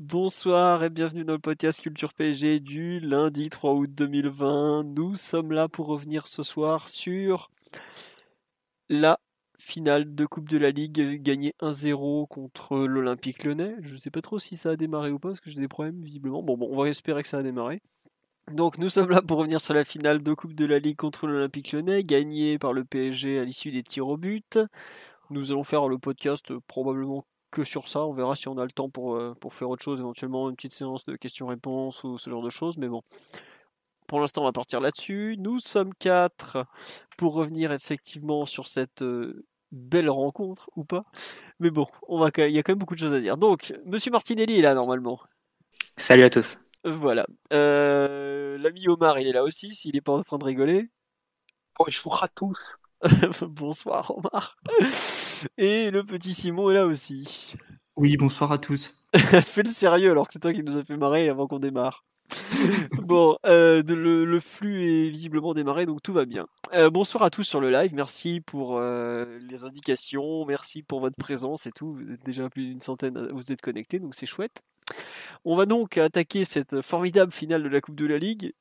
Bonsoir et bienvenue dans le podcast Culture PSG du lundi 3 août 2020. Nous sommes là pour revenir ce soir sur la finale de Coupe de la Ligue gagnée 1-0 contre l'Olympique Lyonnais. Je ne sais pas trop si ça a démarré ou pas parce que j'ai des problèmes visiblement. Bon, bon, on va espérer que ça a démarré. Donc nous sommes là pour revenir sur la finale de Coupe de la Ligue contre l'Olympique Lyonnais, gagnée par le PSG à l'issue des tirs au but. Nous allons faire le podcast euh, probablement que sur ça. On verra si on a le temps pour, euh, pour faire autre chose, éventuellement une petite séance de questions-réponses ou ce genre de choses. Mais bon, pour l'instant, on va partir là-dessus. Nous sommes quatre pour revenir effectivement sur cette euh, belle rencontre ou pas. Mais bon, on va, il y a quand même beaucoup de choses à dire. Donc, Monsieur Martinelli est là normalement. Salut à tous. Voilà. Euh, L'ami Omar, il est là aussi, s'il n'est pas en train de rigoler. Bonjour à tous. Bonsoir Omar. Et le petit Simon est là aussi. Oui, bonsoir à tous. Fais le sérieux alors que c'est toi qui nous a fait marrer avant qu'on démarre. bon, euh, le, le flux est visiblement démarré, donc tout va bien. Euh, bonsoir à tous sur le live, merci pour euh, les indications, merci pour votre présence et tout. Vous êtes déjà plus d'une centaine, vous êtes connectés, donc c'est chouette. On va donc attaquer cette formidable finale de la Coupe de la Ligue,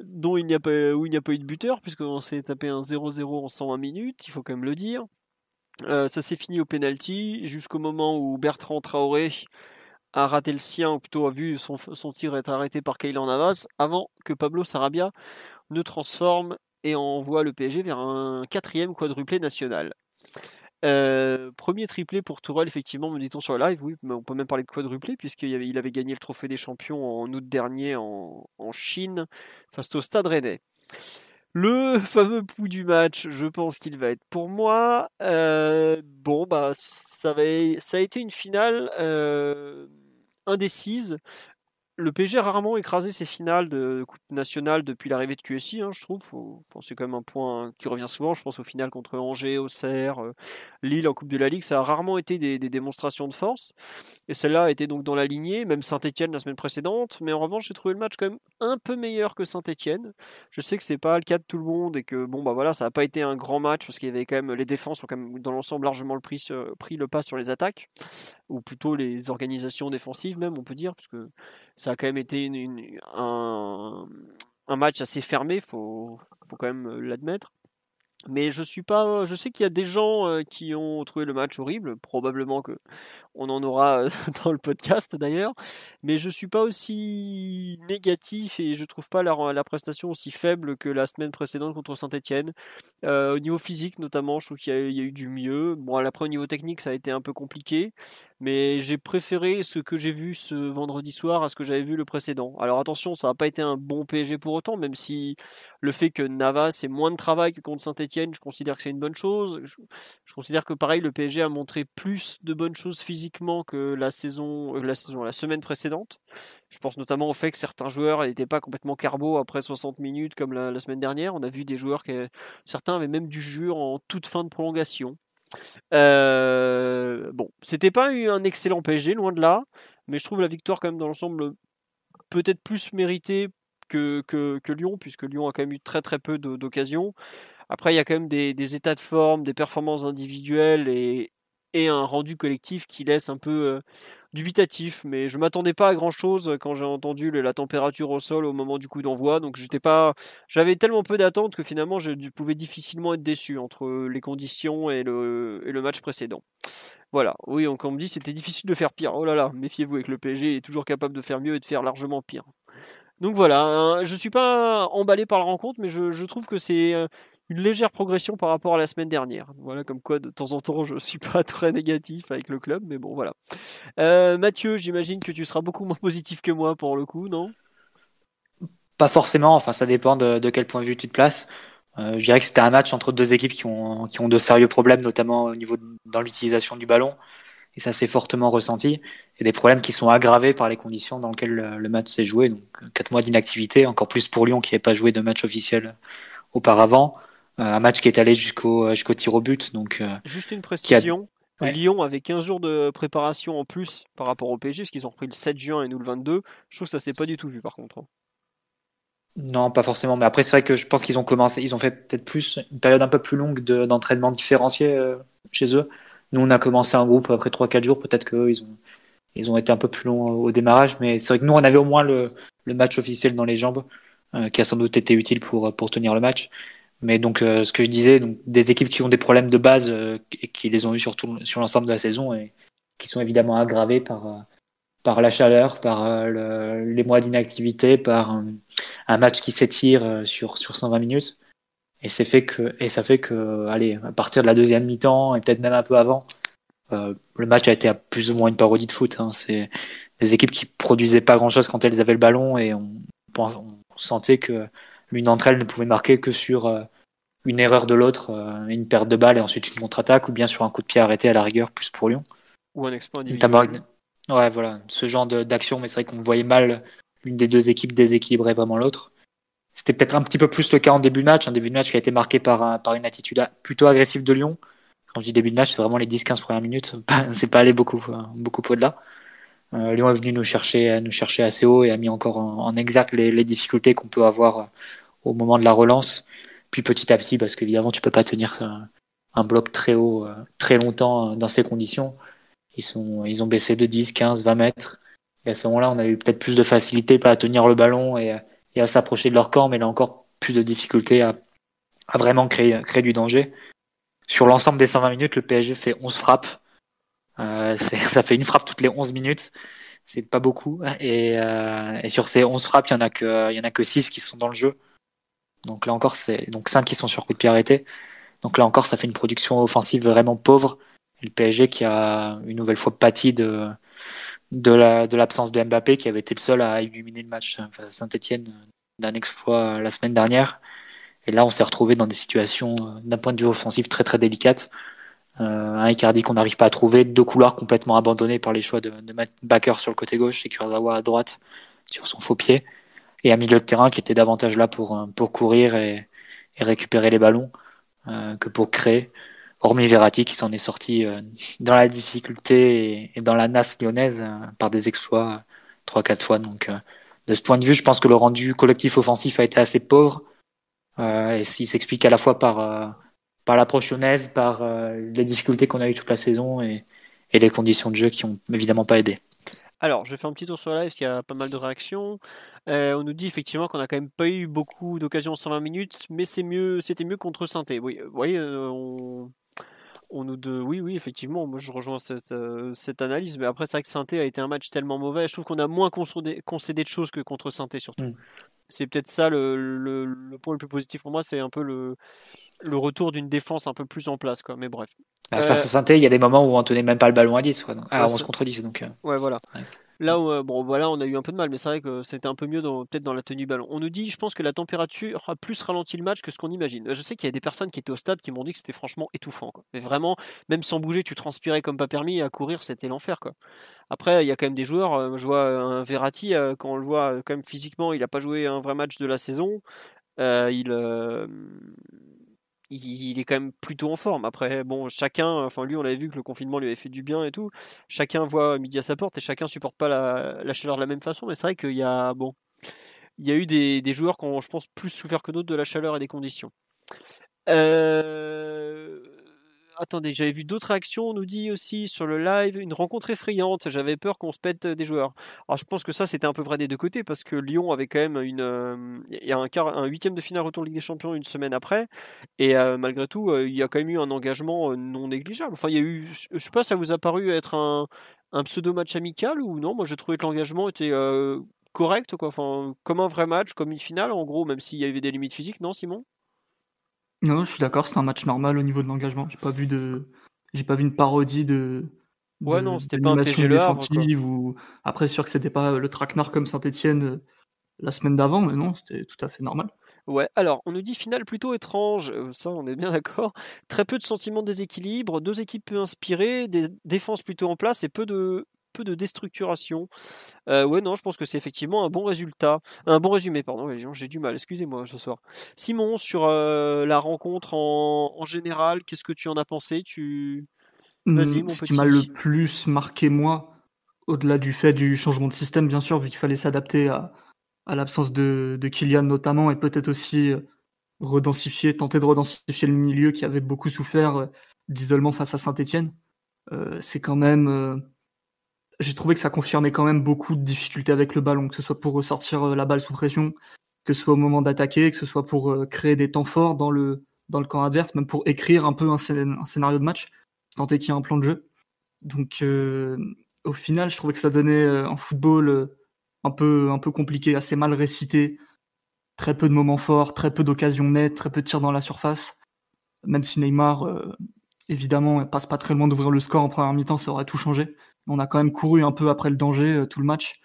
dont il n'y a pas, où il n'y a pas eu de buteur, puisqu'on s'est tapé un 0-0 en 120 minutes, il faut quand même le dire. Euh, ça s'est fini au penalty jusqu'au moment où Bertrand Traoré a raté le sien, ou plutôt a vu son, tir être arrêté par Kaylan Navas, avant que Pablo Sarabia ne transforme et envoie le PSG vers un quatrième quadruplé national. Euh, premier triplé pour Tourelle, effectivement, me dit-on sur le live, oui, mais on peut même parler de quadruplé, puisqu'il avait, il avait gagné le trophée des champions en août dernier en, en Chine, face au Stade Rennais. Le fameux pouls du match, je pense qu'il va être pour moi. Euh, bon, bah, ça, a été une finale euh, indécise. Le PSG a rarement écrasé ses finales de Coupe nationale depuis l'arrivée de QSI, hein, je trouve. C'est quand même un point qui revient souvent. Je pense au final contre Angers, Auxerre, euh, Lille en Coupe de la Ligue. Ça a rarement été des, démonstrations de force. Et celle-là a été donc dans la lignée, même Saint-Etienne la semaine précédente. Mais en revanche, j'ai trouvé le match quand même un peu meilleur que Saint-Etienne. Je sais que c'est pas le cas de tout le monde et que bon bah voilà, ça n'a pas été un grand match parce qu'il y avait quand même les défenses ont quand même dans l'ensemble largement le prix sur- pris le pas sur les attaques ou plutôt les organisations défensives même on peut dire parce que ça a quand même été un, un match assez fermé, faut, faut quand même euh, l'admettre. Mais je suis pas, je sais qu'il y a des gens euh, qui ont trouvé le match horrible, probablement que on en aura euh, dans le podcast d'ailleurs, mais je suis pas aussi négatif et je trouve pas la, prestation aussi faible que la semaine précédente contre Saint-Etienne. au niveau physique notamment, je trouve qu'il y, a- eu du mieux. Bon, après au niveau technique, ça a été un peu compliqué, mais j'ai préféré ce que j'ai vu ce vendredi soir à ce que j'avais vu le précédent. Alors attention, ça n'a pas été un bon PSG pour autant, même si le fait que Navas ait moins de travail que contre Saint-Etienne, je considère que c'est une bonne chose. Je, considère que pareil, le PSG a montré plus de bonnes choses que la saison, euh, la saison, la semaine précédente. Je pense notamment au fait que certains joueurs n'étaient pas complètement carbo après 60 minutes comme la, semaine dernière. On a vu des joueurs qui, certains avaient même du jeu en toute fin de prolongation. Euh, bon, c'était pas eu un excellent PSG, loin de là, mais je trouve la victoire quand même dans l'ensemble peut-être plus méritée que, Lyon, puisque Lyon a quand même eu très très peu d'occasions. Après, il y a quand même des états de forme, des performances individuelles et, et un rendu collectif qui laisse un peu euh, dubitatif. Mais je m'attendais pas à grand chose quand j'ai entendu la température au sol au moment du coup d'envoi. Donc j'étais pas, j'avais tellement peu d'attentes que finalement je pouvais difficilement être déçu entre les conditions et le, match précédent. Voilà, oui, donc on me dit c'était difficile de faire pire. Oh là là, méfiez-vous avec le PSG, est toujours capable de faire mieux et de faire largement pire. Donc voilà, hein, je suis pas emballé par la rencontre, mais je, trouve que c'est euh, une légère progression par rapport à la semaine dernière. Voilà, comme quoi de temps en temps je suis pas très négatif avec le club, mais bon voilà. Euh, Mathieu, j'imagine que tu seras beaucoup moins positif que moi pour le coup, non? Pas forcément, enfin ça dépend de, de quel point de vue tu te places. je dirais que c'était un match entre deux équipes qui ont, qui ont de sérieux problèmes, notamment au niveau dans l'utilisation du ballon. Et ça s'est fortement ressenti. Et des problèmes qui sont aggravés par les conditions dans lesquelles le, match s'est joué. Donc, quatre mois d'inactivité, encore plus pour Lyon qui n'avait pas joué de match officiel auparavant. Un match qui est allé jusqu'au jusqu'au tir au but. Donc, Juste une précision. Lyon avait 15 jours de préparation en plus par rapport au PSG, parce qu'ils ont repris le 7 juin et nous le 22. Je trouve que ça s'est pas du tout vu par contre. Hein. Non, pas forcément. Mais après, c'est vrai que je pense qu'ils ont commencé, ils ont fait peut-être plus une période un peu plus longue d'entraînement différencié euh, chez eux. Nous, on a commencé un groupe après 3-4 jours. Peut-être qu'eux, ils ont, ils ont été un peu plus longs au démarrage. Mais c'est vrai que nous, on avait au moins le, le match officiel dans les jambes, euh, qui a sans doute été utile pour, pour tenir le match. Mais donc, euh, ce que je disais, donc, des équipes qui ont des problèmes de base euh, et qui les ont eu sur, sur l'ensemble de la saison et qui sont évidemment aggravés par, euh, par la chaleur, par les mois d'inactivité, par un, match qui s'étire sur, sur 120 minutes. Et, c'est fait que, et ça fait que, allez, à partir de la deuxième mi-temps et peut-être même un peu avant, le match a été à plus ou moins une parodie de foot. Hein. C'est des équipes qui produisaient pas grand-chose quand elles avaient le ballon et on, on sentait que l'une d'entre elles ne pouvait marquer que sur euh, une erreur de l'autre, euh, une perte de balle et ensuite une contre-attaque, ou bien sur un coup de pied arrêté à la rigueur, plus pour Lyon. Ou un exploit individuel. Ouais, voilà, ce genre d'action, mais c'est vrai qu'on voyait mal l'une des deux équipes déséquilibrer vraiment l'autre. C'était peut-être un petit peu plus le cas en début de match, un début de match qui a été marqué par, par une attitude plutôt agressive de Lyon. Quand je dis début de match, c'est vraiment les 10-15 premières minutes, c'est pas allé beaucoup, beaucoup au-delà. Euh, Lyon est venu nous chercher, nous chercher assez haut et a mis encore en, en exergue les, les difficultés qu'on peut avoir au moment de la relance. Puis petit à petit, parce qu'évidemment, tu peux pas tenir un, bloc très haut euh, très longtemps euh, dans ces conditions. Ils, sont, ils ont baissé de 10, 15, 20 mètres. Et à ce moment-là, on a eu peut-être plus de facilité à tenir le ballon et, à s'approcher de leur camp, mais là encore plus de difficulté à, vraiment créer, créer du danger. Sur l'ensemble des 120 minutes, le PSG fait 11 frappes. Euh, ça fait une frappe toutes les 11 minutes. C'est pas beaucoup. Et, et, sur ces 11 frappes, il y en a que, il y en a que 6 qui sont dans le jeu. Donc là encore, c'est donc 5 qui sont sur coup de pied arrêté. Donc là encore, ça fait une production offensive vraiment pauvre. le PSG qui a une nouvelle fois pâti de, de l'absence de, de Mbappé, qui avait été le seul à illuminer le match face à Saint-Etienne d'un exploit la semaine dernière. Et là, on s'est retrouvé dans des situations d'un point de vue offensif très très délicates. Euh, un Icardi qu'on n'arrive pas à trouver, deux couloirs complètement abandonnés par les choix de, de mettre Backer sur le côté gauche et Kurzawa à droite sur son faux pied et un milieu de terrain qui était davantage là pour, euh, pour courir et, et récupérer les ballons euh, que pour créer. Hormis Verratti qui s'en est sorti euh, dans la difficulté et, dans la nasse lyonnaise euh, par des exploits trois quatre fois. Donc de ce point de vue, je pense que le rendu collectif offensif a été assez pauvre et s'il s'explique à la fois par par l'approche lyonnaise, par les difficultés qu'on a eues toute la saison et, et les conditions de jeu qui ont évidemment pas aidé. Alors, je fais un petit tour sur la live, il y a pas mal de réactions. Euh, on nous dit effectivement qu'on a quand même pas eu beaucoup d'occasions en 120 minutes, mais c'est mieux, c'était mieux contre Sainté. Oui, vous voyez, euh, on, on nous de, oui, oui, effectivement, moi je rejoins cette, euh, cette analyse, mais après c'est vrai que Sainté a été un match tellement mauvais. Je trouve qu'on a moins concédé, concédé, de choses que contre Sainté surtout. Mm. C'est peut-être ça le, le, le, point le plus positif pour moi, c'est un peu le, le retour d'une défense un peu plus en place, quoi. Mais bref. Bah, face à Sainté, il y a des moments où on tenait même pas le ballon à 10, quoi. Donc, ah, 11 contre 10, donc. Ouais, voilà. Là, où, euh, bon, voilà, on a eu un peu de mal, mais c'est vrai que c'était un peu mieux peut-être dans la tenue ballon. On nous dit, je pense que la température a plus ralenti le match que ce qu'on imagine. Je sais qu'il y a des personnes qui étaient au stade qui m'ont dit que c'était franchement étouffant. Quoi. Mais vraiment, même sans bouger, tu transpirais comme pas permis, et à courir, c'était l'enfer. Quoi. Après, il y a quand même des joueurs. Euh, je vois un Verratti, euh, quand on le voit quand même physiquement, il n'a pas joué un vrai match de la saison. il, il, est quand même plutôt en forme. Après, bon, chacun, enfin lui, on avait vu que le confinement lui avait fait du bien et tout. Chacun voit midi à sa porte et chacun supporte pas la, chaleur de la même façon. Mais c'est vrai qu'il y a, bon, il y a eu des, des joueurs qui ont, je pense, plus souffert que d'autres de la chaleur et des conditions. Euh attendez, j'avais vu d'autres réactions, on nous dit aussi sur le live, une rencontre effrayante, j'avais peur qu'on se pète des joueurs. Alors je pense que ça c'était un peu vrai des deux côtés, parce que Lyon avait quand même une, euh, il y a un, quart, un huitième de finale retour Ligue des Champions une semaine après, et euh, malgré tout, euh, il y a quand même eu un engagement non négligeable. Enfin, il y a eu, je sais pas, ça vous a paru être un, un pseudo-match amical ou non? Moi j'ai trouvé que l'engagement était correct, quoi. Comme un vrai match, comme une finale en gros, même s'il y avait des limites physiques, non Simon? Non, je suis d'accord, c'est un match normal au niveau de l'engagement. J'ai pas vu de, j'ai pas vu une parodie de. Ouais, non, c'était pas un ou après sûr que c'était pas le traquenard comme Saint-Etienne euh, la semaine d'avant, mais non, c'était tout à fait normal. Ouais, alors on nous dit finale plutôt étrange, euh, ça on est bien d'accord. Très peu de sentiments de déséquilibre, deux équipes peu inspirées, des défenses plutôt en place et peu de peu de déstructuration. Euh, ouais, non, je pense que c'est effectivement un bon résultat, un bon résumé, pardon. J'ai du mal, excusez-moi ce soir. Simon, sur euh, la rencontre en, en général, qu'est-ce que tu en as pensé? Tu Vas-y, mon Ce qui m'a le plus marqué moi, au-delà du fait du changement de système, bien sûr, vu qu'il fallait s'adapter à, à l'absence de, de Kylian notamment, et peut-être aussi redensifier, tenter de redensifier le milieu qui avait beaucoup souffert d'isolement face à Saint-Etienne. Euh, c'est quand même j'ai trouvé que ça confirmait quand même beaucoup de difficultés avec le ballon, que ce soit pour ressortir euh, la balle sous pression, que ce soit au moment d'attaquer, que ce soit pour euh, créer des temps forts dans le, dans le camp adverse, même pour écrire un peu un, scénario de match, tenter qu'il y ait un plan de jeu. Donc euh, au final, je trouvais que ça donnait un football un peu, un peu compliqué, assez mal récité, très peu de moments forts, très peu d'occasions nettes, très peu de tirs dans la surface. Même si Neymar, évidemment, passe pas très loin d'ouvrir le score en première mi-temps, ça aurait tout changé on a quand même couru un peu après le danger euh, tout le match.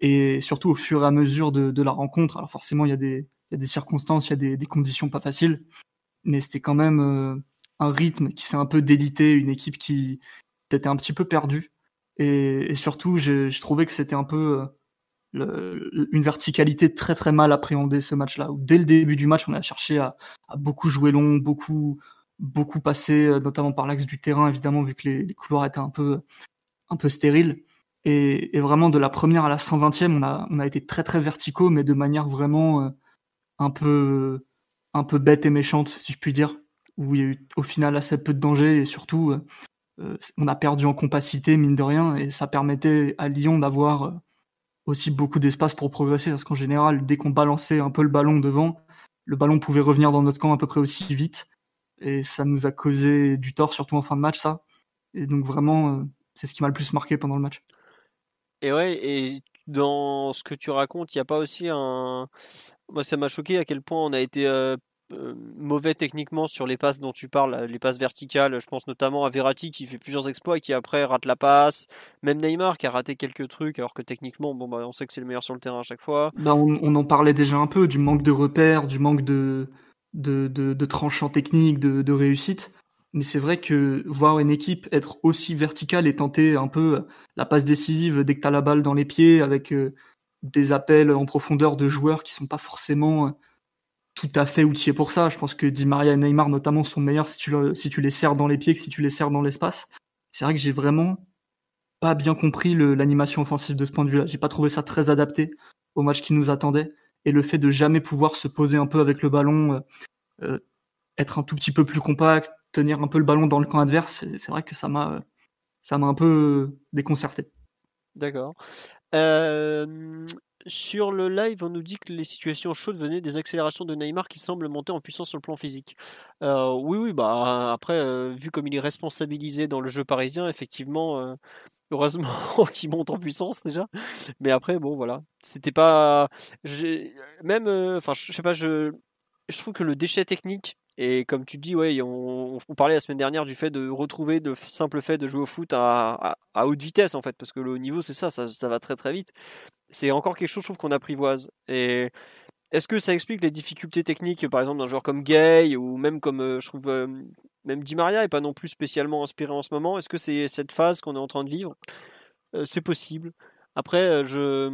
Et surtout au fur et à mesure de, la rencontre, alors forcément il y a des, circonstances, il y a des, conditions pas faciles, mais c'était quand même euh, un rythme qui s'est un peu délité, une équipe qui était un petit peu perdue. Et, surtout, j'ai trouvé que c'était un peu euh, une verticalité très très mal appréhendée ce match-là. Dès le début du match, on a cherché à, beaucoup jouer long, beaucoup beaucoup passer, notamment par l'axe du terrain, évidemment, vu que les couloirs étaient un peu un peu stérile. Et, vraiment, de la première à la 120e, on a, on a été très très verticaux, mais de manière vraiment euh, un, peu, un peu bête et méchante, si je puis dire, où il y a eu au final assez peu de danger et surtout, euh, euh, on a perdu en compacité, mine de rien, et ça permettait à Lyon d'avoir aussi beaucoup d'espace pour progresser, parce qu'en général, dès qu'on balançait un peu le ballon devant, le ballon pouvait revenir dans notre camp à peu près aussi vite, et ça nous a causé du tort, surtout en fin de match, ça. Et donc vraiment, c'est ce qui m'a le plus marqué pendant le match. Et ouais, et dans ce que tu racontes, il n'y a pas aussi un. Moi, ça m'a choqué à quel point on a été euh, euh, mauvais techniquement sur les passes dont tu parles, les passes verticales. Je pense notamment à Verratti qui fait plusieurs exploits et qui après rate la passe. Même Neymar qui a raté quelques trucs, alors que techniquement, bon, bah, on sait que c'est le meilleur sur le terrain à chaque fois. Bah, on, en parlait déjà un peu du manque de repères, du manque de, de, de, tranchants techniques, de, de réussite. Mais c'est vrai que voir une équipe être aussi verticale et tenter un peu la passe décisive dès que tu as la balle dans les pieds avec euh, des appels en profondeur de joueurs qui sont pas forcément euh, tout à fait outillés pour ça. Je pense que Di Maria et Neymar notamment sont meilleurs si tu, les serres dans les pieds que si tu les serres dans l'espace. C'est vrai que j'ai vraiment pas bien compris l'animation offensive de ce point de vue-là. J'ai pas trouvé ça très adapté au match qui nous attendait. Et le fait de jamais pouvoir se poser un peu avec le ballon, euh, être un tout petit peu plus compact, tenir un peu le ballon dans le camp adverse, c'est vrai que ça m'a ça m'a un peu déconcerté. D'accord. sur le live, on nous dit que les situations chaudes venaient des accélérations de Neymar qui semblent monter en puissance sur le plan physique. Euh, oui, oui, bah après, euh, vu comme il est responsabilisé dans le jeu parisien, effectivement, euh, heureusement qu'il monte en puissance déjà. Mais après, bon, voilà, c'était pas, même, enfin, je sais pas, je, je trouve que le déchet technique et comme tu dis, ouais, on, parlait la semaine dernière du fait de retrouver le simple fait de jouer au foot à, haute vitesse, en fait, parce que le haut niveau, c'est ça, ça, va très très vite. C'est encore quelque chose, je trouve, qu'on apprivoise. Et est-ce que ça explique les difficultés techniques, par exemple, d'un joueur comme Gay, ou même comme, euh, je trouve, euh, même Di Maria est pas non plus spécialement inspiré en ce moment Est-ce que c'est cette phase qu'on est en train de vivre? Euh, C'est possible. Après, je,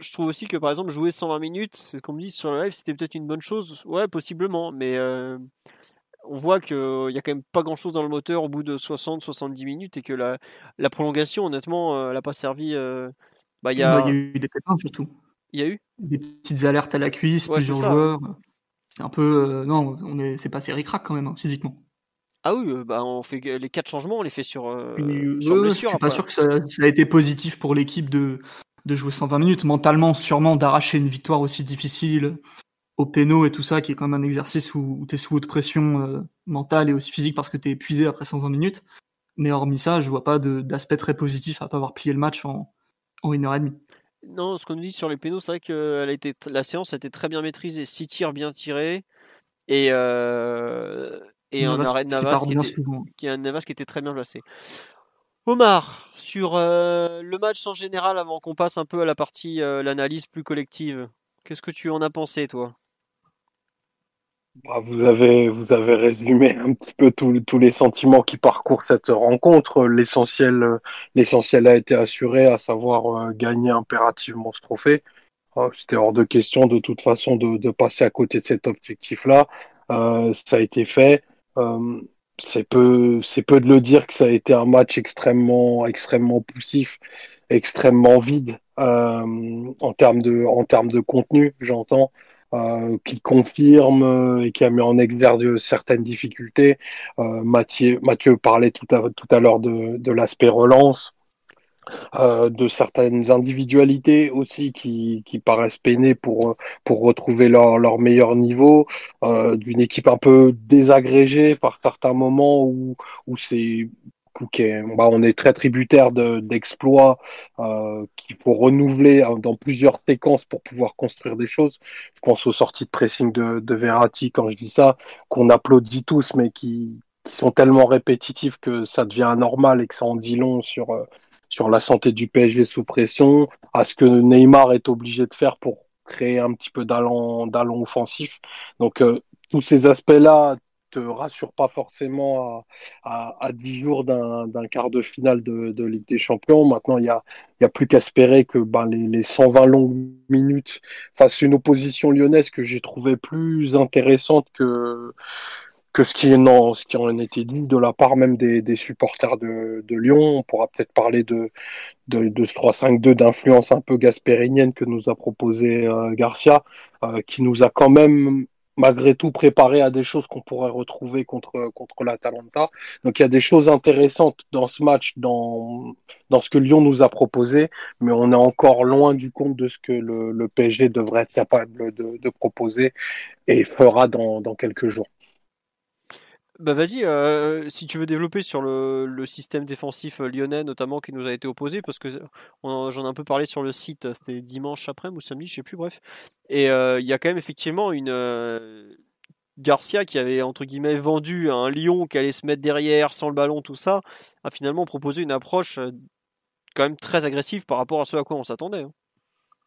je trouve aussi que par exemple jouer 120 minutes, c'est ce qu'on me dit sur le live, c'était peut-être une bonne chose. Ouais, possiblement, mais euh, on voit qu'il n'y a quand même pas grand-chose dans le moteur au bout de 60-70 minutes et que la, la prolongation, honnêtement, euh, elle n'a pas servi. Euh, bah, il y, a... eu des pépins surtout. Il y a eu? Des petites alertes à la cuisse, plusieurs joueurs. C'est un peu. non, on est... c'est pas série crack quand même, hein, physiquement. Ah oui, bah on fait les quatre changements, on les fait sur, sur Je suis pas sûr que ça, ça, a été positif pour l'équipe de, de jouer 120 minutes. Mentalement, sûrement d'arracher une victoire aussi difficile au péno et tout ça, qui est quand même un exercice où, tu es sous haute pression euh, mentale et aussi physique parce que tu es épuisé après 120 minutes. Mais hormis ça, je vois pas d'aspect très positif à pas avoir plié le match en, en une heure et demie. Non, ce qu'on nous dit sur les pénaux, c'est vrai que a été, la séance a été très bien maîtrisée, six tirs bien tirés et, euh, et un arrêt de Navas qui, était, qui, un Navas qui était très bien placé. Omar, sur euh, le match en général, avant qu'on passe un peu à la partie, euh, l'analyse plus collective, qu'est-ce que tu en as pensé, toi? Bah, vous, avez, résumé un petit peu tous les sentiments qui parcourent cette rencontre. L'essentiel, l'essentiel a été assuré, à savoir euh, gagner impérativement ce trophée. Euh, c'était hors de question de toute façon de, passer à côté de cet objectif-là. Euh, ça a été fait. Euh, c'est peu, c'est peu de le dire que ça a été un match extrêmement, extrêmement poussif, extrêmement vide en termes de, en termes de contenu, j'entends. Euh, qui confirme euh, et qui a mis en exergue certaines difficultés. Euh, Mathieu, Mathieu parlait tout à, tout à l'heure de, de l'aspect relance. Euh, de certaines individualités aussi qui, qui paraissent peiner pour, pour retrouver leur, leur meilleur niveau, euh, d'une équipe un peu désagrégée par certains moments où, où c'est bah, on est très tributaire d'exploits euh, qu'il faut renouveler hein, dans plusieurs séquences pour pouvoir construire des choses. Je pense aux sorties de pressing de, de Verratti quand je dis ça, qu'on applaudit tous, mais qui, qui, sont tellement répétitifs que ça devient anormal et que ça en dit long sur, euh, sur la santé du PSG sous pression, à ce que Neymar est obligé de faire pour créer un petit peu d'allon offensif. Donc euh, tous ces aspects-là te rassure pas forcément à, à, 10 jours d'un quart de finale de, Ligue des Champions. Maintenant, il y a, y a plus qu'à espérer que ben, les, les, 120 longues minutes fassent une opposition lyonnaise que j'ai trouvé plus intéressante que, que ce qui, non, ce qui en était dit de la part même des, des supporters de, de, Lyon. On pourra peut-être parler de, de, ce 3-5-2 d'influence un peu gaspérinienne que nous a proposé euh, Garcia, euh, qui nous a quand même malgré tout préparé à des choses qu'on pourrait retrouver contre, contre l'Atalanta. Donc il y a des choses intéressantes dans ce match, dans, dans ce que Lyon nous a proposé, mais on est encore loin du compte de ce que le, le PSG devrait être capable de, de proposer et fera dans, dans quelques jours. Bah vas-y, euh, si tu veux développer sur le, système défensif lyonnais notamment qui nous a été opposé, parce que j'en ai un peu parlé sur le site, c'était dimanche après ou samedi, je sais plus, bref. Et euh, il y a quand même effectivement une euh, Garcia qui avait entre guillemets vendu un Lyon qui allait se mettre derrière sans le ballon, tout ça, a finalement proposé une approche quand même très agressive par rapport à ce à quoi on s'attendait. Hein.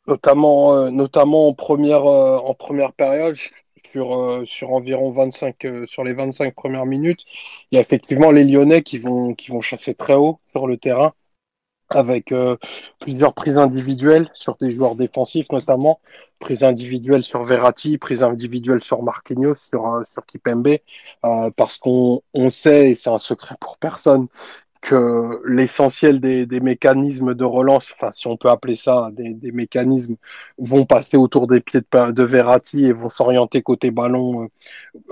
Notamment, notamment en première, en première période, sur, euh, sur environ 25, euh, sur les 25 premières minutes. Il y a effectivement les Lyonnais qui vont, chasser très haut sur le terrain avec euh, plusieurs prises individuelles sur des joueurs défensifs notamment, prise individuelle sur Verratti, prise individuelle sur Marquinhos, sur, Kipembe, parce qu'on on sait, et c'est un secret pour personne, que l'essentiel des, mécanismes de relance, enfin si on peut appeler ça des, mécanismes, vont passer autour des pieds de, de Verratti et vont s'orienter côté ballon, euh,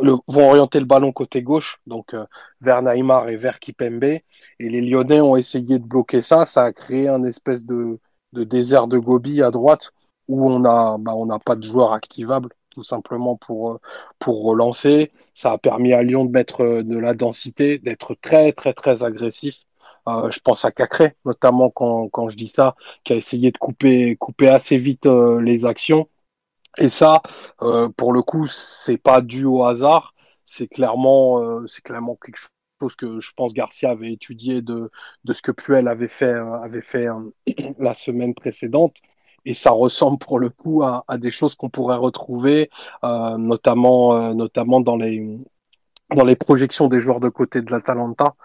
le, vont orienter le ballon côté gauche, donc euh, vers Neymar et vers Kipembe. Et les Lyonnais ont essayé de bloquer ça, ça a créé un espèce de, désert de Gobi à droite où on a, bah, on n'a pas de joueurs activables tout simplement pour, euh, pour relancer. Ça a permis à Lyon de mettre euh, de la densité, d'être très, très, très agressif. Euh, je pense à Cacré, notamment quand, je dis ça, qui a essayé de couper, couper assez vite les actions. Et ça, pour le coup, c'est pas dû au hasard. C'est clairement, c'est clairement quelque chose que je pense Garcia avait étudié de, de ce que Puel avait fait, avait fait la semaine précédente et ça ressemble pour le coup à, des choses qu'on pourrait retrouver, euh, notamment, euh, notamment dans les, dans les projections des joueurs de côté de l'Atalanta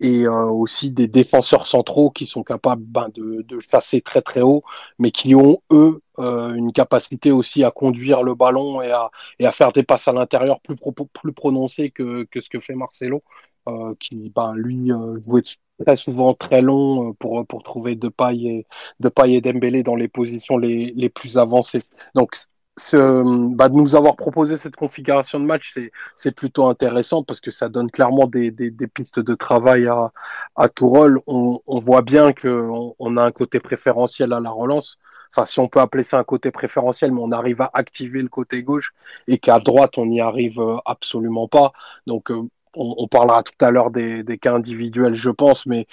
et euh, aussi des défenseurs centraux qui sont capables ben, de, de très très haut, mais qui ont eux une capacité aussi à conduire le ballon et à, et à faire des passes à l'intérieur plus, plus prononcées que, que ce que fait Marcelo, euh, qui ben, lui jouait très souvent très long euh, pour, pour trouver de paille et, de paille et Dembélé dans les positions les, les plus avancées. Donc, bah, de nous avoir proposé cette configuration de match, c'est plutôt intéressant parce que ça donne clairement des, des, pistes de travail à, à tout rôle. On, voit bien qu'on on a un côté préférentiel à la relance. Enfin, si on peut appeler ça un côté préférentiel, mais on arrive à activer le côté gauche et qu'à droite, on n'y arrive euh, absolument pas. Donc, euh, on, parlera tout à l'heure des, cas individuels, je pense, mais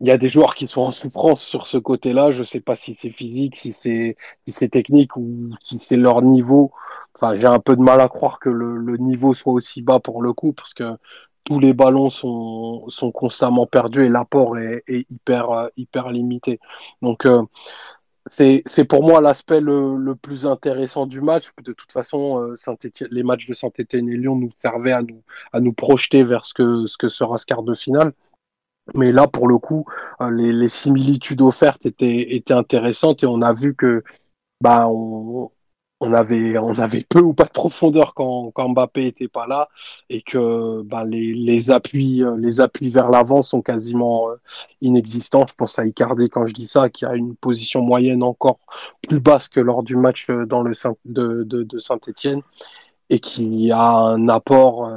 il y a des joueurs qui sont en souffrance sur ce côté-là. Je ne sais pas si c'est physique, si c'est technique ou si c'est leur niveau. Enfin, j'ai un peu de mal à croire que le, niveau soit aussi bas pour le coup, parce que tous les ballons sont, constamment perdus et l'apport est, hyper hyper limité. Donc euh, c'est pour moi l'aspect le, le, plus intéressant du match. De toute façon, euh, les matchs de Saint-Etienne et Lyon nous servaient à nous, à nous projeter vers ce que, ce que sera ce quart de finale. Mais là, pour le coup, euh, les, les similitudes offertes étaient, étaient intéressantes et on a vu que bah, on, on avait, on avait peu ou pas de profondeur quand, Mbappé était pas là et que bah, les, les, appuis, euh, les appuis vers l'avant sont quasiment euh, inexistants. Je pense à Icardi quand je dis ça, qui a une position moyenne encore plus basse que lors du match euh, dans le de, de, Saint-Etienne et qui a un apport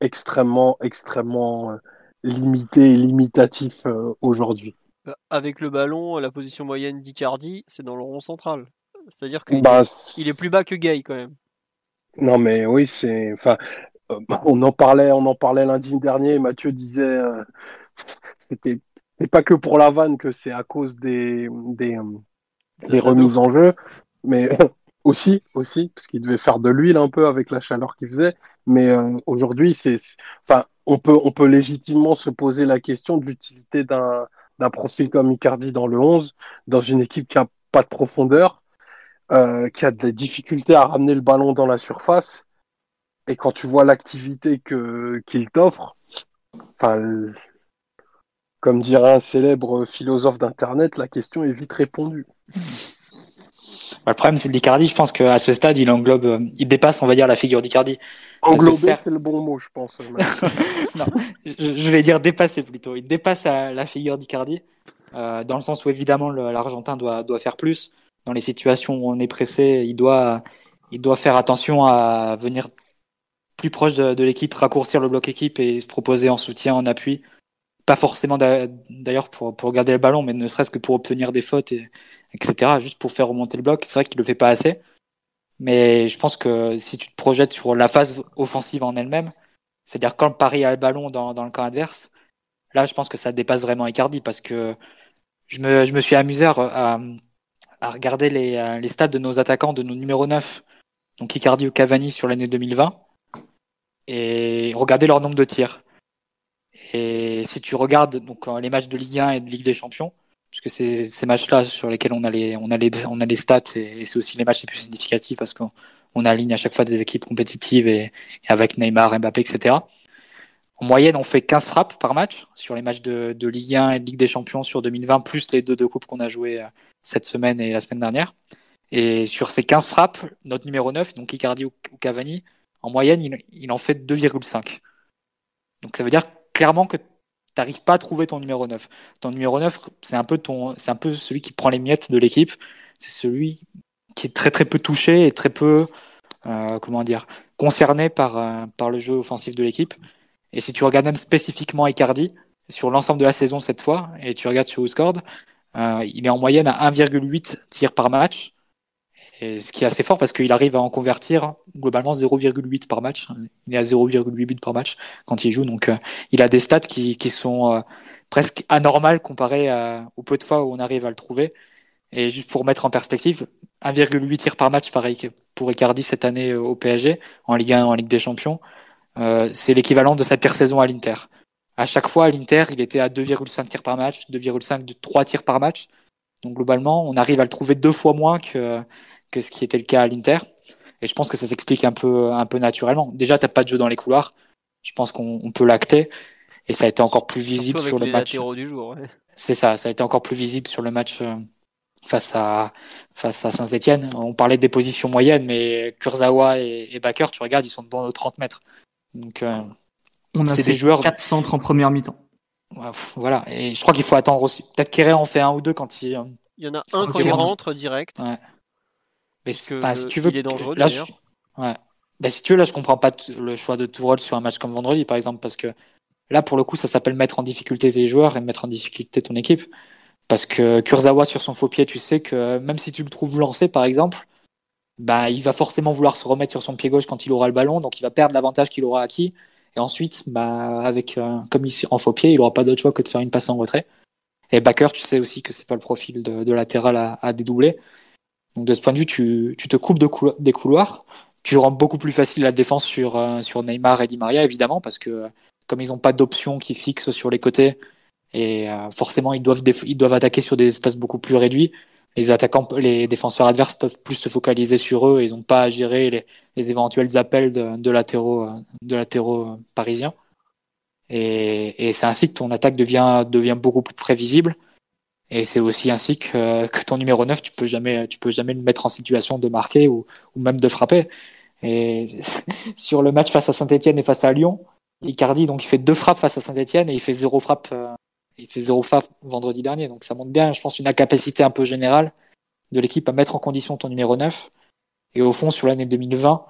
extrêmement, extrêmement limité et limitatif aujourd'hui. Avec le ballon, la position moyenne d'Icardi, c'est dans le rond central. C'est-à-dire qu'il bah, est, il est plus bas que Gay quand même. Non mais oui, c'est. Enfin, euh, on en parlait, on en parlait lundi dernier. Mathieu disait, euh, c'était pas que pour la vanne que c'est à cause des des, des remises en jeu, mais aussi aussi parce qu'il devait faire de l'huile un peu avec la chaleur qu'il faisait. Mais euh, aujourd'hui, c'est, enfin, on peut on peut légitimement se poser la question de l'utilité d'un d'un profil comme Icardi dans le 11, dans une équipe qui a pas de profondeur euh, qui a des difficultés à ramener le ballon dans la surface. Et quand tu vois l'activité que qu'il t'offre, enfin, comme dirait un célèbre philosophe d'internet, la question est vite répondue. le problème, c'est d'Icardi. Je pense qu'à ce stade, il englobe, euh, il dépasse, on va dire, la figure d'Icardi. Englober, c'est le bon mot, je pense. non, je, vais dire dépasser plutôt. Il dépasse la, figure d'Icardi, euh, dans le sens où évidemment l'Argentin doit, doit faire plus dans les situations où on est pressé, il doit, il doit faire attention à venir plus proche de, l'équipe, raccourcir le bloc équipe et se proposer en soutien, en appui. Pas forcément d'ailleurs pour, pour garder le ballon, mais ne serait-ce que pour obtenir des fautes, et, etc. Juste pour faire remonter le bloc. C'est vrai qu'il le fait pas assez. Mais je pense que si tu te projettes sur la phase offensive en elle-même, c'est-à-dire quand le Paris a le ballon dans, dans le camp adverse, là je pense que ça dépasse vraiment Icardi parce que je me, je me suis amusé à, à regarder les, euh, les stats de nos attaquants, de nos numéros 9, donc Icardi ou Cavani sur l'année 2020, et regarder leur nombre de tirs. Et si tu regardes donc euh, les matchs de Ligue 1 et de Ligue des Champions, puisque c'est ces matchs-là sur lesquels on a les, on a on a les stats et, c'est aussi les matchs les plus significatifs parce qu'on on aligne à chaque fois des équipes compétitives et, avec Neymar, Mbappé, etc. En moyenne, on fait 15 frappes par match sur les matchs de, de Ligue 1 et de Ligue des Champions sur 2020, plus les deux coupes qu'on a joué euh, cette semaine et la semaine dernière. Et sur ces 15 frappes, notre numéro 9, donc Icardi ou Cavani, en moyenne, il, en fait 2,5. Donc ça veut dire clairement que tu n'arrives pas à trouver ton numéro 9. Ton numéro 9, c'est un peu celui qui prend les miettes de l'équipe. C'est celui qui est très très peu touché et très peu, euh, comment dire, concerné par, euh, par le jeu offensif de l'équipe. Et si tu regardes même spécifiquement Icardi, sur l'ensemble de la saison cette fois, et tu regardes sur WhoScored, euh, il est en moyenne à 1,8 tirs par match. Ce qui est assez fort parce qu'il arrive à en convertir globalement 0,8 par match. Il est à 0,8 par match quand il joue. Donc euh, il a des stats qui, sont euh, presque anormales comparées au peu de fois où on arrive à le trouver. Et juste pour mettre en perspective, 1,8 tirs par match pareil pour Icardi cette année au PSG, en Ligue 1, en Ligue des Champions. c'est l'équivalent de sa pire saison à l'Inter. À chaque fois, à l'Inter, il était à 2,5 tirs par match, 2,5, 3 tirs par match. Donc globalement, on arrive à le trouver deux fois moins que, que ce qui était le cas à l'Inter. Et je pense que ça s'explique un peu, un peu naturellement. Déjà, t'as pas de jeu dans les couloirs. Je pense qu'on peut l'acter. Et ça a été encore plus visible sur le match. Du jour, C'est ça, ça a été encore plus visible sur le match euh, face à, face à Saint-Etienne. On parlait des positions moyennes, mais Kurzawa et, et Bakker, tu regardes, ils sont dans nos 30 mètres. Donc, euh, on a fait des joueurs 4 centres en première mi-temps. Voilà, et je crois qu'il faut attendre aussi. Peut-être qu'Herrera en fait un ou deux quand il. Il y en a un quand il rentre direct. Ouais. Mais si tu veux, il est dangereux là, ouais. Bah, si tu veux, là, je comprends pas le choix de Tourelle sur un match comme vendredi, par exemple, parce que là, pour le coup, ça s'appelle mettre en difficulté tes joueurs et mettre en difficulté ton équipe. Parce que Kurzawa, sur son faux pied, tu sais que même si tu le trouves lancé, par exemple, bah, il va forcément vouloir se remettre sur son pied gauche quand il aura le ballon, donc il va perdre l'avantage qu'il aura acquis. Et ensuite, bah, avec, euh, comme ici en faux pied, il n'aura pas d'autre choix que de faire une passe en retrait. Et Backer, tu sais aussi que c'est pas le profil de, latéral à, dédoubler. Donc de ce point de vue, tu, tu te coupes de des couloirs. Tu rends beaucoup plus facile la défense sur, euh, sur Neymar et Di Maria, évidemment, parce que comme ils n'ont pas d'options qui fixent sur les côtés, et euh, forcément ils doivent, ils doivent attaquer sur des espaces beaucoup plus réduits, les attaquants, les défenseurs adverses peuvent plus se focaliser sur eux. Ils n'ont pas à gérer les, éventuels appels de, de latéraux, de latéraux parisiens. Et, et c'est ainsi que ton attaque devient, devient beaucoup plus prévisible. Et c'est aussi ainsi que, que, ton numéro 9, tu peux jamais, tu peux jamais le mettre en situation de marquer ou, ou même de frapper. Et sur le match face à Saint-Etienne et face à Lyon, Icardi, donc il fait deux frappes face à Saint-Etienne et il fait zéro frappe, euh, il fait zéro frappe vendredi dernier. Donc ça montre bien, je pense, une incapacité un peu générale de l'équipe à mettre en condition ton numéro 9. Et au fond, sur l'année 2020,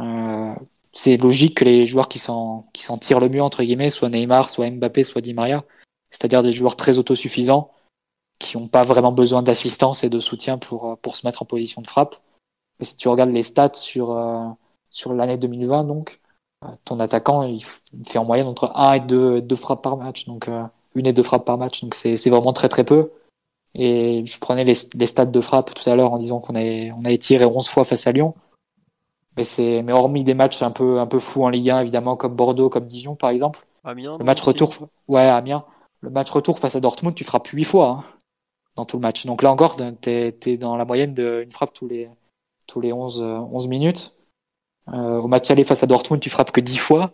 euh, c'est logique que les joueurs qui s'en, qui s'en tirent le mieux, entre guillemets, soit Neymar, soit Mbappé, soit Di Maria. C'est-à-dire des joueurs très autosuffisants qui n'ont pas vraiment besoin d'assistance et de soutien pour, euh, pour se mettre en position de frappe. Mais si tu regardes les stats sur, euh, sur l'année 2020, donc, euh, ton attaquant, il fait en moyenne entre 1 et 2, deux frappes par match. Donc, euh, une et deux frappes par match. Donc, c'est, vraiment très, très peu. Et je prenais les, les stats de frappe tout à l'heure en disant qu'on avait, on avait tiré 11 fois face à Lyon. Mais c'est, mais hormis des matchs un peu, un peu fous en Ligue 1, évidemment, comme Bordeaux, comme Dijon, par exemple. Amiens, le match retour, ouais, Amiens. Le match retour face à Dortmund, tu frappes 8 fois hein, dans tout le match. Donc là encore, t'es, t'es dans la moyenne d'une frappe tous les, tous les 11, 11 minutes. Euh, au match aller face à Dortmund, tu frappes que 10 fois.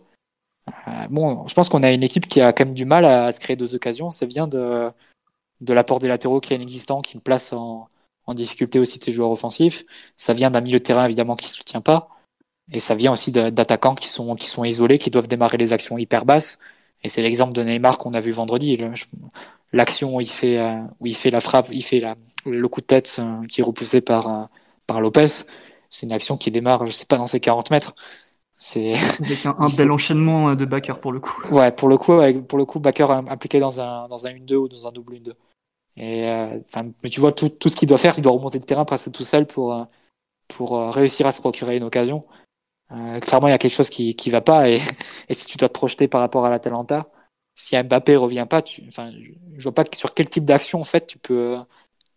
Euh, bon, je pense qu'on a une équipe qui a quand même du mal à, se créer deux occasions. Ça vient de, de l'apport des latéraux qui est inexistant, qui place en, en difficulté aussi ses joueurs offensifs. Ça vient d'un milieu de terrain évidemment qui ne soutient pas. Et ça vient aussi d'attaquants qui sont, qui sont isolés, qui doivent démarrer les actions hyper basses. Et c'est l'exemple de Neymar qu'on a vu vendredi. L'action où il fait, euh, où il fait la frappe, il fait la, le coup de tête qui est repoussé par, par Lopez, c'est une action qui démarre, je sais pas, dans ses 40 mètres. C'est avec un, bel enchaînement euh, de backer pour le coup. Ouais, pour le coup, pour le coup, backer impliqué dans un dans un 1-2 ou dans un double 1-2. Et euh, mais tu vois tout, tout ce qu'il doit faire, il doit remonter de terrain presque tout seul pour euh, pour réussir à se procurer une occasion. clairement, il y a quelque chose qui qui va pas et, et si tu dois te projeter par rapport à l'Atalanta, si Mbappé revient pas, tu, enfin, je vois pas sur quel type d'action en fait tu peux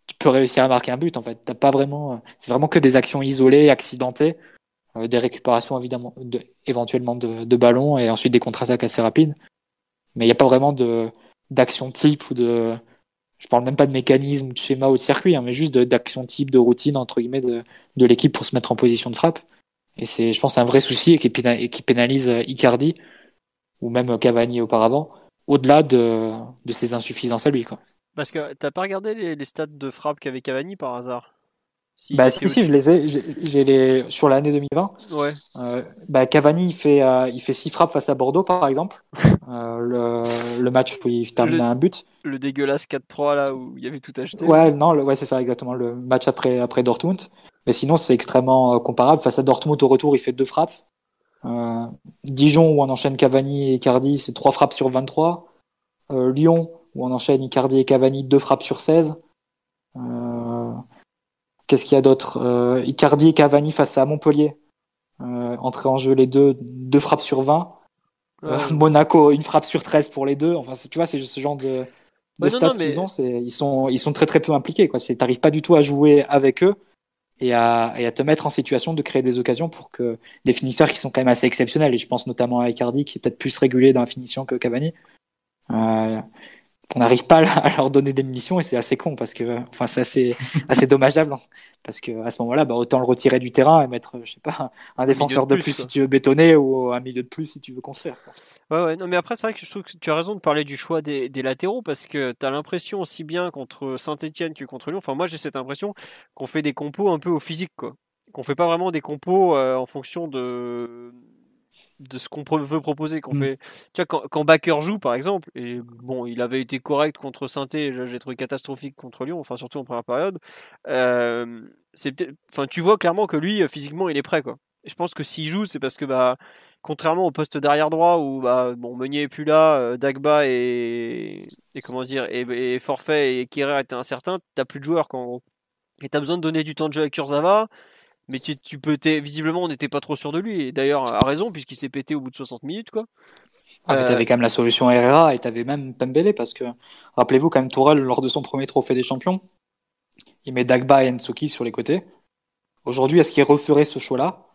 tu peux réussir à marquer un but en fait. T'as pas vraiment, euh, c'est vraiment que des actions isolées, accidentées, euh, des récupérations évidemment, de, éventuellement de, ballons et ensuite des contre-attaques assez rapides. Mais il n'y a pas vraiment d'action type ou de, je parle même pas de mécanisme, de schéma ou de circuit, hein, mais juste d'action type, de routine entre guillemets de, de l'équipe pour se mettre en position de frappe. Et c'est, je pense, un vrai souci et qui, pénalise euh, Icardi ou même Cavani auparavant, au-delà de, de ses insuffisances à lui. Quoi. Parce que t'as pas regardé les, stats de frappe qu'avait Cavani par hasard? Si, Bah si, si, je les ai. J'ai les sur l'année 2020. Ouais. Euh, bah Cavani il fait euh, il fait six frappes face à Bordeaux par exemple. euh, le, le, match où il termine à un but. Le dégueulasse 4-3 là où il y avait tout acheté. Ouais non ouais c'est ça exactement le match après après Dortmund. Mais sinon c'est extrêmement euh, comparable face à Dortmund au retour il fait deux frappes. Dijon où on enchaîne Cavani et Cardi c'est trois frappes sur 23. Lyon où on enchaîne Icardi et Cavani, deux frappes sur 16. Euh, qu'est-ce qu'il y a d'autre euh, Icardi et Cavani face à Montpellier. Euh, entrée en jeu les deux, deux frappes sur 20. Monaco, une frappe sur 13 pour les deux. Enfin, tu vois, c'est ce genre de, de stats qu'ils ont. Ils sont, ils sont très très peu impliqués. Tu n'arrives pas du tout à jouer avec eux et à, et à, te mettre en situation de créer des occasions pour que des finisseurs qui sont quand même assez exceptionnels, et je pense notamment à Icardi qui est peut-être plus régulé dans la finition que Cavani, euh, on n'arrive pas à leur donner des munitions et c'est assez con parce que enfin c'est assez assez dommageable hein. parce que à ce moment-là bah, autant le retirer du terrain et mettre je sais pas un défenseur de plus, si tu veux bétonner ou un milieu de plus si tu veux construire Ouais, ouais, non mais après c'est vrai que je trouve que tu as raison de parler du choix des, latéraux parce que tu as l'impression aussi bien contre Saint-Etienne que contre Lyon. Enfin moi j'ai cette impression qu'on fait des compos un peu au physique quoi. Qu'on fait pas vraiment des compos euh, en fonction de de ce qu'on veut proposer. Qu'on mm. fait, tu vois, quand, quand Baker joue, par exemple, et bon, il avait été correct contre saint j'ai trouvé catastrophique contre Lyon, enfin surtout en première période. Euh, c'est enfin, tu vois clairement que lui, physiquement, il est prêt, quoi. Et je pense que s'il joue, c'est parce que bah, contrairement au poste d'arrière droit où bah, bon, Meunier est plus là, euh, Dagba et, et comment dire, et, forfait et Kerrer était incertain, t'as plus de joueurs quand et t'as besoin de donner du temps de jeu à Kurzawa mais tu, tu peux visiblement on n'était pas trop sûr de lui et d'ailleurs a raison puisqu'il s'est pété au bout de 60 minutes quoi. Ah, euh... t'avais quand même la solution Herrera et t'avais même Pembele parce que rappelez-vous quand même Tourelle lors de son premier trophée des champions, il met Dagba et Ensuki sur les côtés. Aujourd'hui, est-ce qu'il referait ce choix-là?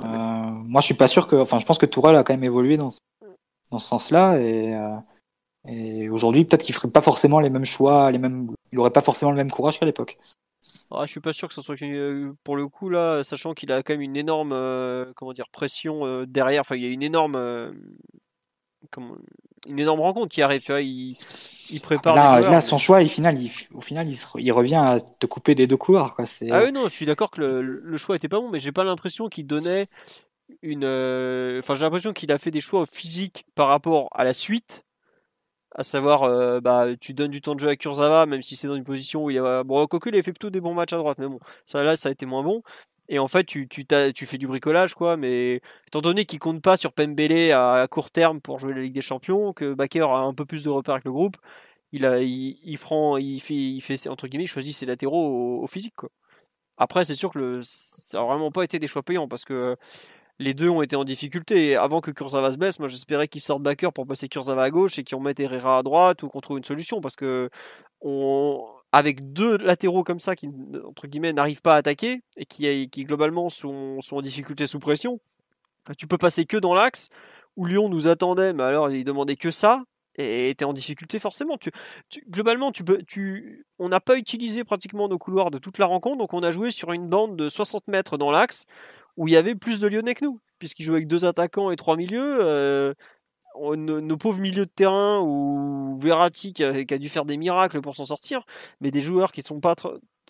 Euh, Moi, je suis pas sûr que. Enfin, je pense que Tourelle a quand même évolué dans ce, dans ce sens-là et, euh, et aujourd'hui, peut-être qu'il ferait pas forcément les mêmes choix, les mêmes, il aurait pas forcément le même courage qu'à l'époque. Ah, je suis pas sûr que ce soit pour le coup là, sachant qu'il a quand même une énorme comment dire pression derrière. Enfin, il y a une énorme une énorme rencontre qui arrive. Tu vois, il, il prépare. Là, là son choix, il, final, au final, il, il, revient à te couper des deux couloirs. Quoi. Ah oui, non, je suis d'accord que le, le, choix était pas bon, mais j'ai pas l'impression qu'il donnait une. Euh, enfin, j'ai l'impression qu'il a fait des choix physiques par rapport à la suite. À savoir, euh, bah, tu donnes du temps de jeu à Kurzawa, même si c'est dans une position où il y a. Bon, Cocu, il a fait plutôt des bons matchs à droite, mais bon, ça là, ça a été moins bon. Et en fait, tu, tu, fais du bricolage, quoi. Mais étant donné qu'il compte pas sur Pembele à, court terme pour jouer la Ligue des Champions, que Baker a un peu plus de repères avec le groupe, il, a, il, prend, il fait, il fait, entre guillemets, il choisit ses latéraux au, physique, quoi. Après, c'est sûr que le, ça n'a vraiment pas été des choix payants parce que les deux ont été en difficulté. Et avant que Kurzawa se blesse, moi j'espérais qu'ils sortent Baker pour passer Kurzawa à gauche et qu'ils remettent Herrera à droite ou qu'on trouve une solution parce que avec deux latéraux comme ça qui, entre guillemets, n'arrivent pas à attaquer et qui, qui globalement sont, sont, en difficulté sous pression, bah, tu peux passer que dans l'axe où Lyon nous attendait, mais alors il demandait que ça et était en difficulté forcément. Tu, globalement, tu peux, tu, on n'a pas utilisé pratiquement nos couloirs de toute la rencontre, donc on a joué sur une bande de 60 mètres dans l'axe où il y avait plus de Lyonnais que nous, puisqu'ils jouaient avec deux attaquants et trois milieux. Euh, nos, pauvres milieux de terrain ou Verratti qui a, dû faire des miracles pour s'en sortir, mais des joueurs qui sont pas,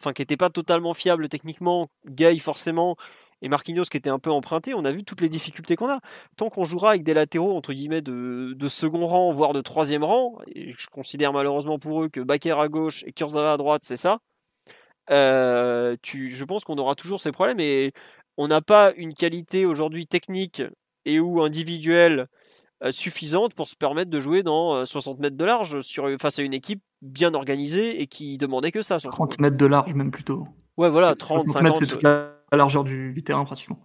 enfin qui n'étaient pas totalement fiables techniquement, Gay forcément et Marquinhos qui était un peu emprunté, on a vu toutes les difficultés qu'on a. Tant qu'on jouera avec des latéraux entre guillemets de, second rang, voire de troisième rang, et je considère malheureusement pour eux que Baker à gauche et Kurzawa à droite, c'est ça. Euh, je pense qu'on aura toujours ces problèmes et on n'a pas une qualité aujourd'hui technique et ou individuelle euh, suffisante pour se permettre de jouer dans 60 euh, mètres de large sur, face à une équipe bien organisée et qui demandait que ça. 30 mètres de large même plutôt. Ouais voilà, 30, 50 mètres c'est toute la largeur du, terrain pratiquement.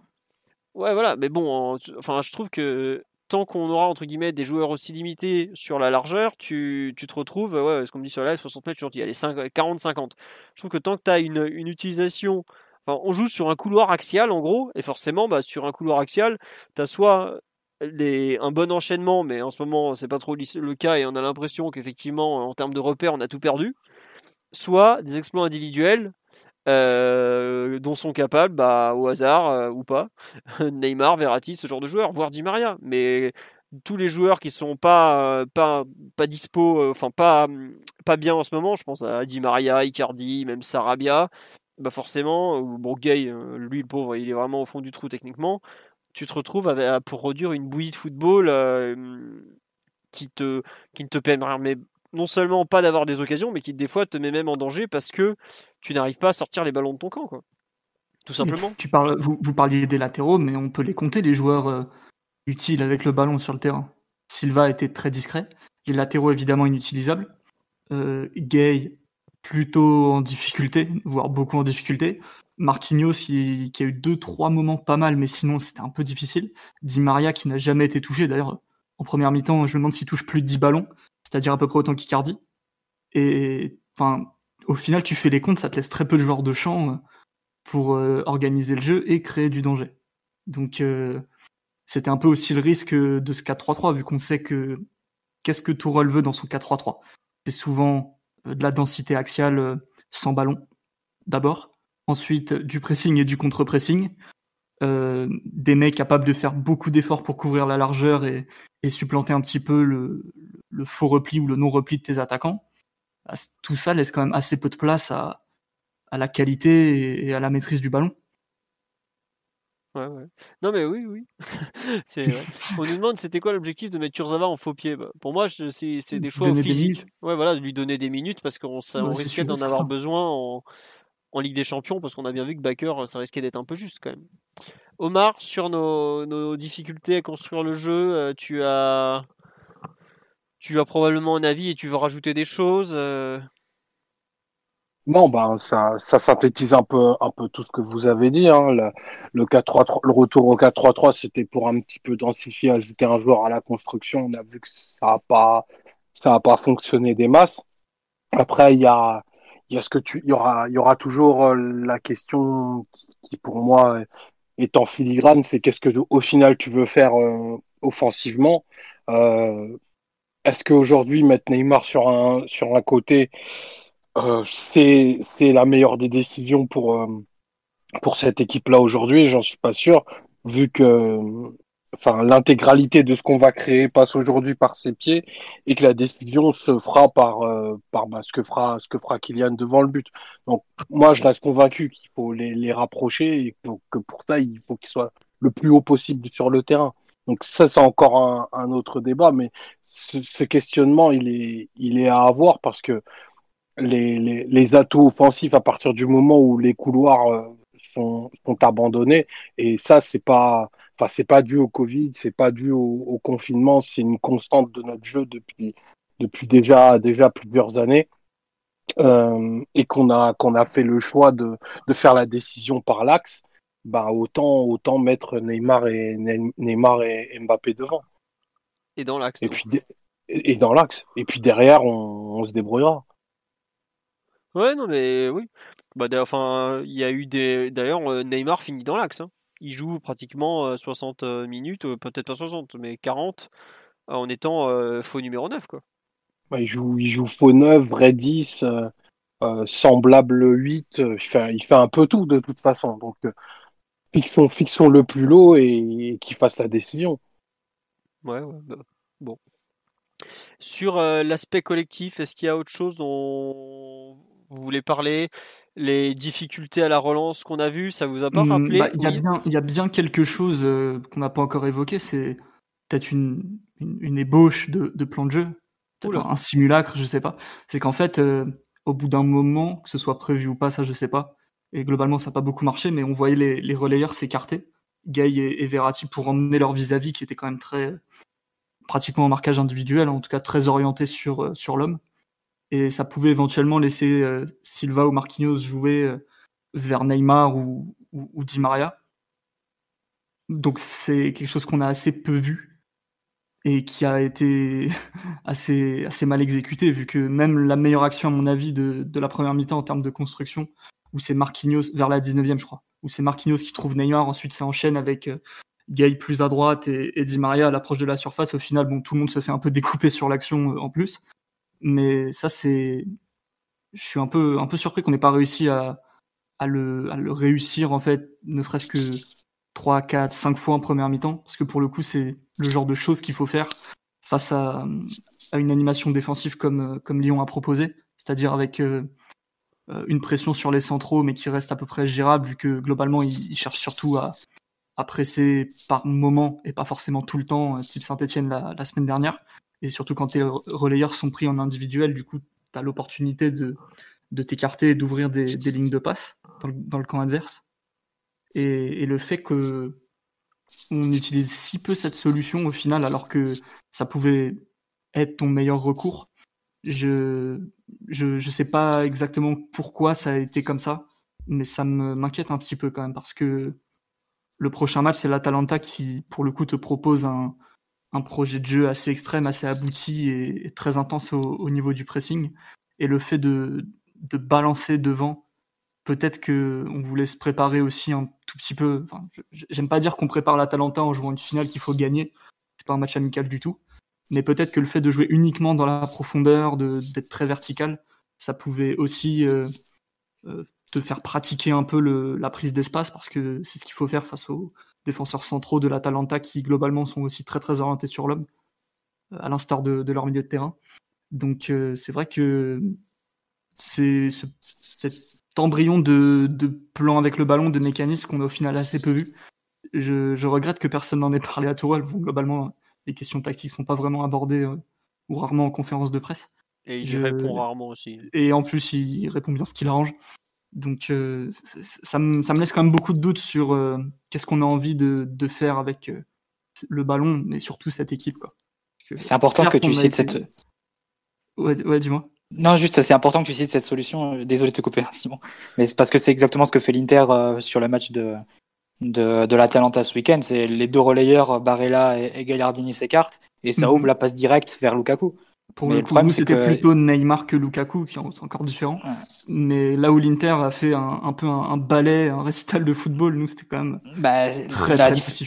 Ouais voilà, mais bon, enfin je trouve que tant qu'on aura entre guillemets des joueurs aussi limités sur la largeur, tu, tu te retrouves, ouais, ce qu'on me dit sur la 60 mètres, tu dis, allez, 40-50. Je trouve que tant que tu as une, une utilisation On joue sur un couloir axial en gros, et forcément, bah, sur un couloir axial, tu as soit un bon enchaînement, mais en ce moment c'est pas trop le cas et on a l'impression qu'effectivement en termes de repères on a tout perdu. Soit des exploits individuels euh, dont sont capables, bah, au hasard euh, ou pas, Neymar, Verratti, ce genre de joueurs, voire Di Maria. Mais tous les joueurs qui sont pas pas pas dispo, enfin pas pas bien en ce moment, je pense à Di Maria, Icardi, même Sarabia. Bah forcément, bon Gay, euh, lui le pauvre, il est vraiment au fond du trou techniquement tu te retrouves avec, pour produire une bouillie de football euh, qui, te, qui ne te permet non seulement pas d'avoir des occasions, mais qui des fois te met même en danger parce que tu n'arrives pas à sortir les ballons de ton camp. Quoi. Tout simplement. Tu parles, vous, vous, parliez des latéraux, mais on peut les compter, les joueurs euh, utiles avec le ballon sur le terrain. Silva était très discret. Les latéraux, évidemment, inutilisables. Euh, Gay, plutôt en difficulté, voire beaucoup en difficulté. Marquinhos qui, a eu deux trois moments pas mal, mais sinon c'était un peu difficile. Di Maria qui n'a jamais été touché. D'ailleurs, en première mi-temps, je me demande s'il touche plus de 10 ballons, c'est-à-dire à peu près autant qu'Icardi. Et enfin, au final, tu fais les comptes, ça te laisse très peu de joueurs de champ euh, pour euh, organiser le jeu et créer du danger. Donc euh, c'était un peu aussi le risque de ce 4-3-3, vu qu'on sait que qu'est-ce que Tourelle veut dans son 4-3-3 C'est souvent de la densité axiale sans ballon, d'abord ensuite du pressing et du contre-pressing. Euh, des mecs capables de faire beaucoup d'efforts pour couvrir la largeur et, supplanter un petit peu le, faux repli ou le non-repli de tes attaquants. Bah, tout ça laisse quand même assez peu de place à, la qualité et, à la maîtrise du ballon. Ouais, ouais. Non, mais oui, oui. On nous demande c'était quoi l'objectif de mettre Kurzawa en faux pied? Bah, pour moi, c'est des choix physiques. Ouais, voilà, de lui donner des minutes parce qu'on risquait d'en avoir besoin en, en Ligue des Champions, parce qu'on a bien vu que Baker, ça risquait d'être un peu juste quand même. Omar, sur nos, difficultés à construire le jeu, euh, tu as, tu as probablement un avis et tu veux rajouter des choses euh? Non, ben ça, ça synthétise un peu, un peu tout ce que vous avez dit. Hein. Le, 4 le retour au 4-3-3, c'était pour un petit peu densifier, ajouter un joueur à la construction. On a vu que ça n'a pas, ça a pas fonctionné des masses. Après, il y a, il y a ce que tu, il y aura, y aura toujours euh, la question qui, pour moi est en filigrane, c'est qu'est-ce que au final tu veux faire euh, offensivement. Euh, est-ce qu'aujourd'hui mettre Neymar sur un sur un côté, euh, c'est la meilleure des décisions pour euh, pour cette équipe-là aujourd'hui J'en suis pas sûr, vu que enfin l'intégralité de ce qu'on va créer passe aujourd'hui par ses pieds et que la décision se fera par euh, par bah, ce que fera ce que fera Kylian devant le but. Donc moi je reste convaincu qu'il faut les, les rapprocher et que, pour ça il faut qu'ils soient le plus haut possible sur le terrain. Donc ça c'est encore un, un, autre débat, mais ce, ce, questionnement il est il est à avoir parce que les, les, les atouts offensifs à partir du moment où les couloirs euh, sont, sont abandonnés et ça c'est pas Enfin, c'est pas dû au Covid, c'est pas dû au, confinement, c'est une constante de notre jeu depuis depuis déjà déjà plusieurs années. Euh, et qu'on a qu'on a fait le choix de, de faire la décision par l'axe, bah autant autant mettre Neymar et Neymar et Mbappé devant. Et dans l'axe. Et puis et dans l'axe. Et puis derrière, on, on, se débrouillera. Ouais, non mais oui. Bah enfin, il y a eu des. D'ailleurs, euh, Neymar finit dans l'axe. Hein il joue pratiquement 60 euh, minutes, euh, peut-être pas 60, mais 40 en étant euh, faux numéro 9. Quoi. il, joue, il joue faux 9, vrai 10, semblable 8. il, fait, il fait un peu tout de toute façon. Donc, fixons, fixons le plus lot et, qu'il fasse la décision. Ouais, ouais bah, bon. Sur l'aspect collectif, est-ce qu'il y a autre chose dont vous voulez parler les difficultés à la relance qu'on a vues, ça vous a pas mmh, rappelé bah, Il y, a bien quelque chose euh, qu'on n'a pas encore évoqué, c'est peut-être une, une, ébauche de, de, plan de jeu, peut-être un, simulacre, je sais pas. C'est qu'en fait, euh, au bout d'un moment, que ce soit prévu ou pas, ça je sais pas, et globalement ça n'a pas beaucoup marché, mais on voyait les, les relayeurs s'écarter, Gay et, Verratti, pour emmener leur vis-à-vis qui était quand même très pratiquement en marquage individuel, en tout cas très orienté sur, euh, sur l'homme et ça pouvait éventuellement laisser euh, Silva ou Marquinhos jouer euh, vers Neymar ou, Di Maria. Donc c'est quelque chose qu'on a assez peu vu et qui a été assez, assez mal exécuté, vu que même la meilleure action, à mon avis, de, de la première mi-temps en termes de construction, où c'est Marquinhos, vers la 19e, je crois, où c'est Marquinhos qui trouve Neymar, ensuite ça enchaîne avec euh, Gay plus à droite et, et Di Maria à l'approche de la surface. Au final, bon, tout le monde se fait un peu découper sur l'action en plus. Mais ça, c'est. Je suis un peu, surpris qu'on n'ait pas réussi à, le, réussir, en fait, ne serait-ce que 3, 4, 5 fois en première mi-temps. Parce que pour le coup, c'est le genre de choses qu'il faut faire face à, une animation défensive comme, Lyon a proposé. C'est-à-dire avec euh, une pression sur les centraux, mais qui reste à peu près gérable, vu que globalement, ils, cherchent surtout à, presser par moment et pas forcément tout le temps, euh, type Saint-Etienne la, semaine dernière. Et surtout quand tes relayeurs sont pris en individuel, du coup, tu as l'opportunité de, de t'écarter et d'ouvrir des, lignes de passe dans le, camp adverse. Et, et, le fait que on utilise si peu cette solution au final, alors que ça pouvait être ton meilleur recours, je je, je sais pas exactement pourquoi ça a été comme ça, mais ça m'inquiète un petit peu quand même parce que le prochain match c'est l'Atalanta qui pour le coup te propose un, un projet de jeu assez extrême, assez abouti et, très intense au, niveau du pressing. Et le fait de, de balancer devant, peut-être que on voulait se préparer aussi un tout petit peu. Enfin, J'aime pas dire qu'on prépare l'Atalanta en jouant une finale qu'il faut gagner. C'est pas un match amical du tout. Mais peut-être que le fait de jouer uniquement dans la profondeur, d'être très vertical, ça pouvait aussi euh, euh, te faire pratiquer un peu la prise d'espace parce que c'est ce qu'il faut faire face aux, défenseurs centraux de l'Atalanta qui globalement sont aussi très très orientés sur l'homme, euh, à l'instar de, leur milieu de terrain. Donc euh, c'est vrai que c'est ce, cet embryon de, de, plan avec le ballon, de mécanisme qu'on a au final assez peu vu. Je, je regrette que personne n'en ait parlé à Tourelle. Globalement, les questions tactiques sont pas vraiment abordées euh, ou rarement en conférence de presse. Et il répond rarement aussi. Et en plus, il répond bien ce qu'il arrange. Donc euh, ça, me, ça, me, laisse quand même beaucoup de doutes sur euh, qu'est-ce qu'on a envie de, de faire avec euh, le ballon, mais surtout cette équipe. C'est important que tu cites cette. Ouais, ouais dis-moi. Non, juste, c'est important que tu cites cette solution. Désolé de te couper, Simon. Mais c'est parce que c'est exactement ce que fait l'Inter sur le match de, de, de l'Atalanta ce week-end. C'est les deux relayeurs, Barella et, et Gallardini s'écartent et ça mhm. ouvre la passe directe vers Lukaku. Pour le, coup, nous, c'était plutôt Neymar que Lukaku, qui est encore différent. Mais là où l'Inter a fait un, peu un, ballet, un récital de football, nous, c'était quand même bah, très, la très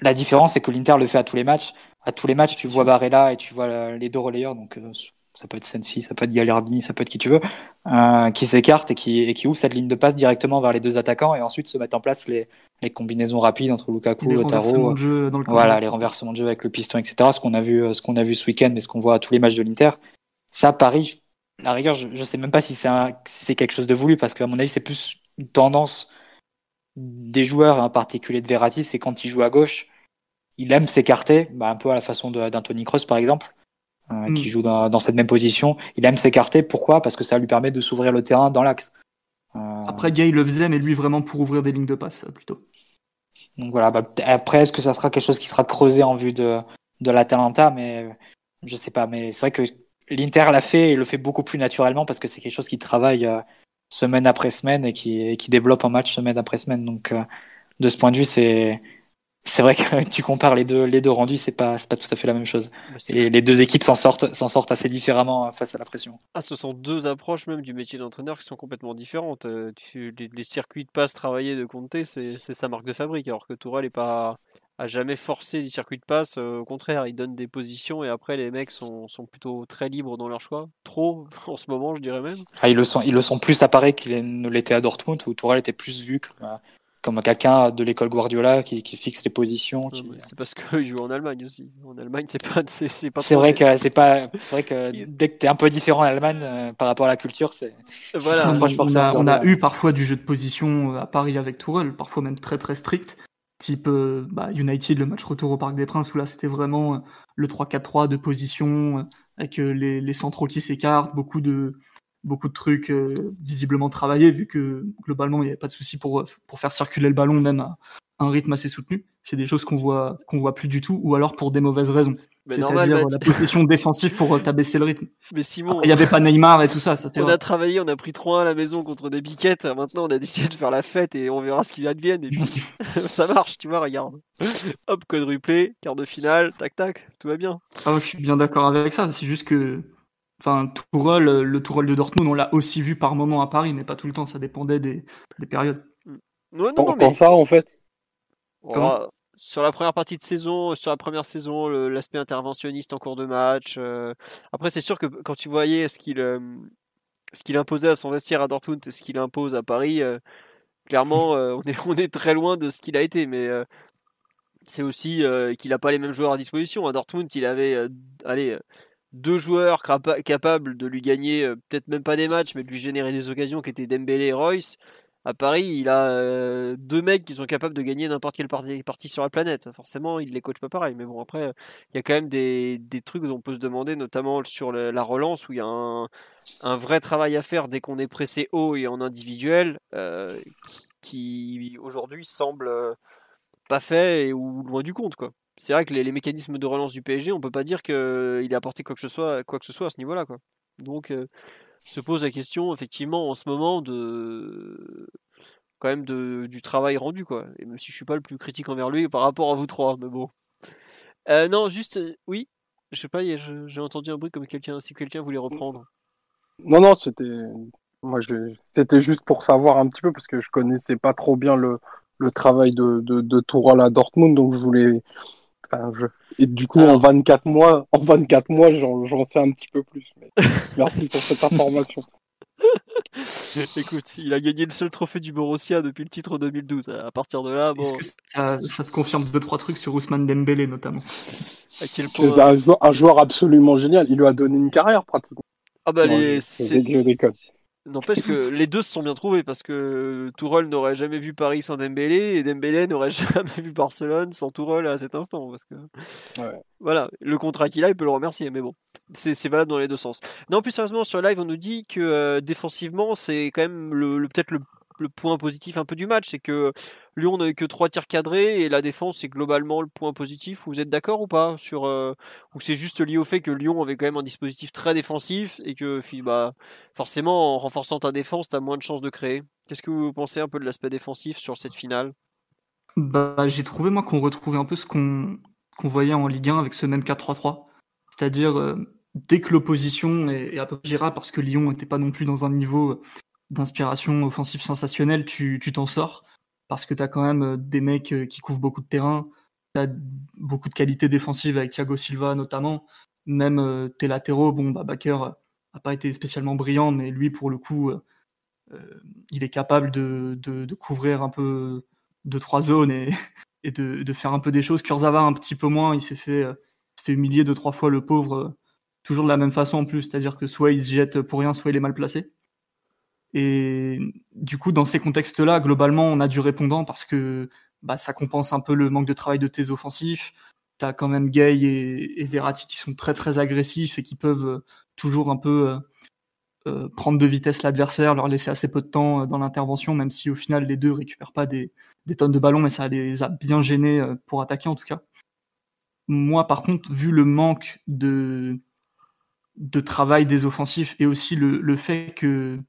La différence, c'est que l'Inter le fait à tous les matchs. à tous les matchs, tu vois Barella et tu vois les deux relayeurs, donc ça peut être Sensi, ça peut être Gallardini, ça peut être qui tu veux, euh, qui s'écarte et qui, et qui ouvre cette ligne de passe directement vers les deux attaquants et ensuite se mettent en place les, les combinaisons rapides entre Lukaku et Taro. voilà, les renversements de jeu avec le piston, etc. Ce qu'on a vu, ce qu'on a vu ce week-end et ce qu'on voit à tous les matchs de l'Inter. Ça, Paris, la rigueur, je, ne sais même pas si c'est si quelque chose de voulu parce qu'à mon avis, c'est plus une tendance des joueurs, en particulier de Verratti, c'est quand il joue à gauche, il aime s'écarter, bah, un peu à la façon d'Anthony Cross par exemple euh, qui mm. joue dans, dans, cette même position. Il aime s'écarter. Pourquoi? Parce que ça lui permet de s'ouvrir le terrain dans l'axe. Euh... Après, Gay le faisait, mais lui vraiment pour ouvrir des lignes de passe plutôt. Donc voilà. Bah, après, est-ce que ça sera quelque chose qui sera creusé en vue de, de l'Atalanta? Mais je sais pas. Mais c'est vrai que l'Inter l'a fait et le fait beaucoup plus naturellement parce que c'est quelque chose qui travaille euh, semaine après semaine et qui, qui développe un match semaine après semaine. Donc euh, de ce point de vue, c'est c'est vrai que tu compares les deux, les deux rendus, c'est pas, pas tout à fait la même chose. Bah, Et les deux équipes s'en sortent, s'en sortent assez différemment face à la pression. Ah, ce sont deux approches même du métier d'entraîneur qui sont complètement différentes. Euh, les, circuits de passe travaillés de Conte, c'est sa marque de fabrique, alors que Tourelle est pas a jamais forcé les circuits de passe. Euh, au contraire, il donne des positions et après les mecs sont, sont, plutôt très libres dans leur choix. Trop en ce moment, je dirais même. Ah, ils le sont, ils le sont plus à Paris qu'ils ne l'étaient à Dortmund où Tourelle était plus vu que comme quelqu'un de l'école Guardiola qui, qui, fixe les positions. C'est parce qu'il joue en Allemagne aussi. En Allemagne, c'est pas. C'est C'est vrai que c'est pas. C'est vrai que dès que t'es un peu différent en Allemagne euh, par rapport à la culture, c'est. Voilà. on, a, on a eu parfois du jeu de position euh, à Paris avec Tourelle, parfois même très très strict. Type euh, bah, United, le match retour au Parc des Princes, où là c'était vraiment le 3-4-3 de position, avec les, les centraux qui s'écartent, beaucoup de, beaucoup de trucs euh, visiblement travaillés, vu que globalement, il n'y avait pas de souci pour, pour faire circuler le ballon, même à un rythme assez soutenu. C'est des choses qu'on voit, qu'on voit plus du tout, ou alors pour des mauvaises raisons. C'est-à-dire la possession défensive pour euh, t'abaisser le rythme. Mais Simon, il n'y avait pas Neymar et tout ça. ça on a travaillé, on a pris 3 à la maison contre des biquettes. Maintenant, on a décidé de faire la fête et on verra ce qu'il advienne. Et puis, ça marche, tu vois, regarde. Hop, quadruplé, quart de finale, tac tac, tout va bien. Ah, je suis bien d'accord avec ça. C'est juste que Enfin, Tourelle, le Tourelle de Dortmund, on l'a aussi vu par moment à Paris, mais pas tout le temps, ça dépendait des, périodes. Non, non, non, ça, en fait Sur la première partie de saison, sur la première saison, l'aspect interventionniste en cours de match. Euh, après, c'est sûr que quand tu voyais ce qu'il euh, ce qu'il imposait à son vestiaire à Dortmund et ce qu'il impose à Paris, euh, clairement, on, est, on est très loin de ce qu'il a été. Mais c'est aussi qu'il n'a pas les mêmes joueurs à disposition. À Dortmund, il avait allez, deux joueurs capables de lui gagner euh, peut-être même pas des matchs, mais de lui générer des occasions qui étaient Dembélé et Royce. À Paris, il a euh, deux mecs qui sont capables de gagner n'importe quelle partie, sur la planète. Forcément, il les coach pas pareil. Mais bon, après, il y a quand même des, trucs dont on peut se demander, notamment sur la relance, où il y a un, vrai travail à faire dès qu'on est pressé haut et en individuel, euh, qui aujourd'hui semble pas fait ou loin du compte. quoi c'est vrai que les, mécanismes de relance du PSG, on peut pas dire qu'il a apporté quoi que ce soit, quoi que ce soit à ce niveau-là. Quoi. Donc, euh, se pose la question, effectivement, en ce moment, de quand même du travail rendu. Quoi. Et même si je suis pas le plus critique envers lui par rapport à vous trois, mais bon. Euh, non, juste, euh, oui, je sais pas, j'ai entendu un bruit comme quelqu'un, si quelqu'un voulait reprendre. Non, non, c'était. Moi, c'était juste pour savoir un petit peu, parce que je connaissais pas trop bien le, travail de, de, à Dortmund, donc je voulais et du coup, en 24 mois, en 24 mois, j'en sais un petit peu plus. Merci pour cette information. Écoute, il a gagné le seul trophée du Borussia depuis le titre 2012. À partir de là, bon... Est-ce que ça, te confirme deux trois trucs sur Ousmane Dembélé notamment à quel point... un, joueur, un, joueur, absolument génial. Il lui a donné une carrière pratiquement. Ah bah les, c'est N'empêche que les deux se sont bien trouvés parce que Tourelle n'aurait jamais vu Paris sans Dembélé et Dembélé n'aurait jamais vu Barcelone sans Tourelle à cet instant parce que voilà le contrat qu'il a il peut le remercier mais bon c'est valable dans les deux sens. Non plus sérieusement sur live on nous dit que euh, défensivement c'est quand même le peut-être le le point positif un peu du match, c'est que Lyon n'a eu que trois tirs cadrés et la défense c'est globalement le point positif. Vous êtes d'accord ou pas sur euh, ou c'est juste lié au fait que Lyon avait quand même un dispositif très défensif et que bah forcément en renforçant ta défense tu as moins de chances de créer? Qu'est-ce que vous pensez un peu de l'aspect défensif sur cette finale? Bah j'ai trouvé moi qu'on retrouvait un peu ce qu'on voyait en Ligue 1 avec ce même 4-3-3, c'est-à-dire euh, dès que l'opposition est, à peu près parce que Lyon n'était pas non plus dans un niveau d'inspiration offensive sensationnelle, tu t'en sors parce que tu as quand même euh, des mecs euh, qui couvrent beaucoup de terrain. as beaucoup de qualité défensive avec Thiago Silva notamment. Même tes latéraux, bon, bah, Baker n'a pas été spécialement brillant, mais lui, pour le coup, il est capable de, de, couvrir un peu deux, trois zones et, et de, de, faire un peu des choses. Kurzawa, un petit peu moins, il s'est fait, fait humilier deux, trois fois le pauvre, toujours de la même façon en plus, c'est-à-dire que soit il se jette pour rien, soit il est mal placé. Et du coup, dans ces contextes-là, globalement, on a du répondant parce que bah, ça compense un peu le manque de travail de tes offensifs. Tu as quand même Gay et, et, qui sont très très agressifs et qui peuvent euh, toujours un peu euh, euh, prendre de vitesse l'adversaire, leur laisser assez peu de temps dans l'intervention, même si au final les deux récupèrent pas des, des, tonnes de ballons, mais ça les a bien gênés pour attaquer en tout cas. Moi, par contre, vu le manque de, de travail des offensifs et aussi le, le fait que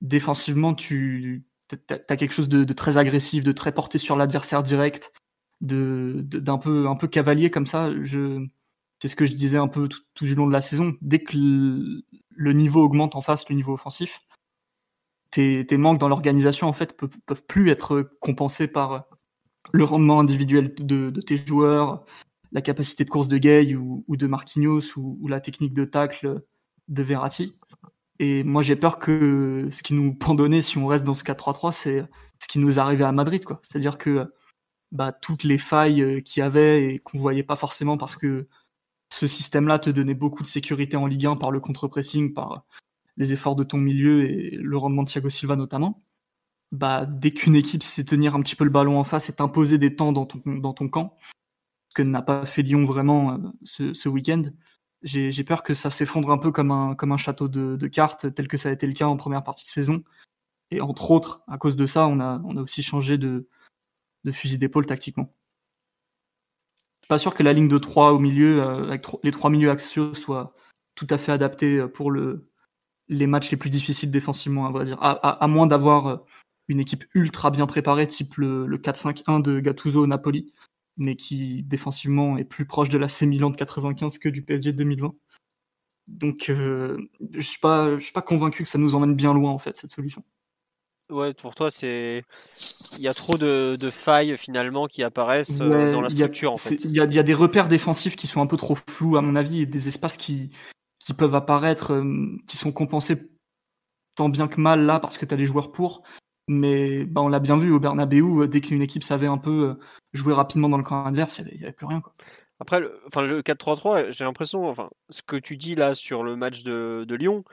défensivement, tu as quelque chose de, très agressif, de très porté sur l'adversaire direct, d'un peu, un peu cavalier comme ça. C'est ce que je disais un peu tout, du long de la saison. Dès que le, niveau augmente en face, le niveau offensif, tes, manques dans l'organisation en fait peuvent, plus être compensés par le rendement individuel de, tes joueurs, la capacité de course de Gay ou, ou de Marquinhos ou, ou, la technique de tacle de Verratti. Et moi, j'ai peur que ce qui nous pendonnait, si on reste dans ce 4-3-3, c'est ce qui nous arrivait à Madrid. quoi. C'est-à-dire que bah, toutes les failles euh, qu'il y avait et qu'on voyait pas forcément parce que ce système-là te donnait beaucoup de sécurité en Ligue 1 par le contre-pressing, par les efforts de ton milieu et le rendement de Thiago Silva notamment. Bah, dès qu'une équipe sait tenir un petit peu le ballon en face et t'imposer des temps dans ton, dans ton camp, ce que n'a pas fait Lyon vraiment euh, ce, ce week-end, j'ai peur que ça s'effondre un peu comme un, comme un château de, cartes, tel que ça a été le cas en première partie de saison. Et entre autres, à cause de ça, on a, on a aussi changé de, de fusil d'épaule tactiquement. Je suis pas sûr que la ligne de 3 au milieu, euh, avec les trois milieux axiaux, soit tout à fait adaptée pour le, les matchs les plus difficiles défensivement, à moins d'avoir euh, une équipe ultra bien préparée, type le, le 4-5-1 de Gattuso Napoli, mais qui défensivement est plus proche de la C Milan de 95 que du PSG de 2020. Donc euh, je suis pas je suis pas convaincu que ça nous emmène bien loin en fait cette solution. Ouais, pour toi c'est il y a trop de, de failles finalement qui apparaissent euh, dans la structure en fait. Il y a, y a, des repères défensifs qui sont un peu trop flous à mon avis et des espaces qui qui peuvent apparaître euh, qui sont compensés tant bien que mal là parce que tu as les joueurs pour mais bah, on l'a bien vu au Bernabeu, euh, dès qu'une équipe savait un peu euh, jouer rapidement dans le camp adverse, il n'y avait, plus rien. Quoi. Après, le, enfin, le 4-3-3, j'ai l'impression, enfin, ce que tu dis là sur le match de, de, Lyon,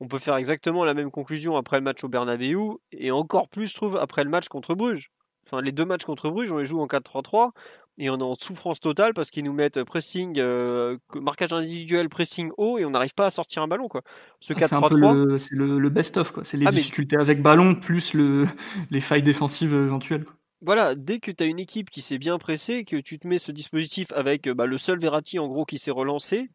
on peut faire exactement la même conclusion après le match au Bernabeu, et encore plus, je trouve, après le match contre Bruges. Enfin, les deux matchs contre Bruges, on les joue en 4-3-3 et on est en souffrance totale parce qu'ils nous mettent pressing, euh, marquage individuel, pressing haut et on n'arrive pas à sortir un ballon. Quoi. Ce 4-3-3. Ah, c'est le, best-of. C'est les ah, difficultés avec ballon plus le, les failles défensives éventuelles. Voilà, dès que tu as une équipe qui s'est bien pressée, que tu te mets ce dispositif avec bah, le seul Verratti en gros qui s'est relancé,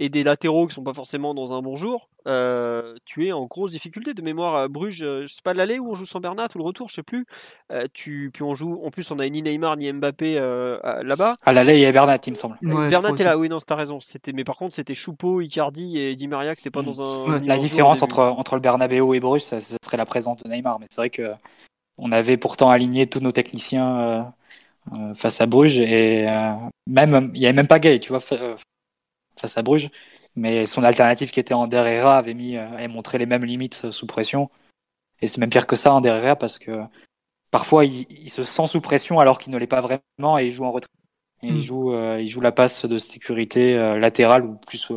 et des latéraux qui sont pas forcément dans un bon jour, euh, tu es en grosse difficulté de mémoire à Bruges. Euh, je sais pas l'aller où on joue sans Bernat ou le retour, je sais plus. Euh, tu puis on joue. En plus, on a ni Neymar ni Mbappé là-bas. À l'aller, il y a Bernat, il me semble. Bernat est là. Oui, non, t'as raison. C'était, mais par contre, c'était Choupeau, Icardi et Di Maria qui n'étaient pas dans un. la différence entre entre le Bernabeu et Bruges, ce serait la présence de Neymar. Mais c'est vrai que on avait pourtant aligné tous nos techniciens. face à Bruges et même il y avait même pas Gay tu vois face à Bruges. Mais son alternative qui était en Herrera avait mis euh, montré les mêmes limites euh, sous pression. Et c'est même pire que ça en Herrera parce que parfois il, se sent sous pression alors qu'il ne l'est pas vraiment et il joue en retrait. il, hmm. joue, euh, il joue la passe de sécurité latérale ou plus,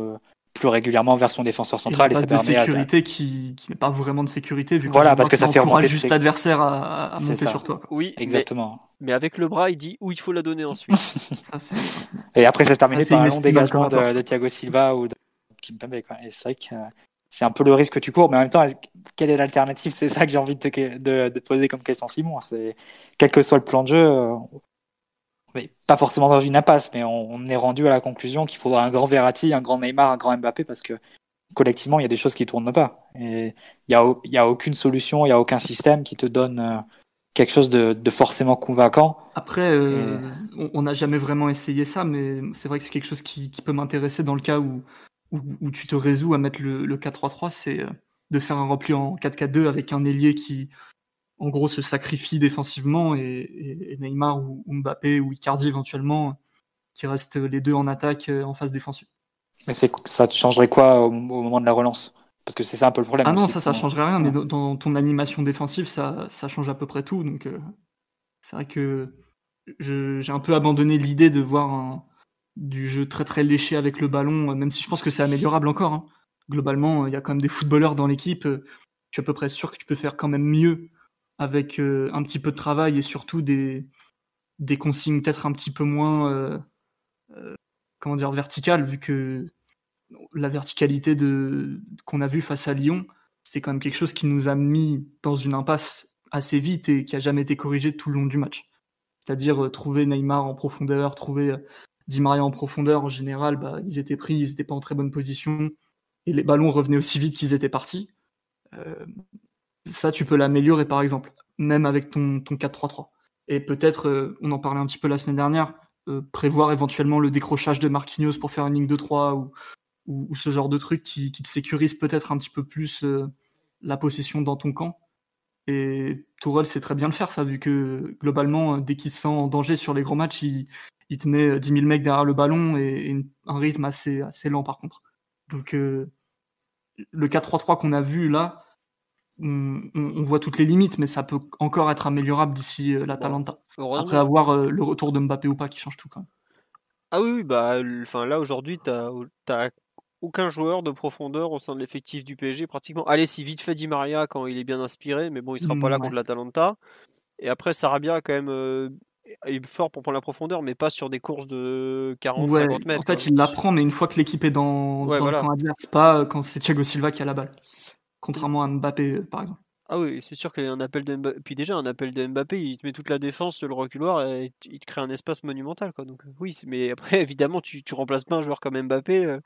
plus régulièrement vers son défenseur central. Et, ça de permet sécurité qui, qui n'est pas vraiment de sécurité vu voilà parce que ça, fait juste l'adversaire à, monter sur toi. Oui, exactement. Mais, avec le bras, il dit où il faut la donner ensuite. et après, ça se terminé par un long dégagement de, de, Thiago Silva ou de Kimpembe. Et c'est vrai que c'est un peu le risque que tu cours, mais en même temps, quelle est l'alternative? C'est ça que j'ai envie de te, de, de poser comme question, Simon. C'est quel que soit le plan de jeu, mais pas forcément dans une impasse, mais on, est rendu à la conclusion qu'il faudra un grand Verratti, un grand Neymar, un grand Mbappé parce que collectivement, il y a des choses qui tournent pas. Et il y a, il y a aucune solution, il y a aucun système qui te donne euh, quelque chose de, de forcément convaincant. Après, euh, on n'a jamais vraiment essayé ça, mais c'est vrai que c'est quelque chose qui, qui peut m'intéresser dans le cas où, où, où, tu te résous à mettre le, le 4-3-3, c'est euh, de faire un repli en 4-4-2 avec un ailier qui en gros, se sacrifient défensivement et, Neymar ou, Mbappé ou Icardi éventuellement, qui restent les deux en attaque en phase défensive. Mais ça changerait quoi au, moment de la relance? Parce que c'est ça un peu le problème. Ah non, ça, ça changerait rien, mais dans, ton animation défensive, ça, ça change à peu près tout. Donc, c'est vrai que j'ai un peu abandonné l'idée de voir du jeu très très léché avec le ballon, même si je pense que c'est améliorable encore. Hein. Globalement, il y a quand même des footballeurs dans l'équipe. Je suis à peu près sûr que tu peux faire quand même mieux avec euh, un petit peu de travail et surtout des, des consignes peut-être un petit peu moins euh, euh, comment dire verticales, vu que la verticalité qu'on a vu face à Lyon, c'est quand même quelque chose qui nous a mis dans une impasse assez vite et qui a jamais été corrigé tout le long du match. C'est-à-dire trouver Neymar en profondeur, trouver Di Maria en profondeur, en général, bah, ils étaient pris, ils n'étaient pas en très bonne position, et les ballons revenaient aussi vite qu'ils étaient partis. Euh, ça, tu peux l'améliorer, par exemple, même avec ton, ton 4-3-3. Et peut-être, euh, on en parlait un petit peu la semaine dernière, euh, prévoir éventuellement le décrochage de Marquinhos pour faire une ligne de 3 ou, ou, ce genre de truc qui, qui te sécurise peut-être un petit peu plus la possession dans ton camp. Et Tourelle sait très bien le faire, ça, vu que globalement, dès qu'il se sent en danger sur les gros matchs, il, il te met 10 000 mecs derrière le ballon et, un rythme assez, assez lent par contre. Donc euh, le 4-3-3 qu'on a vu là, on, voit toutes les limites, mais ça peut encore être améliorable d'ici la euh, l'Atalanta. Après avoir euh, le retour de Mbappé ou pas qui change tout quand même. Ah oui, bah, enfin là aujourd'hui, tu n'as aucun joueur de profondeur au sein de l'effectif du PSG pratiquement. Allez, si vite fait Di Maria quand il est bien inspiré, mais bon, il sera pas là mmh, contre l'Atalanta. Et après, Sarabia a quand même est fort pour prendre la profondeur, mais pas sur des courses de 40-50 mètres. En fait, il l'apprend, mais une fois que l'équipe est dans, dans le camp adverse, pas euh, quand c'est Thiago Silva qui a la balle. Contrairement à Mbappé, euh, par exemple. Ah oui, c'est sûr qu'un appel de Mbappé, puis déjà un appel de Mbappé, il te met toute la défense sur le reculoir et il te crée un espace monumental, quoi. Donc oui, mais après évidemment, tu, tu remplaces pas un joueur comme Mbappé euh,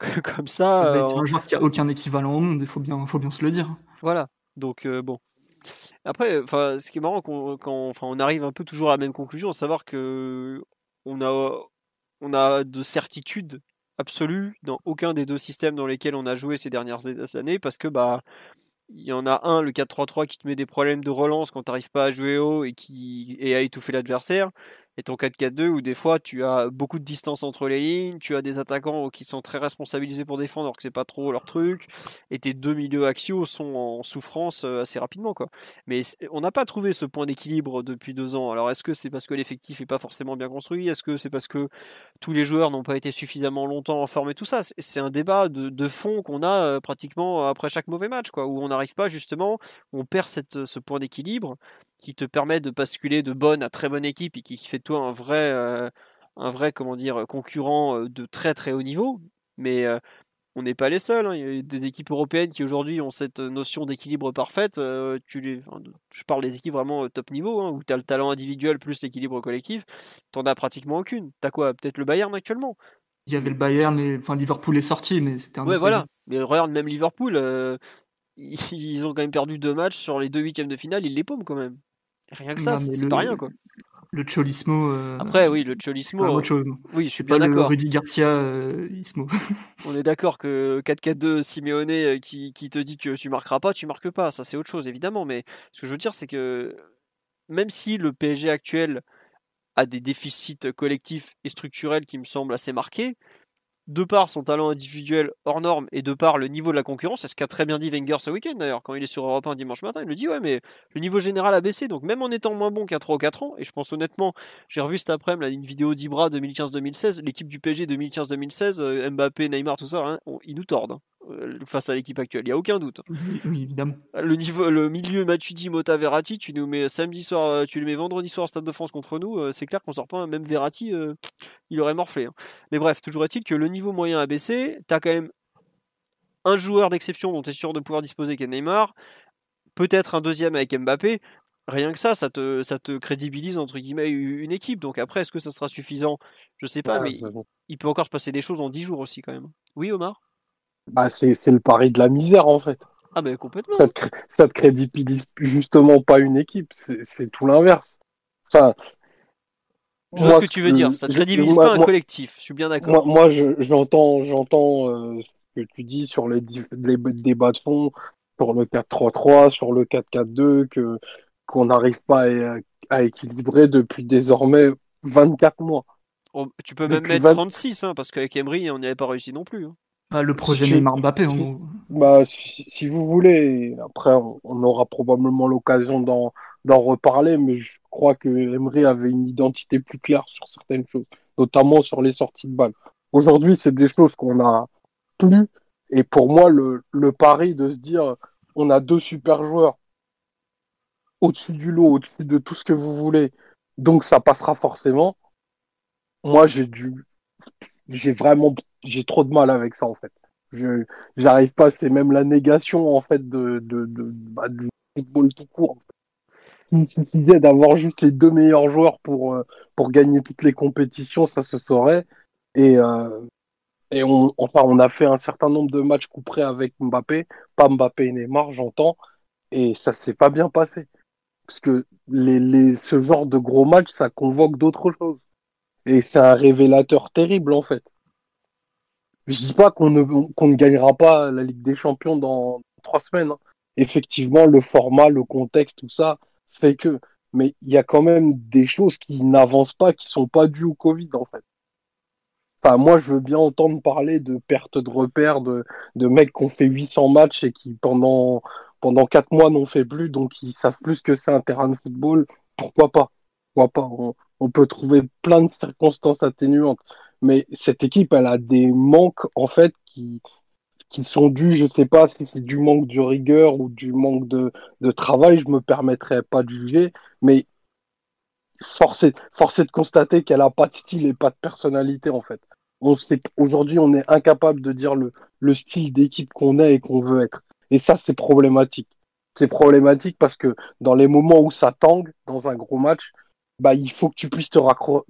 comme ça. C'est un joueur qui a aucun équivalent au monde, il faut bien, faut bien se le dire. Voilà. Donc bon, après, ce qui est marrant, quand, enfin, on arrive un peu toujours à la même conclusion, à savoir que on a, on a de certitude absolue dans aucun des deux systèmes dans lesquels on a joué ces dernières années, parce que bah il y en a un, le 4-3-3, qui te met des problèmes de relance quand tu n'arrives pas à jouer haut et qui et à étouffer l'adversaire et ton 4-4-2 où des fois tu as beaucoup de distance entre les lignes, tu as des attaquants qui sont très responsabilisés pour défendre alors que c'est pas trop leur truc, et tes deux milieux axiaux sont en souffrance euh, assez rapidement quoi. Mais on n'a pas trouvé ce point d'équilibre depuis deux ans. Alors est-ce que c'est parce que l'effectif est pas forcément bien construit? Est-ce que c'est parce que tous les joueurs n'ont pas été suffisamment longtemps en forme et tout ça? C'est un débat de, fond qu'on a euh, pratiquement après chaque mauvais match quoi, où on n'arrive pas justement, on perd ce point d'équilibre qui te permet de basculer de bonne à très bonne équipe et qui fait de toi un vrai, euh, un vrai comment dire, concurrent euh, de très très haut niveau. Mais euh, on n'est pas les seuls. Hein. Il y a des équipes européennes qui aujourd'hui ont cette notion d'équilibre parfaite. tu les, je parle des équipes vraiment top niveau, hein, où tu as le talent individuel plus l'équilibre collectif. Tu as pratiquement aucune. Tu as quoi? Peut-être le Bayern actuellement? Il y avait le Bayern, et, enfin Liverpool est sorti, mais c'était un Ouais, voilà. Mais regarde, même Liverpool, ils ont quand même perdu deux matchs sur les deux huitièmes de finale, ils les paument quand même. Rien que ça, c'est pas rien quoi. Le Cholismo. Euh, Après, oui, le Cholismo. Oui, je suis pas, d'accord. Rudy Garcia euh, Ismo. On est d'accord que 4-4-2 Simeone euh, qui, qui, te dit que tu marqueras pas, tu marques pas. Ça, c'est autre chose, évidemment. Mais ce que je veux dire, c'est que même si le PSG actuel a des déficits collectifs et structurels qui me semblent assez marqués, de par son talent individuel hors norme et de par le niveau de la concurrence, c'est ce qu'a très bien dit Wenger ce week-end d'ailleurs, quand il est sur Europe 1 dimanche matin, il me dit ouais mais le niveau général a baissé, donc même en étant moins bon qu'à 3 ou 4 ans, et je pense honnêtement, j'ai revu cet après-midi une vidéo d'Ibra 2015-2016, l'équipe du PSG 2015-2016, euh, Mbappé, Neymar, tout ça, hein, ils nous tordent. Euh, face à l'équipe actuelle, il n'y a aucun doute. Oui, évidemment. Le, niveau, le milieu Matuidi, Mota, Verratti, tu nous mets samedi soir, euh, tu le mets vendredi soir au Stade de France contre nous, euh, c'est clair qu'on sort pas, même Verratti, il aurait morflé. Hein. Mais bref, toujours est-il que le niveau moyen a baissé, tu as quand même un joueur d'exception dont tu es sûr de pouvoir disposer qui est Neymar, peut-être un deuxième avec Mbappé, rien que ça, ça te, ça te crédibilise entre guillemets une équipe. Donc après, est-ce que ça sera suffisant? Je sais pas, mais il peut encore se passer des choses en 10 jours aussi quand même. Oui, Omar? Bah, c'est le pari de la misère en fait. Ah ben complètement. Ça te, ça te crédibilise justement pas une équipe, c'est tout l'inverse. Enfin, je vois ce que tu veux dire, ça te crédibilise pas un collectif, je suis bien d'accord. Moi, moi j'entends j'entends euh, ce que tu dis sur les, débats de fond, sur le 4-3-3, sur le 4-4-2, que qu'on n'arrive pas à, équilibrer depuis désormais 24 mois. tu peux même mettre 36, hein, parce qu'avec Emery, on n'y avait pas réussi non plus. Hein. Bah, le projet Neymar Mbappé, en gros. Bah, si, vous voulez, après, on, aura probablement l'occasion d'en, d'en reparler, mais je crois que Emery avait une identité plus claire sur certaines choses, notamment sur les sorties de balles. Aujourd'hui, c'est des choses qu'on a plus, et pour moi, le, le pari de se dire, on a deux super joueurs au-dessus du lot, au-dessus de tout ce que vous voulez, donc ça passera forcément. Moi, j'ai dû, j'ai vraiment, j'ai trop de mal avec ça en fait. Je, j'arrive pas, c'est même la négation en fait de, de, bah, du football tout court. Il suffisait d'avoir juste les deux meilleurs joueurs pour, euh, pour gagner toutes les compétitions, ça se saurait. Et, euh, et on, enfin, on a fait un certain nombre de matchs couperés avec Mbappé, pas Mbappé et Neymar, j'entends, et ça s'est pas bien passé. Parce que les, les, ce genre de gros matchs, ça convoque d'autres choses. Et c'est un révélateur terrible, en fait. Je dis pas qu'on ne, ne gagnera pas la Ligue des Champions dans trois semaines. Hein. Effectivement, le format, le contexte, tout ça fait que. Mais il y a quand même des choses qui n'avancent pas, qui sont pas dues au Covid, en fait. Enfin, moi, je veux bien entendre parler de perte de repères, de, mecs qui ont fait 800 matchs et qui, pendant, pendant quatre mois n'ont fait plus, donc ils savent plus que c'est un terrain de football. Pourquoi pas? Pourquoi pas? On, peut trouver plein de circonstances atténuantes, mais cette équipe, elle a des manques en fait qui qui sont dus, je sais pas si c'est du manque de rigueur ou du manque de, de travail, je me permettrai pas de juger, mais force est, de constater qu'elle a pas de style et pas de personnalité en fait. Aujourd'hui, on est incapable de dire le, le style d'équipe qu'on est et qu'on veut être. Et ça, c'est problématique. C'est problématique parce que dans les moments où ça tangue dans un gros match, bah, il faut que tu puisses te,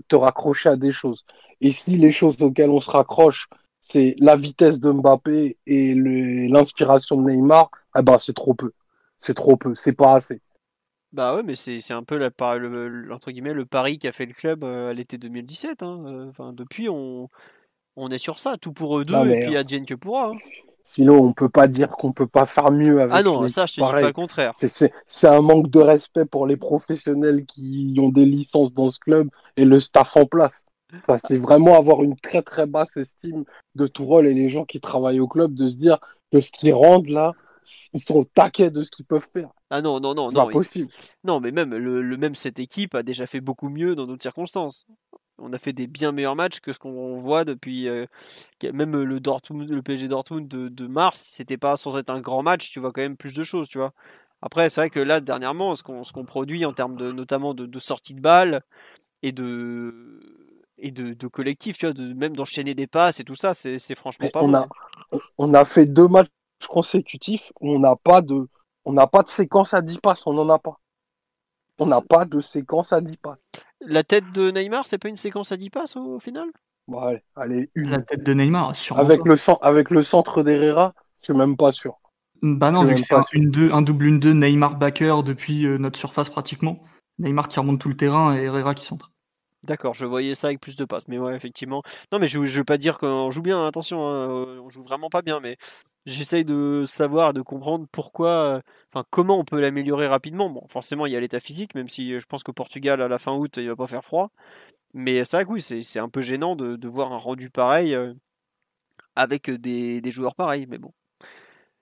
te raccrocher à des choses. Et si les choses auxquelles on se raccroche, c'est la vitesse de Mbappé et l'inspiration de Neymar, eh ben, c'est trop peu. C'est trop peu, c'est pas assez. Bah ouais, mais c'est un peu la, le, entre guillemets, le pari qu'a fait le club euh, à l'été 2017. Hein. Euh, enfin, depuis, on, on est sur ça, tout pour eux deux, et puis advienne que pourra. Hein. Sinon, on peut pas dire qu'on peut pas faire mieux avec Ah non, ça, je te dis pas le contraire. C'est un manque de respect pour les professionnels qui ont des licences dans ce club et le staff en place. c'est vraiment avoir une très très basse estime de tout rôle et les gens qui travaillent au club de se dire que ce qu'ils rendent là, ils sont au taquet de ce qu'ils peuvent faire. Ah non, non, non, non. pas possible. Non, mais même, le, même cette équipe a déjà fait beaucoup mieux dans d'autres circonstances on a fait des bien meilleurs matchs que ce qu'on voit depuis euh, même le Dortmund, le PSG Dortmund de, mars. C'était pas sans être un grand match, tu vois quand même plus de choses, tu vois. Après, c'est vrai que là dernièrement, ce qu'on ce qu'on produit en termes de notamment de, de sortie de balle et de et de, de collectif, tu vois, de, même d'enchaîner des passes et tout ça, c'est franchement pas on bon. A, on a fait deux matchs consécutifs où on n'a pas de on n'a pas de séquence à 10 passes, on n'en a pas. On n'a pas de séquence à 10 passes. La tête de Neymar, c'est pas une séquence à 10 passes au, final? Ouais, allez, une. La tête de Neymar, sûrement. Avec, le, avec le centre d'Herrera, je suis même pas sûr. Bah non, vu que c'est un, un, double une 2 Neymar backer depuis euh, notre surface pratiquement. Neymar qui remonte tout le terrain et Herrera qui centre. D'accord, je voyais ça avec plus de passes, mais ouais, effectivement. Non, mais je, je veux pas dire qu'on joue bien, attention, hein, on joue vraiment pas bien, mais j'essaye de savoir, de comprendre pourquoi, euh, enfin comment on peut l'améliorer rapidement. Bon, forcément, il y a l'état physique, même si euh, je pense qu'au Portugal, à la fin août, il va pas faire froid. Mais que oui, c'est un peu gênant de, voir un rendu pareil euh, avec des, joueurs pareils. Mais bon,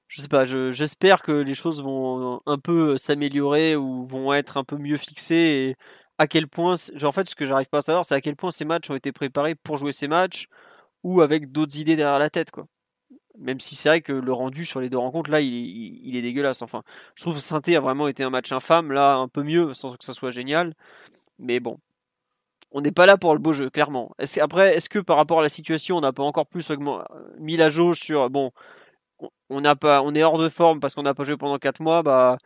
je sais pas, j'espère que les choses vont un peu s'améliorer ou vont être un peu mieux fixées. À quel point, en fait, ce que j'arrive pas à savoir, c'est à quel point ces matchs ont été préparés pour jouer ces matchs ou avec d'autres idées derrière la tête, quoi. Même si c'est vrai que le rendu sur les deux rencontres, là, il, est dégueulasse. Enfin, je trouve que saint a vraiment été un match infâme. Là, un peu mieux, sans que ça soit génial. Mais bon, on n'est pas là pour le beau jeu, clairement. Après, est-ce que par rapport à la situation, on n'a pas encore plus mis la jauge sur bon, on n'a pas, on est hors de forme parce qu'on n'a pas joué pendant 4 mois, bah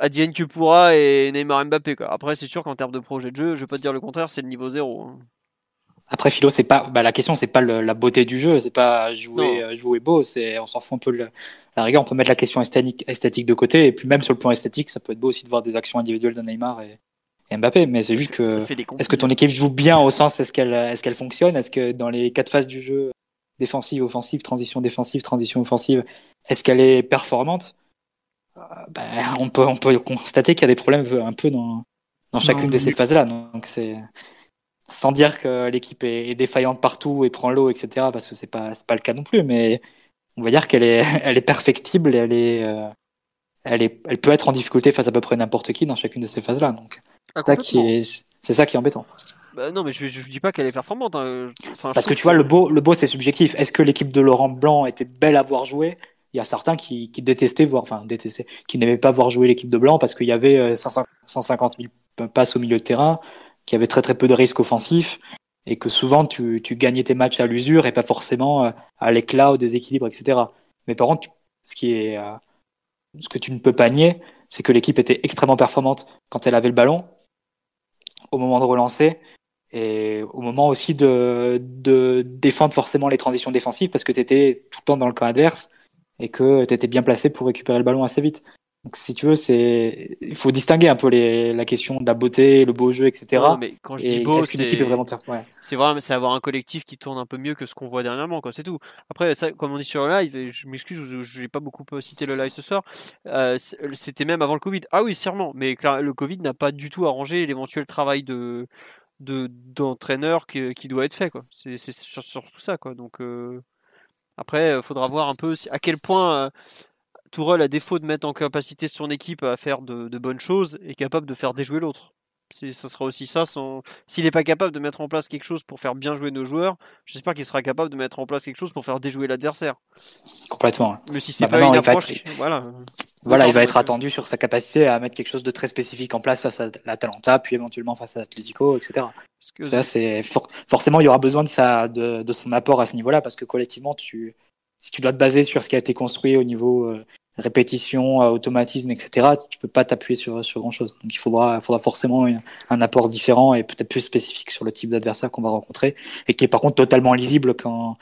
advienne que pourra et Neymar Mbappé quoi. Après, c'est sûr qu'en termes de projet de jeu, je vais pas te dire le contraire, c'est le niveau zéro. Hein. Après Philo, c'est pas bah, la question, c'est pas la beauté du jeu, c'est pas jouer euh, jouer beau, c'est on s'en fout un peu de la, rigueur. On peut mettre la question esthétique, esthétique de côté, et puis même sur le plan esthétique, ça peut être beau aussi de voir des actions individuelles de Neymar et, Mbappé. Mais c'est juste que est-ce que ton équipe joue bien au sens est-ce qu'elle est-ce qu'elle fonctionne, est-ce que dans les quatre phases du jeu défensive, offensive, transition défensive, transition offensive, est-ce qu'elle est performante? Ben, on, peut, on peut constater qu'il y a des problèmes un peu dans, dans chacune de ces phases-là. Donc c'est sans dire que l'équipe est, défaillante partout et prend l'eau, etc. Parce que c'est pas pas le cas non plus, mais on va dire qu'elle est elle est perfectible, et elle est euh, elle est elle peut être en difficulté face à peu près n'importe qui dans chacune de ces phases-là. Donc ah, c'est ça qui est embêtant. Bah non, mais je, je dis pas qu'elle est performante. Hein. Parce que tu vois, le beau, le beau c'est subjectif. Est-ce que l'équipe de Laurent Blanc était belle à voir jouer? Il y a certains qui, qui détestaient voir, enfin détestaient, qui n'aimaient pas voir jouer l'équipe de Blanc parce qu'il y avait 150 euh, 000 passes au milieu de terrain, qu'il y avait très très peu de risques offensifs et que souvent tu, tu gagnais tes matchs à l'usure et pas forcément euh, à l'éclat, au déséquilibre, etc. Mais par contre, ce qui est, euh, ce que tu ne peux pas nier, c'est que l'équipe était extrêmement performante quand elle avait le ballon au moment de relancer et au moment aussi de, de défendre forcément les transitions défensives parce que tu étais tout le temps dans le camp adverse et que tu étais bien placé pour récupérer le ballon assez vite. Donc, si tu veux, c'est il faut distinguer un peu les... la question de la beauté, le beau jeu, etc. mais quand je dis beau, c'est vraiment c'est vraiment c'est avoir un collectif qui tourne un peu mieux que ce qu'on voit dernièrement, quoi. C'est tout. Après, ça, comme on dit sur le live, je m'excuse, je n'ai pas beaucoup cité le live ce soir. Euh, c'était même avant le Covid. Ah oui, sûrement. Mais le Covid n'a pas du tout arrangé l'éventuel travail de d'entraîneur qui, qui, doit être fait, quoi. C'est surtout ça, quoi. Donc euh, après, il faudra voir un peu à quel point euh, Tourelle, à défaut de mettre en capacité son équipe à faire de, bonnes choses, est capable de faire déjouer l'autre. Ça sera aussi ça. S'il n'est pas capable de mettre en place quelque chose pour faire bien jouer nos joueurs, j'espère qu'il sera capable de mettre en place quelque chose pour faire déjouer l'adversaire. Complètement. Mais si c'est bah, pas une approche, voilà. Voilà, il va être attendu sur sa capacité à mettre quelque chose de très spécifique en place face à l'Atalanta, puis éventuellement face à l'Atlético, etc. Ça, c'est forcément, il y aura besoin de, sa, de, de son apport à ce niveau-là, parce que collectivement, tu, si tu dois te baser sur ce qui a été construit au niveau euh, répétition, euh, automatisme, etc., tu peux pas t'appuyer sur, sur grand chose. Donc il faudra, faudra forcément un apport différent et peut-être plus spécifique sur le type d'adversaire qu'on va rencontrer et qui est par contre totalement lisible quand,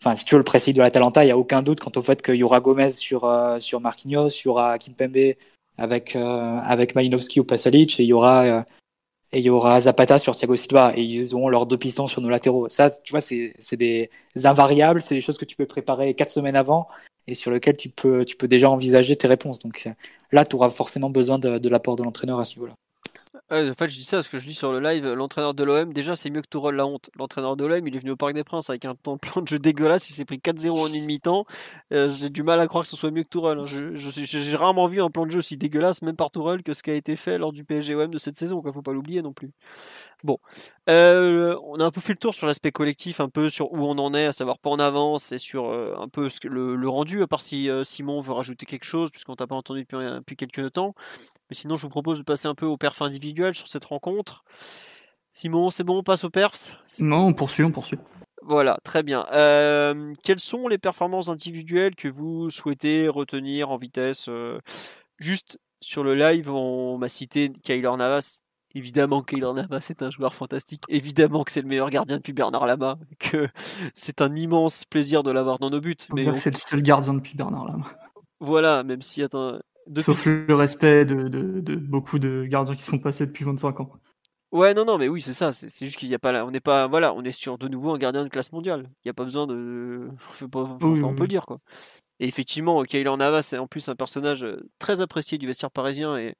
enfin, si tu veux le précis de l'Atalanta, il n'y a aucun doute quant au fait qu'il y aura Gomez sur, euh, sur Marquinhos, il y aura Kimpembe avec, euh, avec Malinowski ou Pasalic et il y aura, et il y aura Zapata sur Thiago Silva et ils auront leurs deux pistons sur nos latéraux. Ça, tu vois, c'est des invariables, c'est des choses que tu peux préparer quatre semaines avant et sur lequel tu peux, tu peux déjà envisager tes réponses. Donc là, tu auras forcément besoin de, l'apport de l'entraîneur à ce niveau-là. en fait, je dis ça parce que je dis sur le live, l'entraîneur de l'OM, déjà, c'est mieux que Tourelle la honte. L'entraîneur de l'OM, il est venu au Parc des Princes avec un plan de jeu dégueulasse, il s'est pris 4-0 en une mi-temps. Euh, j'ai du mal à croire que ce soit mieux que Tourelle. Hein. J'ai rarement vu un plan de jeu aussi dégueulasse, même par Tourelle, que ce qui a été fait lors du PSG-OM de cette saison. Il faut pas l'oublier non plus. Bon, euh, on a un peu fait le tour sur l'aspect collectif, un peu sur où on en est, à savoir pas en avance et sur euh, un peu ce que, le, rendu, à part si euh, Simon veut rajouter quelque chose, puisqu'on t'a pas entendu depuis, depuis, quelques temps. Mais sinon, je vous propose de passer un peu au perf individuel sur cette rencontre. Simon, c'est bon, on passe au perf Non, on poursuit, on poursuit. Voilà, très bien. quelles sont les performances individuelles que vous souhaitez retenir en vitesse Juste sur le live, on m'a cité Kyler Navas Évidemment qu'Ilan Lama, c'est un joueur fantastique. Évidemment que c'est le meilleur gardien depuis Bernard Lama. Que c'est un immense plaisir de l'avoir dans nos buts. mais dire que c'est le seul gardien depuis Bernard Lama. Voilà, même si, attends. Sauf le respect de, de, beaucoup de gardiens qui sont passés depuis 25 ans. Ouais, non, non, mais oui, c'est ça. C'est juste qu'il n'y a pas là. On n'est pas. Voilà, on est sur de nouveau un gardien de classe mondiale. Il n'y a pas besoin de. on peut le dire, quoi. Et effectivement, Kylian Navas, c'est en plus un personnage euh, très apprécié du vestiaire parisien et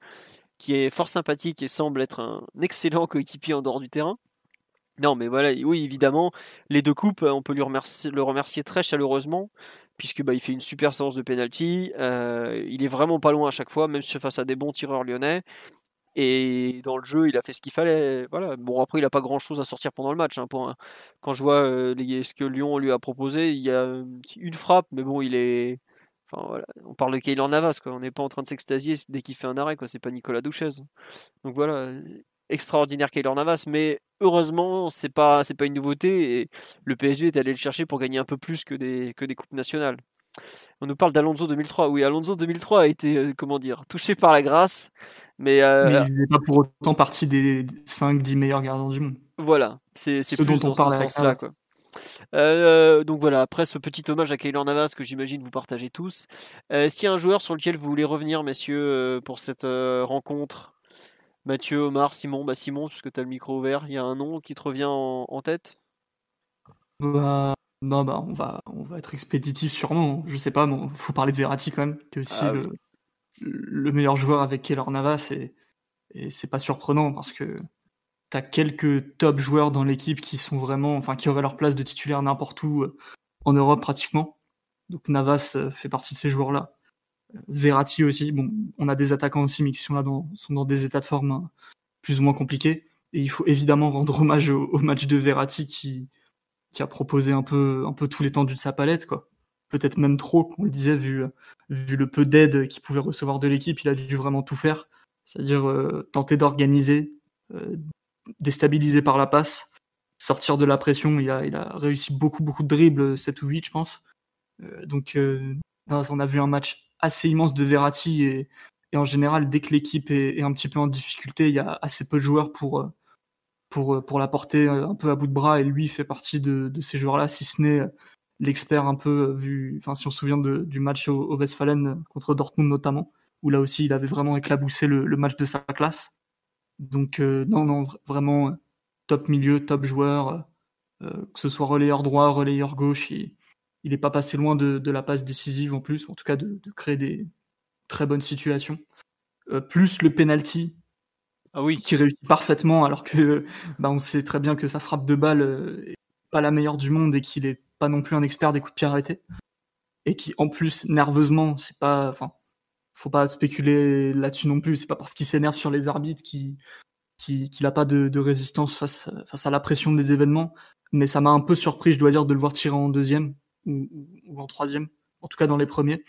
qui est fort sympathique et semble être un excellent coéquipier en dehors du terrain. Non, mais voilà, oui, évidemment, les deux coupes, on peut lui le remercier très chaleureusement, puisque bah, il fait une super séance de penalty. Euh, il est vraiment pas loin à chaque fois, même face à des bons tireurs lyonnais. Et dans le jeu, il a fait ce qu'il fallait. Voilà. Bon, après, il n'a pas grand chose à sortir pendant le match. Hein, quand je vois euh, ce que Lyon lui a proposé, il y a une frappe, mais bon, il est on parle de Kaylor Navas, quoi. On n'est pas en train de s'extasier dès qu'il fait un arrêt, quoi. C'est pas Nicolas Douchez. Donc voilà, extraordinaire Kaylor Navas, mais heureusement, c'est pas, c'est pas une nouveauté et le PSG est allé le chercher pour gagner un peu plus que des, que des coupes nationales. On nous parle d'Alonso 2003. Oui, Alonso 2003 a été, euh, comment dire, touché par la grâce, mais, euh, il n'est pas pour autant partie des 5-10 meilleurs gardiens du monde. Voilà, c'est, c'est plus dont on ce sens-là, quoi. Euh, donc voilà, après ce petit hommage à Kaylor Navas que j'imagine vous partagez tous. Euh, S'il y a un joueur sur lequel vous voulez revenir, messieurs, euh, pour cette euh, rencontre, Mathieu, Omar, Simon, bah Simon, puisque tu as le micro ouvert, il y a un nom qui te revient en, tête? Bah, bah, on, va, on va être expéditif sûrement. Je sais pas, il faut parler de Verratti quand même, qui est aussi ah le meilleur joueur avec Keller Navas et, et c'est pas surprenant parce que tu as quelques top joueurs dans l'équipe qui sont vraiment, enfin, qui auraient leur place de titulaire n'importe où euh, en Europe pratiquement. Donc Navas euh, fait partie de ces joueurs-là. Verratti aussi. Bon, on a des attaquants aussi, mais qui sont là dans, sont dans des états de forme hein, plus ou moins compliqués. Et il faut évidemment rendre hommage au, match de Verratti qui, qui a proposé un peu, un peu tout l'étendue de sa palette, quoi. Peut-être même trop, on le disait, vu, vu le peu d'aide qu'il pouvait recevoir de l'équipe, il a dû vraiment tout faire. C'est-à-dire euh, tenter d'organiser, euh, déstabiliser par la passe, sortir de la pression. Il a, réussi beaucoup, beaucoup de dribbles, 7 ou 8, je pense. Euh, donc, on a vu un match assez immense de Verratti et, en général, dès que l'équipe est, un petit peu en difficulté, il y a assez peu de joueurs pour, pour, pour la porter un peu à bout de bras et lui fait partie de, ces joueurs-là, si ce n'est l'expert un peu vu, enfin si on se souvient du match au, Westfalen contre Dortmund notamment, où là aussi il avait vraiment éclaboussé le, match de sa classe. Donc euh, non, non, vraiment top milieu, top joueur, euh, que ce soit relayeur droit, relayeur gauche, il, il est pas passé loin de, la passe décisive en plus, en tout cas de, créer des très bonnes situations. Euh, plus le penalty ah oui. qui réussit parfaitement, alors que bah, on sait très bien que sa frappe de balle est pas la meilleure du monde et qu'il est pas non plus un expert des coups de pied arrêtés. Et qui, en plus, nerveusement, c'est pas. Enfin, faut pas spéculer là-dessus non plus. C'est pas parce qu'il s'énerve sur les arbitres qu'il qui n'a pas de, résistance face, face à la pression des événements. Mais ça m'a un peu surpris, je dois dire, de le voir tirer en deuxième ou, en troisième, en tout cas dans les premiers.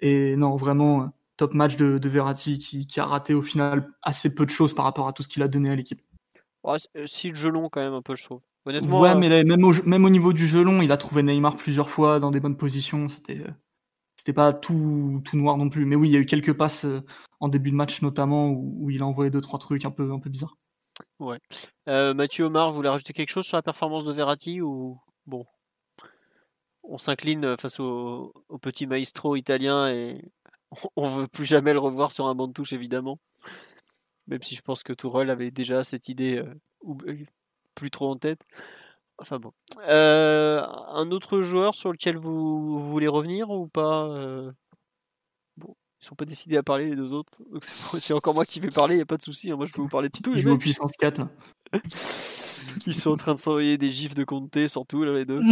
Et non, vraiment, top match de, de Verratti qui, qui, a raté au final assez peu de choses par rapport à tout ce qu'il a donné à l'équipe. si le jeu long, quand même, un peu, je trouve. Honnêtement, ouais, euh, mais même, au, même au niveau du jeu long, il a trouvé Neymar plusieurs fois dans des bonnes positions. C'était euh, c'était pas tout, tout noir non plus. Mais oui, il y a eu quelques passes euh, en début de match notamment où, il a envoyé deux trois trucs un peu un peu bizarres. Ouais. Mathieu Omar, vous voulez rajouter quelque chose sur la performance de Verratti ou bon, on s'incline face au, petit maestro italien et on veut plus jamais le revoir sur un banc de touche évidemment. Même si je pense que Tourelle avait déjà cette idée plus trop en tête. Enfin bon. Euh, un autre joueur sur lequel vous, voulez revenir ou pas euh? Bon, ils sont pas décidés à parler les deux autres. c'est encore moi qui vais parler, il y a pas de souci. Hein. Moi je peux vous parler de tout. Ils jouent puissance 4 là. ils sont en train de s'envoyer des gifs de Comté surtout là les deux.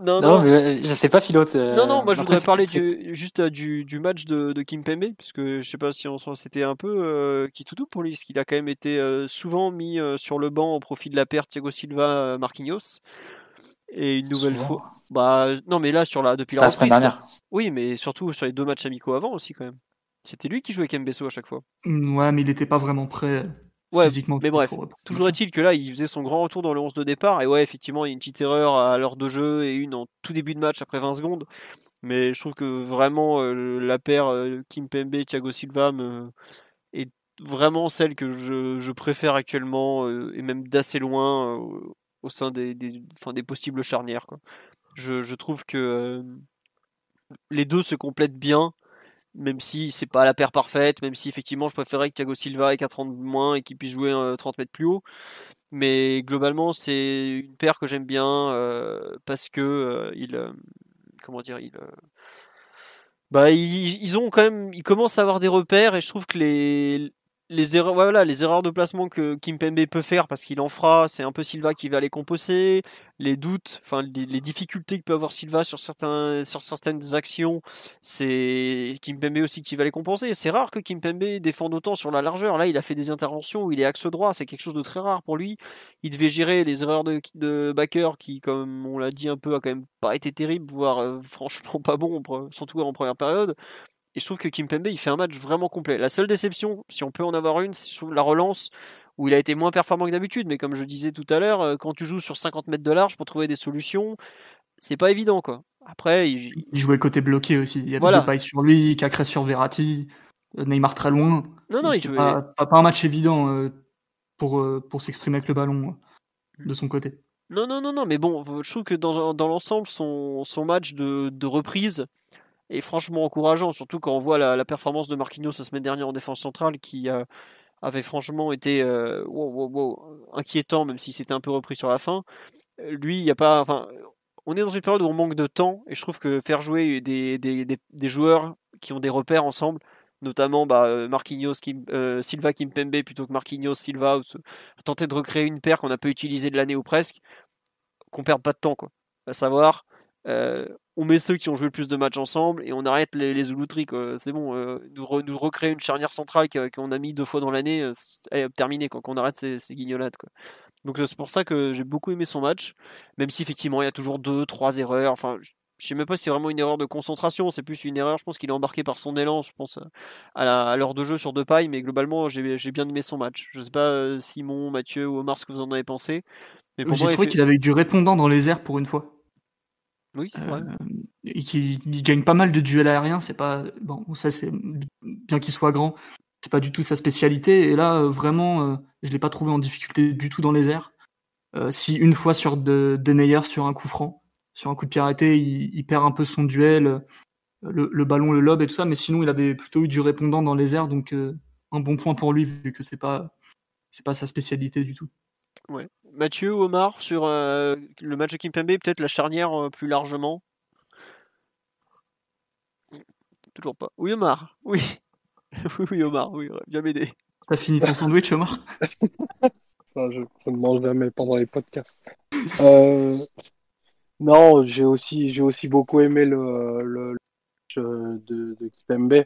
Non, non, Mais euh, je sais pas, Philote. Euh, non, non, moi je voudrais parler juste euh, du, du, match de, de Kim Pembe, parce que je sais pas si on c'était un peu euh, qui tout pour lui, parce qu'il a quand même été souvent mis sur le banc au profit de la perte Thiago Silva, Marquinhos. Et une nouvelle fois. Bah, non, mais là, sur la, depuis la, reprise. dernière. Oui, mais surtout sur les deux matchs amicaux avant aussi, quand même. C'était lui qui jouait Kembeso à chaque fois. Mm, ouais, mais il n'était pas vraiment prêt. Ouais, mais bref, toujours est-il que là, il faisait son grand retour dans le 11 de départ. Et ouais, effectivement, il y a une petite erreur à l'heure de jeu et une en tout début de match après 20 secondes. Mais je trouve que vraiment, euh, la paire euh, Kim Pembe et Thiago Silva est vraiment celle que je, préfère actuellement euh, et même d'assez loin au sein des, des, des possibles charnières. Quoi. Je, je, trouve que les deux se complètent bien même si c'est pas la paire parfaite, même si effectivement je préférais que Thiago Silva ait 4 ans de moins et qu'il puisse jouer 30 euh, mètres plus haut. Mais globalement, c'est une paire que j'aime bien euh, parce que euh, comment dire, il, bah ils commencent à avoir des repères et je trouve que les les erreurs, voilà, les erreurs de placement que Kim Pembe peut faire parce qu'il en fera, c'est un peu Silva qui va les composer. Les doutes, enfin les, difficultés que peut avoir Silva sur certaines actions, c'est Kim Pembe aussi qui va les compenser. C'est rare que Kim Pembe défende autant sur la largeur. Là, il a fait des interventions où il est axe droit, c'est quelque chose de très rare pour lui. Il devait gérer les erreurs de, de Backer qui, comme on l'a dit un peu, a quand même pas été terrible, voire euh, franchement pas bon, surtout en première période. Et je trouve que Kim Pembe, il fait un match vraiment complet. La seule déception, si on peut en avoir une, c'est la relance où il a été moins performant que d'habitude. Mais comme je disais tout à l'heure, euh, quand tu joues sur 50 mètres de large pour trouver des solutions, c'est pas évident quoi. Après, il... jouait côté bloqué aussi. Il y avait voilà. des sur lui, Cacré sur Verratti, euh, Neymar très loin. Non, non, il jouait... pas, pas, un match évident euh, pour, pour s'exprimer avec le ballon de son côté. Non, non, non, non, mais bon, je trouve que dans, dans l'ensemble, son, son match de, de reprise, est franchement encourageant, surtout quand on voit la, performance de Marquinhos la semaine dernière en défense centrale qui euh, avait franchement été euh, inquiétant, même si c'était un peu repris sur la fin. Lui, il n'y a pas. Enfin, on est dans une période où on manque de temps et je trouve que faire jouer des, des, des, joueurs qui ont des repères ensemble, notamment bah, Marquinhos, Kim, Silva, Kimpembe plutôt que Marquinhos, Silva, tenter de recréer une paire qu'on n'a pas utilisée de l'année ou presque, qu'on perde pas de temps, quoi. À savoir, on met ceux qui ont joué le plus de matchs ensemble et on arrête les, les C'est bon, nous, recréer une charnière centrale qu'on a mis deux fois dans l'année, terminé, quand on arrête ces, ces guignolades. Quoi. Donc c'est pour ça que j'ai beaucoup aimé son match, même si effectivement il y a toujours deux, trois erreurs. Enfin, je sais même pas si c'est vraiment une erreur de concentration, c'est plus une erreur. Je pense qu'il est embarqué par son élan, je pense à l'heure de jeu sur deux pailles, mais globalement j'ai bien aimé son match. Je sais pas euh, Simon, Mathieu ou Omar ce que vous en avez pensé. Mais j'ai trouvé qu'il avait eu du répondant dans les airs pour une fois. Oui, c'est vrai. Euh, et qu'il gagne pas mal de duels aériens. C'est pas bon, ça c'est bien qu'il soit grand, c'est pas du tout sa spécialité. Et là, euh, vraiment, euh, je l'ai pas trouvé en difficulté du tout dans les airs. Si une fois sur de, Denayer sur un coup franc, sur un coup de pied arrêté, il, perd un peu son duel, le, ballon, le lob et tout ça, mais sinon il avait plutôt eu du répondant dans les airs, donc un bon point pour lui vu que c'est pas c'est pas sa spécialité du tout. Ouais. Mathieu, Omar, sur le match de Kimpembe, peut-être la charnière plus largement? Toujours pas. Oui, Omar. Oui. oui, oui, Omar, oui, bien m'aider. T'as fini ton sandwich, Omar? Ça, je ne mange jamais pendant les podcasts. Euh, non, j'ai aussi, j'ai aussi beaucoup aimé le, le, de, de Kipembe.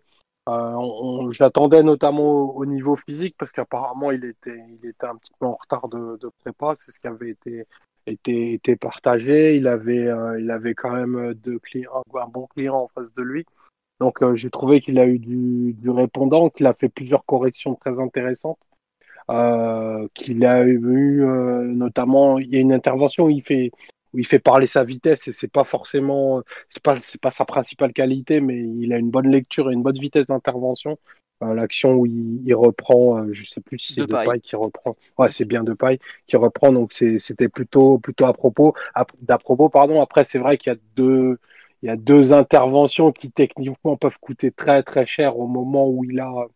Euh, J'attendais notamment au, niveau physique parce qu'apparemment il était, il était un petit peu en retard de, de prépa. C'est ce qui avait été, été, été partagé. Il avait, euh, il avait quand même deux clients, un bon client en face de lui. Donc euh, j'ai trouvé qu'il a eu du, répondant, qu'il a fait plusieurs corrections très intéressantes, qu'il a eu notamment, il y a une intervention il fait où il fait parler sa vitesse et c'est pas forcément c'est pas c'est pas sa principale qualité mais il a une bonne lecture et une bonne vitesse d'intervention l'action où il, reprend je sais plus si c'est de, paille. qui reprend ouais c'est bien de paille qui reprend donc c'était plutôt plutôt à propos d'à propos pardon après c'est vrai qu'il y a deux il y a deux interventions qui techniquement peuvent coûter très très cher au moment où il a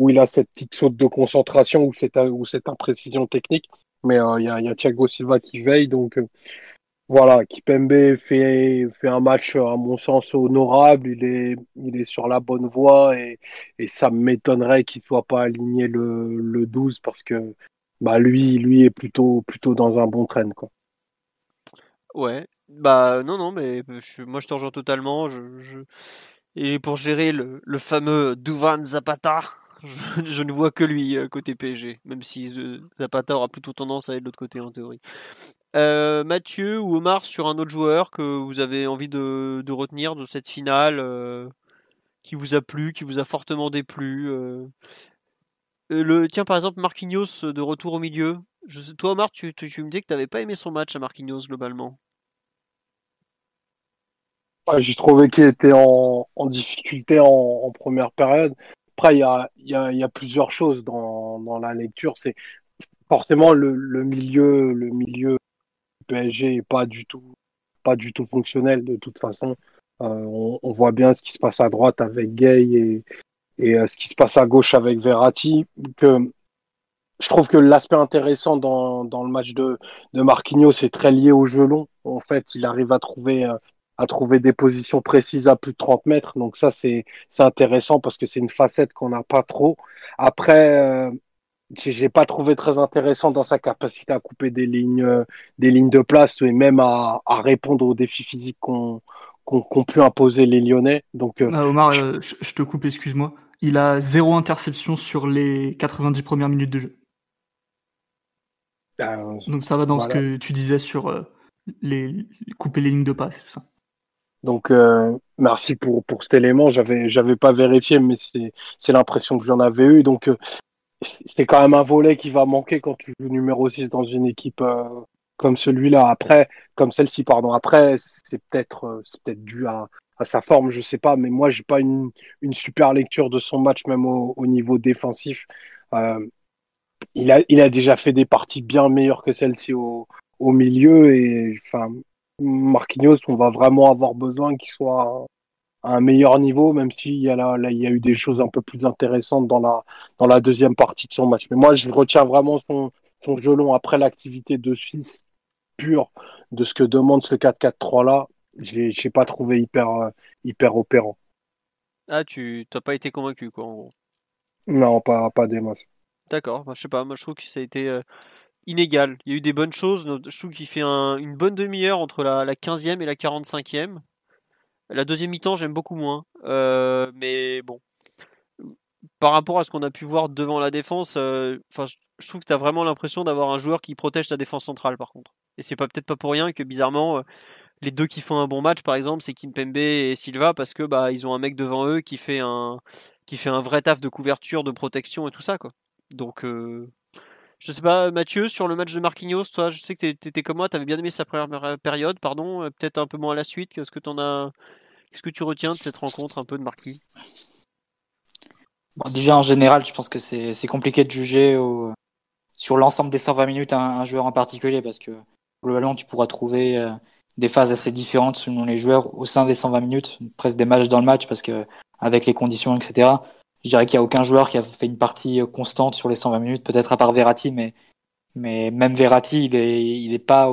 où il a cette petite saute de concentration ou cette ou cette imprécision technique. Mais euh, il, y a, y a, Thiago Silva qui veille donc euh, voilà, Kipembe fait fait un match à mon sens honorable. Il est il est sur la bonne voie et, et ça m'étonnerait qu'il soit pas aligné le, le 12 parce que bah lui lui est plutôt plutôt dans un bon train quoi. Ouais, bah non, non, mais moi je te rejoins totalement. Et pour gérer le, le fameux Duvan Zapata, je, ne vois que lui euh, côté PSG, même si Zapata aura plutôt tendance à être de l'autre côté en théorie. Euh, Mathieu ou Omar sur un autre joueur que vous avez envie de, retenir de cette finale, euh, qui vous a plu, qui vous a fortement déplu. le, tiens, par exemple, Marquinhos de retour au milieu. Toi, Omar, tu, me disais que tu n'avais pas aimé son match à Marquinhos globalement. J'ai trouvé qu'il était en, difficulté en, première période. Après, il y a, plusieurs choses dans, la lecture. C'est forcément le, milieu, le milieu PSG est pas du tout, pas du tout fonctionnel de toute façon. Euh, on, voit bien ce qui se passe à droite avec Gay et, euh, ce qui se passe à gauche avec Verratti. Que je trouve que l'aspect intéressant dans, le match de, de Marquinhos, c'est très lié au jeu long. En fait, il arrive à trouver euh, à trouver des positions précises à plus de 30 mètres. Donc ça, c'est intéressant parce que c'est une facette qu'on n'a pas trop. Après, j'ai pas trouvé très intéressant dans sa capacité à couper des lignes, euh, des lignes de place et même à, à répondre aux défis physiques qu'on qu'on pu imposer les Lyonnais. Donc, euh, ah, Omar, je, je, te coupe, excuse-moi. Il a zéro interception sur les 90 premières minutes de jeu. Donc ça va dans ce que tu disais sur les couper les lignes de passe et tout ça. Donc euh, merci pour, pour cet élément. J'avais j'avais pas vérifié, mais c'est c'est l'impression que j'en avais eu. Donc euh, c'est quand même un volet qui va manquer quand tu joues numéro 6 dans une équipe euh, comme celui-là. Après, comme celle-ci, pardon. Après, c'est peut-être c'est peut-être dû à, sa forme, je sais pas. Mais moi, j'ai pas une une super lecture de son match, même au, au niveau défensif. il a il a déjà fait des parties bien meilleures que celle-ci au au milieu et enfin Marquinhos, on va vraiment avoir besoin qu'il soit un meilleur niveau, même s'il y a là, il y a eu des choses un peu plus intéressantes dans la, dans la deuxième partie de son match. Mais moi, je retiens vraiment son, son jeu long après l'activité de 6 pure de ce que demande ce 4-4-3 là. J'ai, j'ai pas trouvé hyper, hyper opérant. Ah, tu n'as pas été convaincu, quoi, en gros. Non, pas, pas des masses. D'accord, moi, je sais pas, moi je trouve que ça a été euh, inégal. Il y a eu des bonnes choses, je trouve qu'il fait une bonne demi-heure entre la, la 15e et la 45e. La deuxième mi-temps, j'aime beaucoup moins. Euh, mais bon, par rapport à ce qu'on a pu voir devant la défense, euh, je trouve que tu as vraiment l'impression d'avoir un joueur qui protège ta défense centrale, par contre. Et c'est pas peut-être pas pour rien que bizarrement, les deux qui font un bon match, par exemple, c'est Kimpembe et Silva, parce que bah ils ont un mec devant eux qui fait un vrai taf de couverture, de protection et tout ça, quoi. Donc, euh, je sais pas, Mathieu, sur le match de Marquinhos, toi, je sais que tu étais comme moi, tu avais bien aimé sa première période, pardon, euh, peut-être un peu moins à la suite. Qu'est-ce que en as, qu'est-ce que tu retiens de cette rencontre un peu de Marquis? Déjà, en général, je pense que c'est compliqué de juger sur l'ensemble des 120 minutes un, joueur en particulier, parce que globalement, tu pourras trouver euh, des phases assez différentes selon les joueurs au sein des 120 minutes, presque des matchs dans le match, parce que avec les conditions, etc. Je dirais qu'il n'y a aucun joueur qui a fait une partie euh, constante sur les 120 minutes, peut-être à part Verratti, mais, mais même Verratti, il est, il pas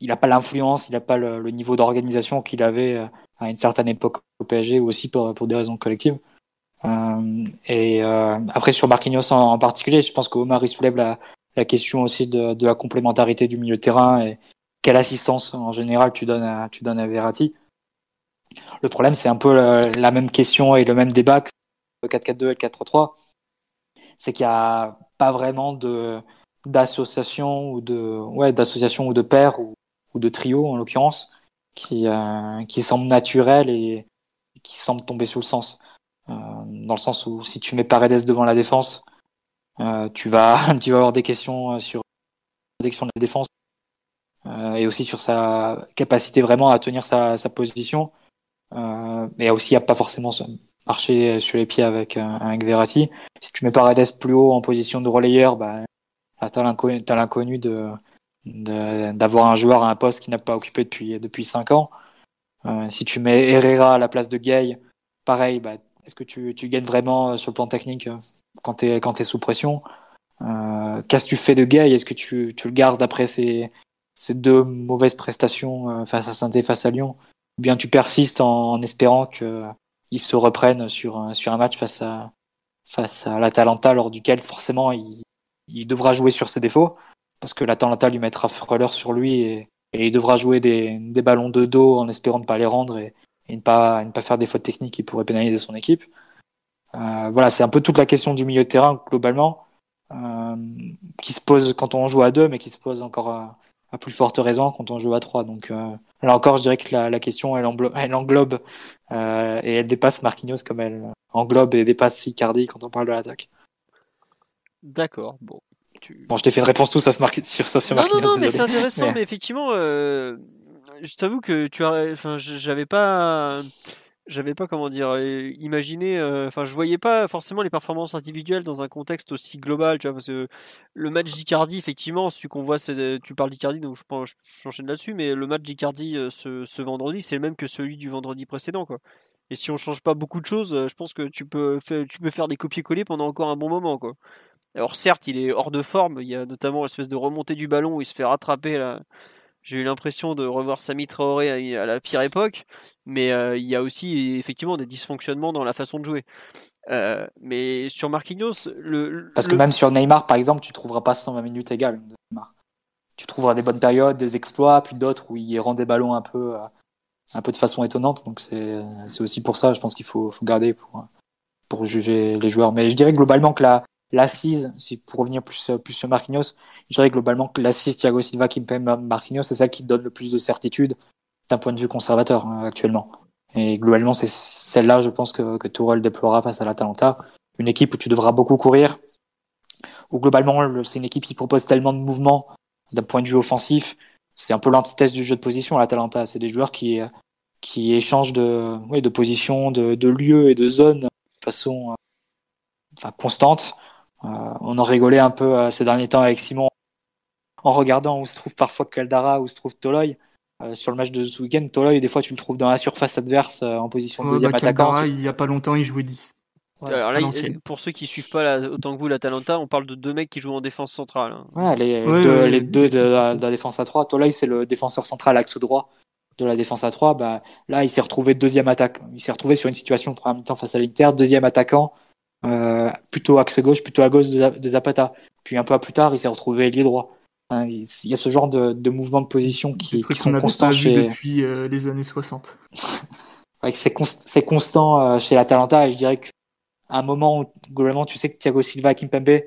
il n'a pas l'influence, il n'a pas le, niveau d'organisation qu'il avait euh, à une certaine époque au PSG, ou aussi pour, pour des raisons collectives. Euh, et euh, après sur Marquinhos en, particulier, je pense qu'Omar il soulève la, la question aussi de, de, la complémentarité du milieu terrain et quelle assistance en général tu donnes à, tu donnes à Verratti. Le problème, c'est un peu la, même question et le même débat que le 4-4-2 et le 4-3. C'est qu'il n'y a pas vraiment de d'association ou de ouais d'association ou de paire ou, ou, de trio en l'occurrence qui euh, qui semble naturel et qui semble tomber sous le sens euh, dans le sens où si tu mets Paredes devant la défense euh, tu vas avoir des questions sur la protection de la défense et aussi sur sa capacité vraiment à tenir sa, position et aussi à pas forcément marcher sur les pieds avec, avec Verratti. Si tu mets Paredes plus haut en position de relayeur, bah, tu as l'inconnu de, d'avoir un joueur à un poste qui n'a pas occupé depuis depuis cinq ans. Euh, si tu mets Herrera à la place de Gay, pareil, bah, est-ce que tu, tu gagnes vraiment sur le plan technique quand tu es es sous pression? Euh, Qu'est-ce que tu fais de Gay? Est-ce que tu, tu le gardes après ces, ces deux mauvaises prestations face à saint face à Lyon? Ou bien tu persistes en, espérant qu'ils se reprennent sur, sur un match face à, face à l'Atalanta, lors duquel forcément il, il, devra jouer sur ses défauts, parce que l'Atalanta lui mettra frôleur sur lui et, il devra jouer des, ballons de dos en espérant ne pas les rendre et, ne, pas, ne pas faire des fautes techniques qui pourraient pénaliser son équipe. Euh, voilà, c'est un peu toute la question du milieu de terrain globalement, euh, qui se pose quand on joue à deux, mais qui se pose encore à, plus forte raison quand on joue à 3. Donc euh, là encore, je dirais que la, question, elle, elle englobe euh, et elle dépasse Marquinhos comme elle englobe et dépasse Icardi quand on parle de l'attaque. D'accord, bon. Tu... Bon, je t'ai fait une réponse tout sauf, Marquinhos, sur, sauf sur non. Non, non, mais c'est intéressant, mais, mais effectivement, euh, je t'avoue que tu as, enfin, j'avais pas j'avais pas comment dire euh, imaginé euh, enfin je voyais pas forcément les performances individuelles dans un contexte aussi global tu vois parce que le match d'Icardi effectivement celui qu'on voit c'est tu parles d'Icardi donc je pense j'enchaîne là-dessus mais le match d'Icardi euh, ce, ce, vendredi c'est le même que celui du vendredi précédent quoi et si on change pas beaucoup de choses je pense que tu peux tu peux faire des copier-coller pendant encore un bon moment quoi alors certes il est hors de forme il y a notamment l'espèce de remontée du ballon où il se fait rattraper j'ai eu l'impression de revoir Sami Traoré à, la pire époque, mais euh, il y a aussi effectivement des dysfonctionnements dans la façon de jouer. Euh, mais sur Marquinhos, parce que même sur Neymar, par exemple, tu trouveras pas 120 minutes égales. Tu trouveras des bonnes périodes, des exploits, puis d'autres où il rend des ballons un peu, euh, un peu de façon étonnante. Donc c'est aussi pour ça, je pense qu'il faut, faut garder pour, pour juger les joueurs. Mais je dirais globalement que la, l'assise, si pour revenir plus, plus sur Marquinhos, je dirais globalement que l'assise Thiago Silva qui me paye Marquinhos, c'est celle qui donne le plus de certitude d'un point de vue conservateur hein, actuellement. Et globalement, c'est celle-là, je pense, que, que Tourelle déplorera face à l'Atalanta. Une équipe où tu devras beaucoup courir, où globalement, c'est une équipe qui propose tellement de mouvements d'un point de vue offensif. C'est un peu l'antithèse du jeu de position à l'Atalanta. C'est des joueurs qui, qui échangent de, de position, de, de lieu et de zone de façon enfin, constante. Euh, on en rigolait un peu euh, ces derniers temps avec Simon en regardant où se trouve parfois Caldara, où se trouve Toloy. Euh, sur le match de ce week-end, Toloy, des fois, tu le trouves dans la surface adverse en position de deuxième bah, attaquant. Il y a pas longtemps, il jouait 10. Alors là, pour ceux qui suivent pas la, autant que vous l'Atalanta, on parle de deux mecs qui jouent en défense centrale. Hein. les, deux, les, deux, de, la, défense à 3. Toloi, c'est le défenseur central axe droit. de la défense à 3, bah, là, il s'est retrouvé deuxième attaque. Il s'est retrouvé sur une situation pour un mi-temps face à l'Inter, deuxième attaquant, euh, plutôt axe gauche, plutôt à gauche de, Zapata. Puis un peu plus tard, il s'est retrouvé ailier droit. Hein, il y a ce genre de, de mouvements de position qui, qui sont constants chez... depuis euh, les années 60. c'est constant euh, chez l'Atalanta et je dirais qu'à un moment où globalement tu sais que Thiago Silva et Kimpembe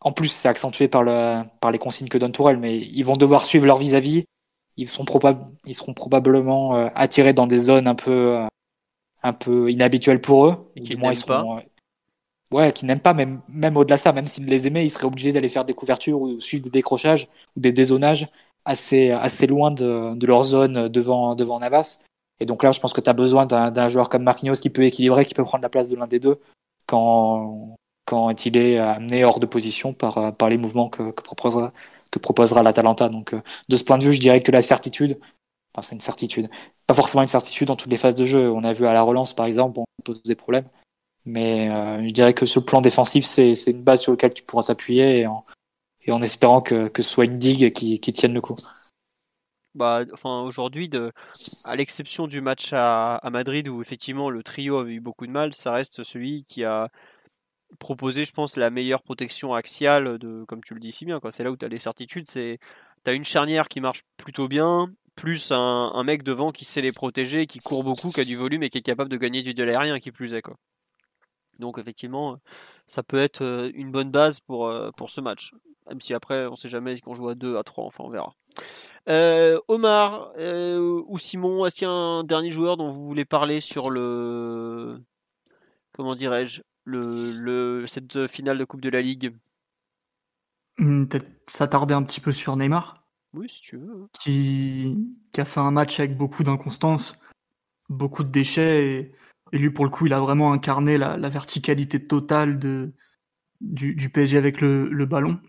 en plus c'est accentué par, le, par les consignes que donne Tourelle mais ils vont devoir suivre leur vis-à-vis ils, sont ils seront probablement euh, attirés dans des zones un peu, euh, un peu inhabituelles pour eux. Et qui n'aiment pas. Ouais, qui n'aiment pas, même, même au-delà de ça, même s'ils les aimaient, ils seraient obligés d'aller faire des couvertures ou suivre des décrochages ou des dézonages assez, assez loin de, de leur zone devant, devant Navas. Et donc là, je pense que tu as besoin d'un joueur comme Marquinhos qui peut équilibrer, qui peut prendre la place de l'un des deux quand, quand il est amené hors de position par, par les mouvements que, que proposera, que proposera l'Atalanta. Donc, euh, de ce point de vue, je dirais que la certitude, enfin, c'est une certitude, pas forcément une certitude dans toutes les phases de jeu. On a vu à la relance, par exemple, on pose des problèmes. Mais euh, je dirais que sur le plan défensif, c'est une base sur laquelle tu pourras t'appuyer et en, en espérant que, que ce soit une digue qui, qui tienne le coup. Bah, enfin, aujourd'hui, à l'exception du match à, Madrid où effectivement le trio avait eu beaucoup de mal, ça reste celui qui a proposer, je pense, la meilleure protection axiale, de, comme tu le dis si bien. C'est là où tu as les certitudes. Tu as une charnière qui marche plutôt bien, plus un, mec devant qui sait les protéger, qui court beaucoup, qui a du volume et qui est capable de gagner du duel aérien, qui plus est. Quoi. Donc effectivement, ça peut être une bonne base pour, pour ce match. Même si après, on sait jamais qu'on joue à 2, à 3, enfin on verra. Euh, Omar ou Simon, est-ce qu'il y a un dernier joueur dont vous voulez parler sur le... Comment dirais-je le, le, cette finale de Coupe de la Ligue? Hmm, Peut-être s'attarder un petit peu sur Neymar. Oui, si tu veux. Qui, qui a fait un match avec beaucoup d'inconstance, beaucoup de déchets. Et, et, lui, pour le coup, il a vraiment incarné la, verticalité totale du, PSG avec le, ballon.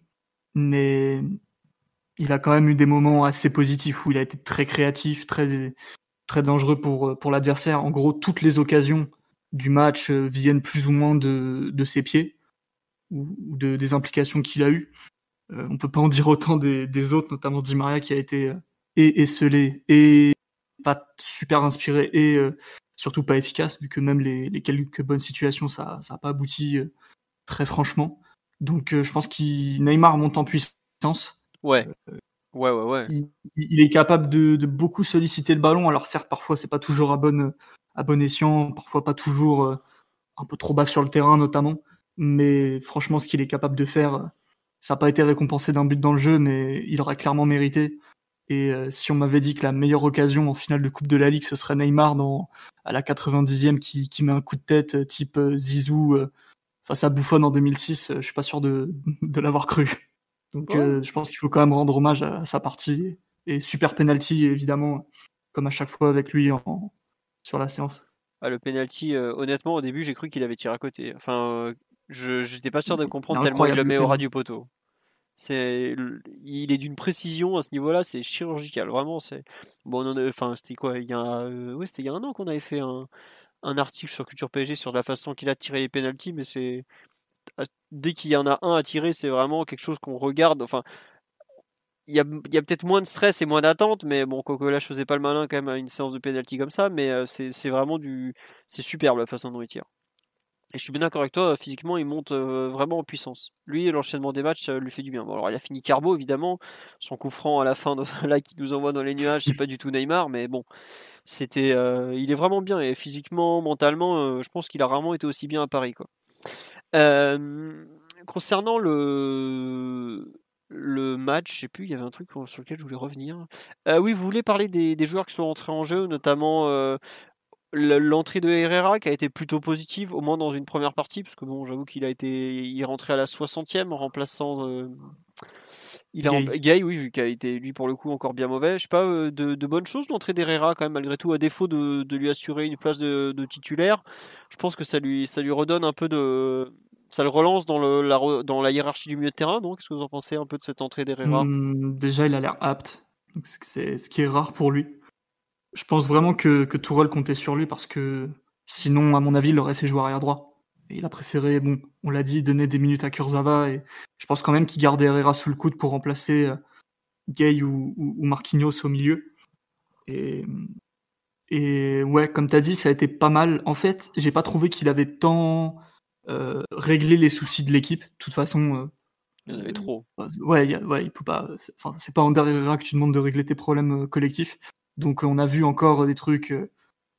Mais il a quand même eu des moments assez positifs où il a été très créatif, très, très dangereux pour, pour l'adversaire. En gros, toutes les occasions du match euh, viennent plus ou moins de, de ses pieds ou, de, des implications qu'il a eues. Euh, on peut pas en dire autant des, autres, notamment Di Maria qui a été euh, et esselé et pas super inspiré et surtout pas efficace vu que même les, les quelques bonnes situations ça n'a pas abouti très franchement. Donc je pense qu'il Neymar monte en puissance. Ouais. Ouais, ouais, ouais. Il, il est capable de, de, beaucoup solliciter le ballon. Alors certes, parfois c'est pas toujours à bonne à bon escient, parfois pas toujours euh, un peu trop bas sur le terrain notamment. Mais franchement, ce qu'il est capable de faire, euh, ça n'a pas été récompensé d'un but dans le jeu, mais il aurait clairement mérité. Et euh, si on m'avait dit que la meilleure occasion en finale de Coupe de la Ligue, ce serait Neymar dans, à la 90e qui, qui met un coup de tête type Zizou face à Buffon en 2006, je suis pas sûr de, de l'avoir cru. Donc je pense qu'il faut quand même rendre hommage à, sa partie. Et super penalty, évidemment, comme à chaque fois avec lui en, sur la séance. Ah, le penalty, euh, honnêtement, au début, j'ai cru qu'il avait tiré à côté. Enfin, euh, je n'étais pas sûr de comprendre tellement il le met au ras du poteau. C'est, il est d'une précision à ce niveau-là, c'est chirurgical, vraiment. C'est bon, enfin, c'était quoi Il y a, euh, c'était il y a un an qu'on avait fait un, un, article sur Culture PSG sur la façon qu'il a tiré les penalties, mais c'est dès qu'il y en a un à tirer, c'est vraiment quelque chose qu'on regarde. Enfin, il y a, y a peut-être moins de stress et moins d'attente, mais bon, Coco là, je faisais pas le malin quand même à une séance de penalty comme ça, mais euh, c'est vraiment du. C'est superbe la façon dont il tire. Et je suis bien d'accord avec toi, physiquement, il monte euh, vraiment en puissance. Lui, l'enchaînement des matchs, ça lui fait du bien. Bon, alors, il a fini Carbo, évidemment. Son coup franc à la fin, là, qui nous envoie dans les nuages, c'est pas du tout Neymar, mais bon, c'était. Euh, il est vraiment bien. Et physiquement, mentalement, je pense qu'il a rarement été aussi bien à Paris, quoi. concernant le le match, je sais plus, il y avait un truc sur lequel je voulais revenir. Euh, oui, vous voulez parler des, joueurs qui sont entrés en jeu, notamment euh, l'entrée de Herrera qui a été plutôt positive, au moins dans une première partie, parce que bon, j'avoue qu'il a été, il est rentré à la 60e en remplaçant. Euh, il a Gay. oui, qui a été lui pour le coup encore bien mauvais. Je sais pas, de, bonnes choses l'entrée d'Herrera quand même, malgré tout, à défaut de, lui assurer une place de, de, titulaire. Je pense que ça lui, ça lui redonne un peu de, ça le relance dans, le, la, dans la hiérarchie du milieu de terrain, donc Qu'est-ce que vous en pensez un peu de cette entrée d'Herrera? Mmh, Déjà, il a l'air apte, c'est ce qui est rare pour lui. Je pense vraiment que, que Tourelle comptait sur lui parce que sinon, à mon avis, il l'aurait fait jouer arrière droit. Et il a préféré, bon, on l'a dit, donner des minutes à Kurzawa et je pense quand même qu'il gardait Herrera sous le coude pour remplacer euh, Gay ou, ou, Marquinhos au milieu. Et, et ouais, comme tu as dit, ça a été pas mal. En fait, j'ai pas trouvé qu'il avait tant euh, réglé les soucis de l'équipe. De toute façon. Euh, il y en avait trop. ouais, ouais, il peut pas. Enfin, c'est pas en derrière que tu demandes de régler tes problèmes collectifs. Donc, on a vu encore des trucs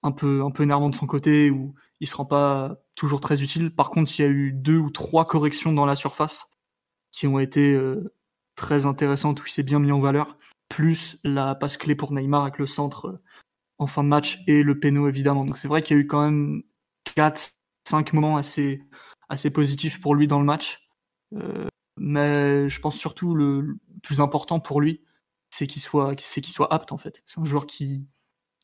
un peu, un peu énervants de son côté où il se rend pas toujours très utile. Par contre, il y a eu deux ou trois corrections dans la surface qui ont été très intéressantes où il s'est bien mis en valeur plus la passe clé pour Neymar avec le centre euh, en fin de match et le péno évidemment. Donc c'est vrai qu'il y a eu quand même 4 5 moments assez assez positifs pour lui dans le match. Euh, mais je pense surtout le, plus important pour lui, c'est qu'il soit c'est qu'il soit apte en fait. C'est un joueur qui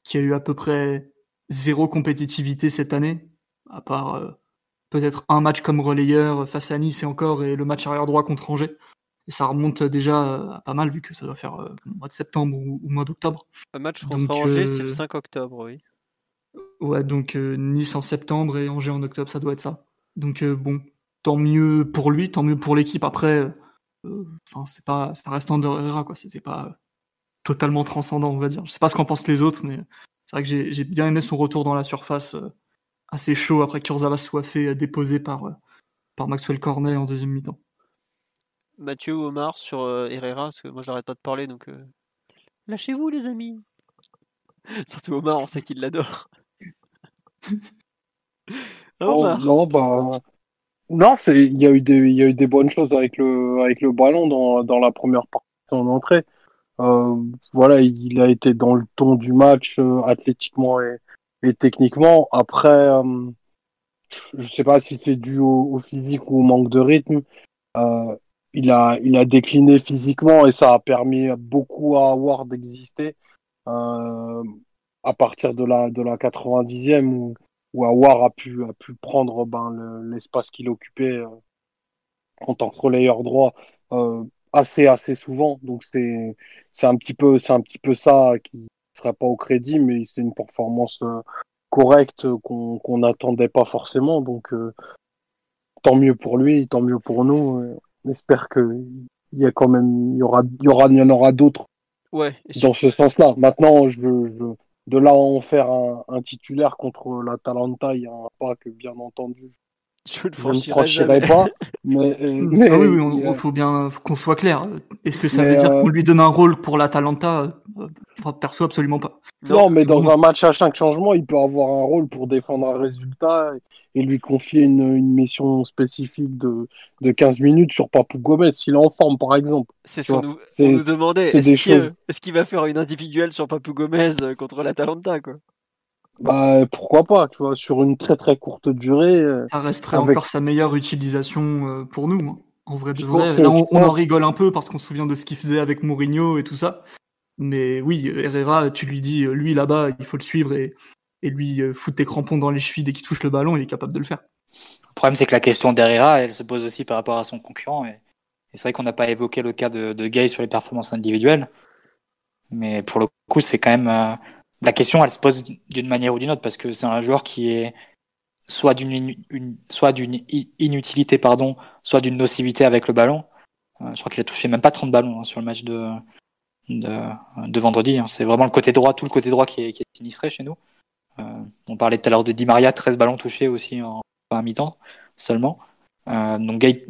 qui a eu à peu près zéro compétitivité cette année, à part euh, peut-être un match comme relayeur face à Nice et encore et le match arrière droit contre Angers. Et ça remonte déjà à pas mal, vu que ça doit faire euh, mois de septembre ou, mois d'octobre. Un match contre Angers, c'est le 5 euh, octobre, oui. Ouais, donc euh, Nice en septembre et Angers en octobre, ça doit être ça. Donc bon, tant mieux pour lui, tant mieux pour l'équipe. Après, enfin, c'est pas, ça reste en Herrera, quoi. C'était pas totalement transcendant, on va dire. Je sais pas ce qu'en pensent les autres, mais c'est vrai que j'ai bien aimé son retour dans la surface, assez chaud après que Kurzawa soit fait déposer par, par Maxwell Cornet en deuxième mi-temps. Mathieu ou Omar sur euh, Herrera, parce que moi j'arrête pas de parler, donc euh, lâchez-vous les amis. Surtout Omar, on sait qu'il l'adore. oh, non, bah, non, il y a eu des il y a eu des bonnes choses avec le avec le ballon dans, dans la première partie son entrée. Euh, voilà, il a été dans le ton du match athlétiquement et, et, techniquement. Après, je sais pas si c'est dû au, au, physique ou au manque de rythme il a, il a décliné physiquement et ça a permis beaucoup à Howard d'exister euh, à partir de la, de la 90e où, où Howard a pu, a pu prendre ben, l'espace qu'il occupait euh, en tant que relayeur droit euh, assez, assez souvent. Donc c'est, c'est un petit peu, c'est un petit peu ça qui ne serait pas au crédit, mais c'est une performance euh, correcte qu'on qu'on n'attendait pas forcément. Donc euh, tant mieux pour lui, tant mieux pour nous j'espère que il y a quand même, il y aura, il y aura, il y en aura d'autres. Ouais. Dans ce sens-là. Maintenant, je, je, de là en faire un, un titulaire contre la Talenta, il y a un pas que bien entendu je ne franchirai pas. Mais, euh, ah oui, oui, il faut bien qu'on soit clair. Est-ce que ça veut dire qu'on lui donne un rôle pour l'Atalanta? Enfin, Perso, absolument pas. Non, mais dans un match à 5 changements, il peut avoir un rôle pour défendre un résultat et lui confier une, une mission spécifique de, de 15 minutes sur Papou Gomez, s'il est en forme, par exemple. C'est ce qu'on nous, on nous demandait. Est-ce qu'il va faire une individuelle sur Papou Gomez euh, contre l'Atalanta quoi? Bah pourquoi pas, tu vois, sur une très très courte durée. Euh, ça resterait encore sa meilleure utilisation euh, pour nous, hein. en vrai de vrai. Là, on, en rigole un peu parce qu'on se souvient de ce qu'il faisait avec Mourinho et tout ça. Mais oui, Herrera, tu lui dis, lui là-bas, il faut le suivre et, et lui euh, foutre tes crampons dans les chevilles dès qu'il touche le ballon, il est capable de le faire. Le problème, c'est que la question d'Herrera, elle se pose aussi par rapport à son concurrent. Et, c'est vrai qu'on n'a pas évoqué le cas de, de Gay sur les performances individuelles. Mais pour le coup, c'est quand même la question, elle se pose d'une manière ou d'une autre parce que c'est un joueur qui est soit d'une inutilité pardon, soit d'une nocivité avec le ballon. Euh, je crois qu'il a touché même pas 30 ballons hein, sur le match de de, vendredi. Hein. C'est vraiment le côté droit, tout le côté droit qui est, qui est sinistré chez nous. Euh, on parlait tout à l'heure de Di Maria, 13 ballons touchés aussi en, en mi-temps seulement. Euh, donc Gay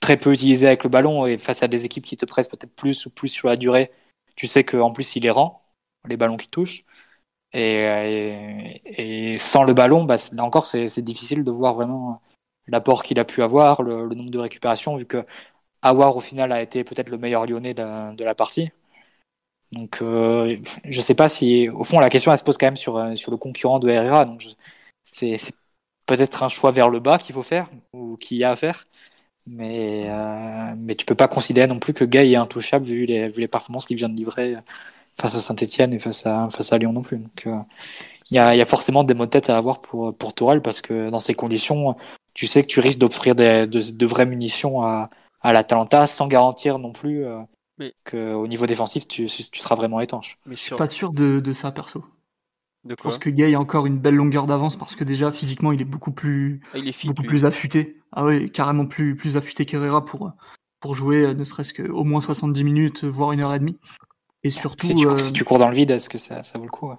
très peu utilisé avec le ballon et face à des équipes qui te pressent peut-être plus ou plus sur la durée, tu sais qu'en plus il est rend les ballons qui touchent. Et, et, sans le ballon, bah, là encore, c'est difficile de voir vraiment l'apport qu'il a pu avoir, le, nombre de récupérations, vu que Awar, au final, a été peut-être le meilleur lyonnais de, la partie. Donc, euh, je sais pas si, au fond, la question, elle se pose quand même sur, sur le concurrent de Herrera. C'est peut-être un choix vers le bas qu'il faut faire, ou qu'il y a à faire. Mais, euh, mais tu peux pas considérer non plus que Gay est intouchable vu les performances qu'il vient de livrer face à Saint-Etienne et face à, face à Lyon non plus. Donc, euh, il y, a, y, a, forcément des mots de tête à avoir pour, pour Tourelle parce que dans ces conditions, tu sais que tu risques d'offrir de, de, vraies munitions à, à l'Atalanta sans garantir non plus euh, qu'au niveau défensif, tu, tu seras vraiment étanche. Mais suis Pas sûr de, de ça, perso. De quoi je pense que Gay a encore une belle longueur d'avance parce que déjà physiquement il est beaucoup plus, ah, il est beaucoup plus affûté. Ah oui, carrément plus, plus affûté qu'Herrera pour, pour jouer ne serait-ce qu'au moins 70 minutes, voire une heure et demie. Et surtout. Si tu, cours dans le vide, est-ce que ça, ça vaut le coup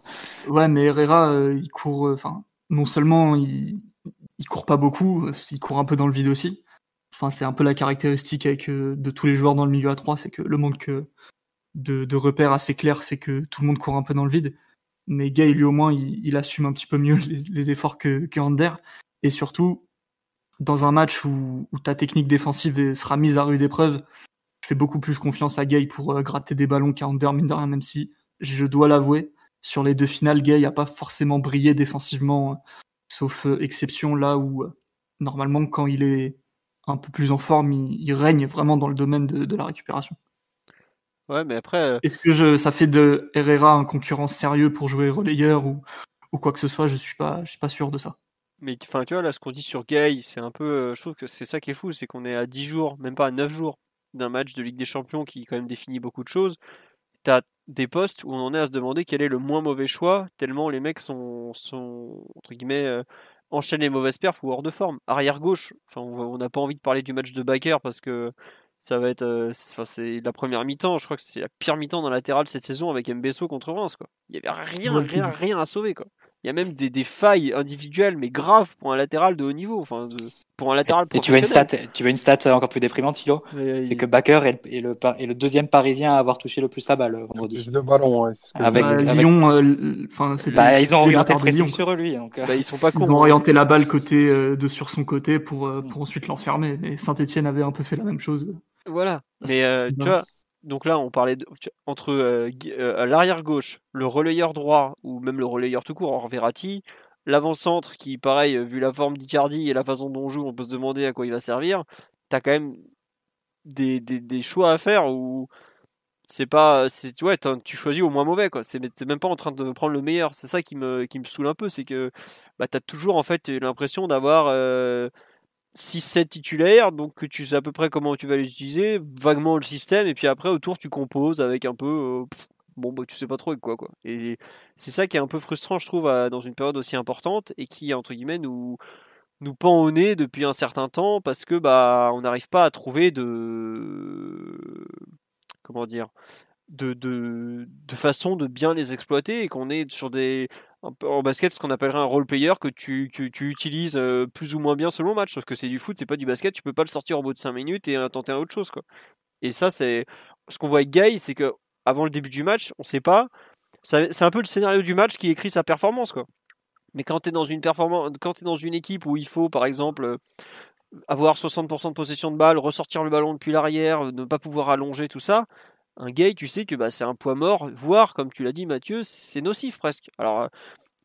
Ouais, mais Herrera, il court. Enfin, non seulement il, il court pas beaucoup, il court un peu dans le vide aussi. Enfin, c'est un peu la caractéristique avec, de tous les joueurs dans le milieu à 3, c'est que le manque de, de, repères assez clairs fait que tout le monde court un peu dans le vide. Mais Gay, lui, au moins, il, assume un petit peu mieux les, efforts que, que Ander. Et surtout, dans un match où, ta technique défensive sera mise à rude épreuve, je fais beaucoup plus confiance à Gay pour euh, gratter des ballons qu'à Ander, mine de rien, même si je dois l'avouer, sur les deux finales, Gay n'a pas forcément brillé défensivement, sauf euh, exception là où, euh, normalement, quand il est un peu plus en forme, il, règne vraiment dans le domaine de, la récupération. Ouais, mais après. Euh, Est-ce que je, ça fait de Herrera un concurrent sérieux pour jouer relayeur ou, ou quoi que ce soit? Je suis pas, je suis pas sûr de ça. Mais enfin, tu vois, là, ce qu'on dit sur Gay, c'est un peu. Euh, je trouve que c'est ça qui est fou, c'est qu'on est à 10 jours, même pas à 9 jours d'un match de Ligue des Champions qui, quand même, définit beaucoup de choses. Tu as des postes où on en est à se demander quel est le moins mauvais choix, tellement les mecs sont, sont entre guillemets, euh, enchaînent les mauvaises perfs ou hors de forme. Arrière gauche, enfin, on n'a pas envie de parler du match de Baker parce que ça va être, euh, c'est la première mi-temps. Je crois que c'est la pire mi-temps dans latéral cette saison avec Mbesso contre Reims. Quoi. Il y avait rien, rien, rien à sauver. Quoi. Il y a même des, des, failles individuelles, mais graves pour un latéral de haut niveau. Enfin, pour un latéral Et tu veux une stat, tu veux une stat encore plus déprimante, Thilo C'est que Baker est le, est, le, deuxième Parisien à avoir touché le plus la balle vendredi. Le ballon, ouais, Avec, bah, Lyon, euh, enfin, bah, ils ont orienté le pressing sur lui. Donc, euh. bah, ils sont pas cons. Ils ont hein. orienté la balle côté euh, de sur son côté pour pour ensuite l'enfermer. Mais Saint-Etienne avait un peu fait la même chose. Voilà. Mais tu vois, donc là, on parlait entre euh, euh, l'arrière gauche, le relayeur droit ou même le relayeur tout court, en Verratti, l'avant-centre qui, pareil, vu la forme d'Icardi et la façon dont on joue, on peut se demander à quoi il va servir. T'as quand même des, choix à faire où c'est pas, c'est ouais, tu choisis au moins mauvais quoi. C'est même pas en train de prendre le meilleur. C'est ça qui me qui saoule un peu, c'est que bah t'as toujours en fait l'impression d'avoir euh, 6-7 titulaires, donc tu sais à peu près comment tu vas les utiliser, vaguement le système, et puis après autour tu composes avec un peu. Euh, bon, bah, tu sais pas trop avec quoi, quoi. Et c'est ça qui est un peu frustrant, je trouve, dans une période aussi importante, et qui, entre guillemets, nous, nous pend au nez depuis un certain temps, parce que bah on n'arrive pas à trouver de. Comment dire de, de, de, façon de bien les exploiter et qu'on est sur des en basket ce qu'on appellerait un role player que tu, tu, utilises euh, plus ou moins bien selon le match sauf que c'est du foot c'est pas du basket tu peux pas le sortir au bout de 5 minutes et tenter un autre chose quoi. Et ça c'est ce qu'on voit avec Guy c'est que avant le début du match on sait pas c'est un peu le scénario du match qui écrit sa performance quoi. Mais quand tu es dans une dans une équipe où il faut par exemple avoir 60% de possession de balle ressortir le ballon depuis l'arrière ne pas pouvoir allonger tout ça un gay, tu sais que bah, c'est un poids mort, voire, comme tu l'as dit Mathieu, c'est nocif presque. Alors, euh,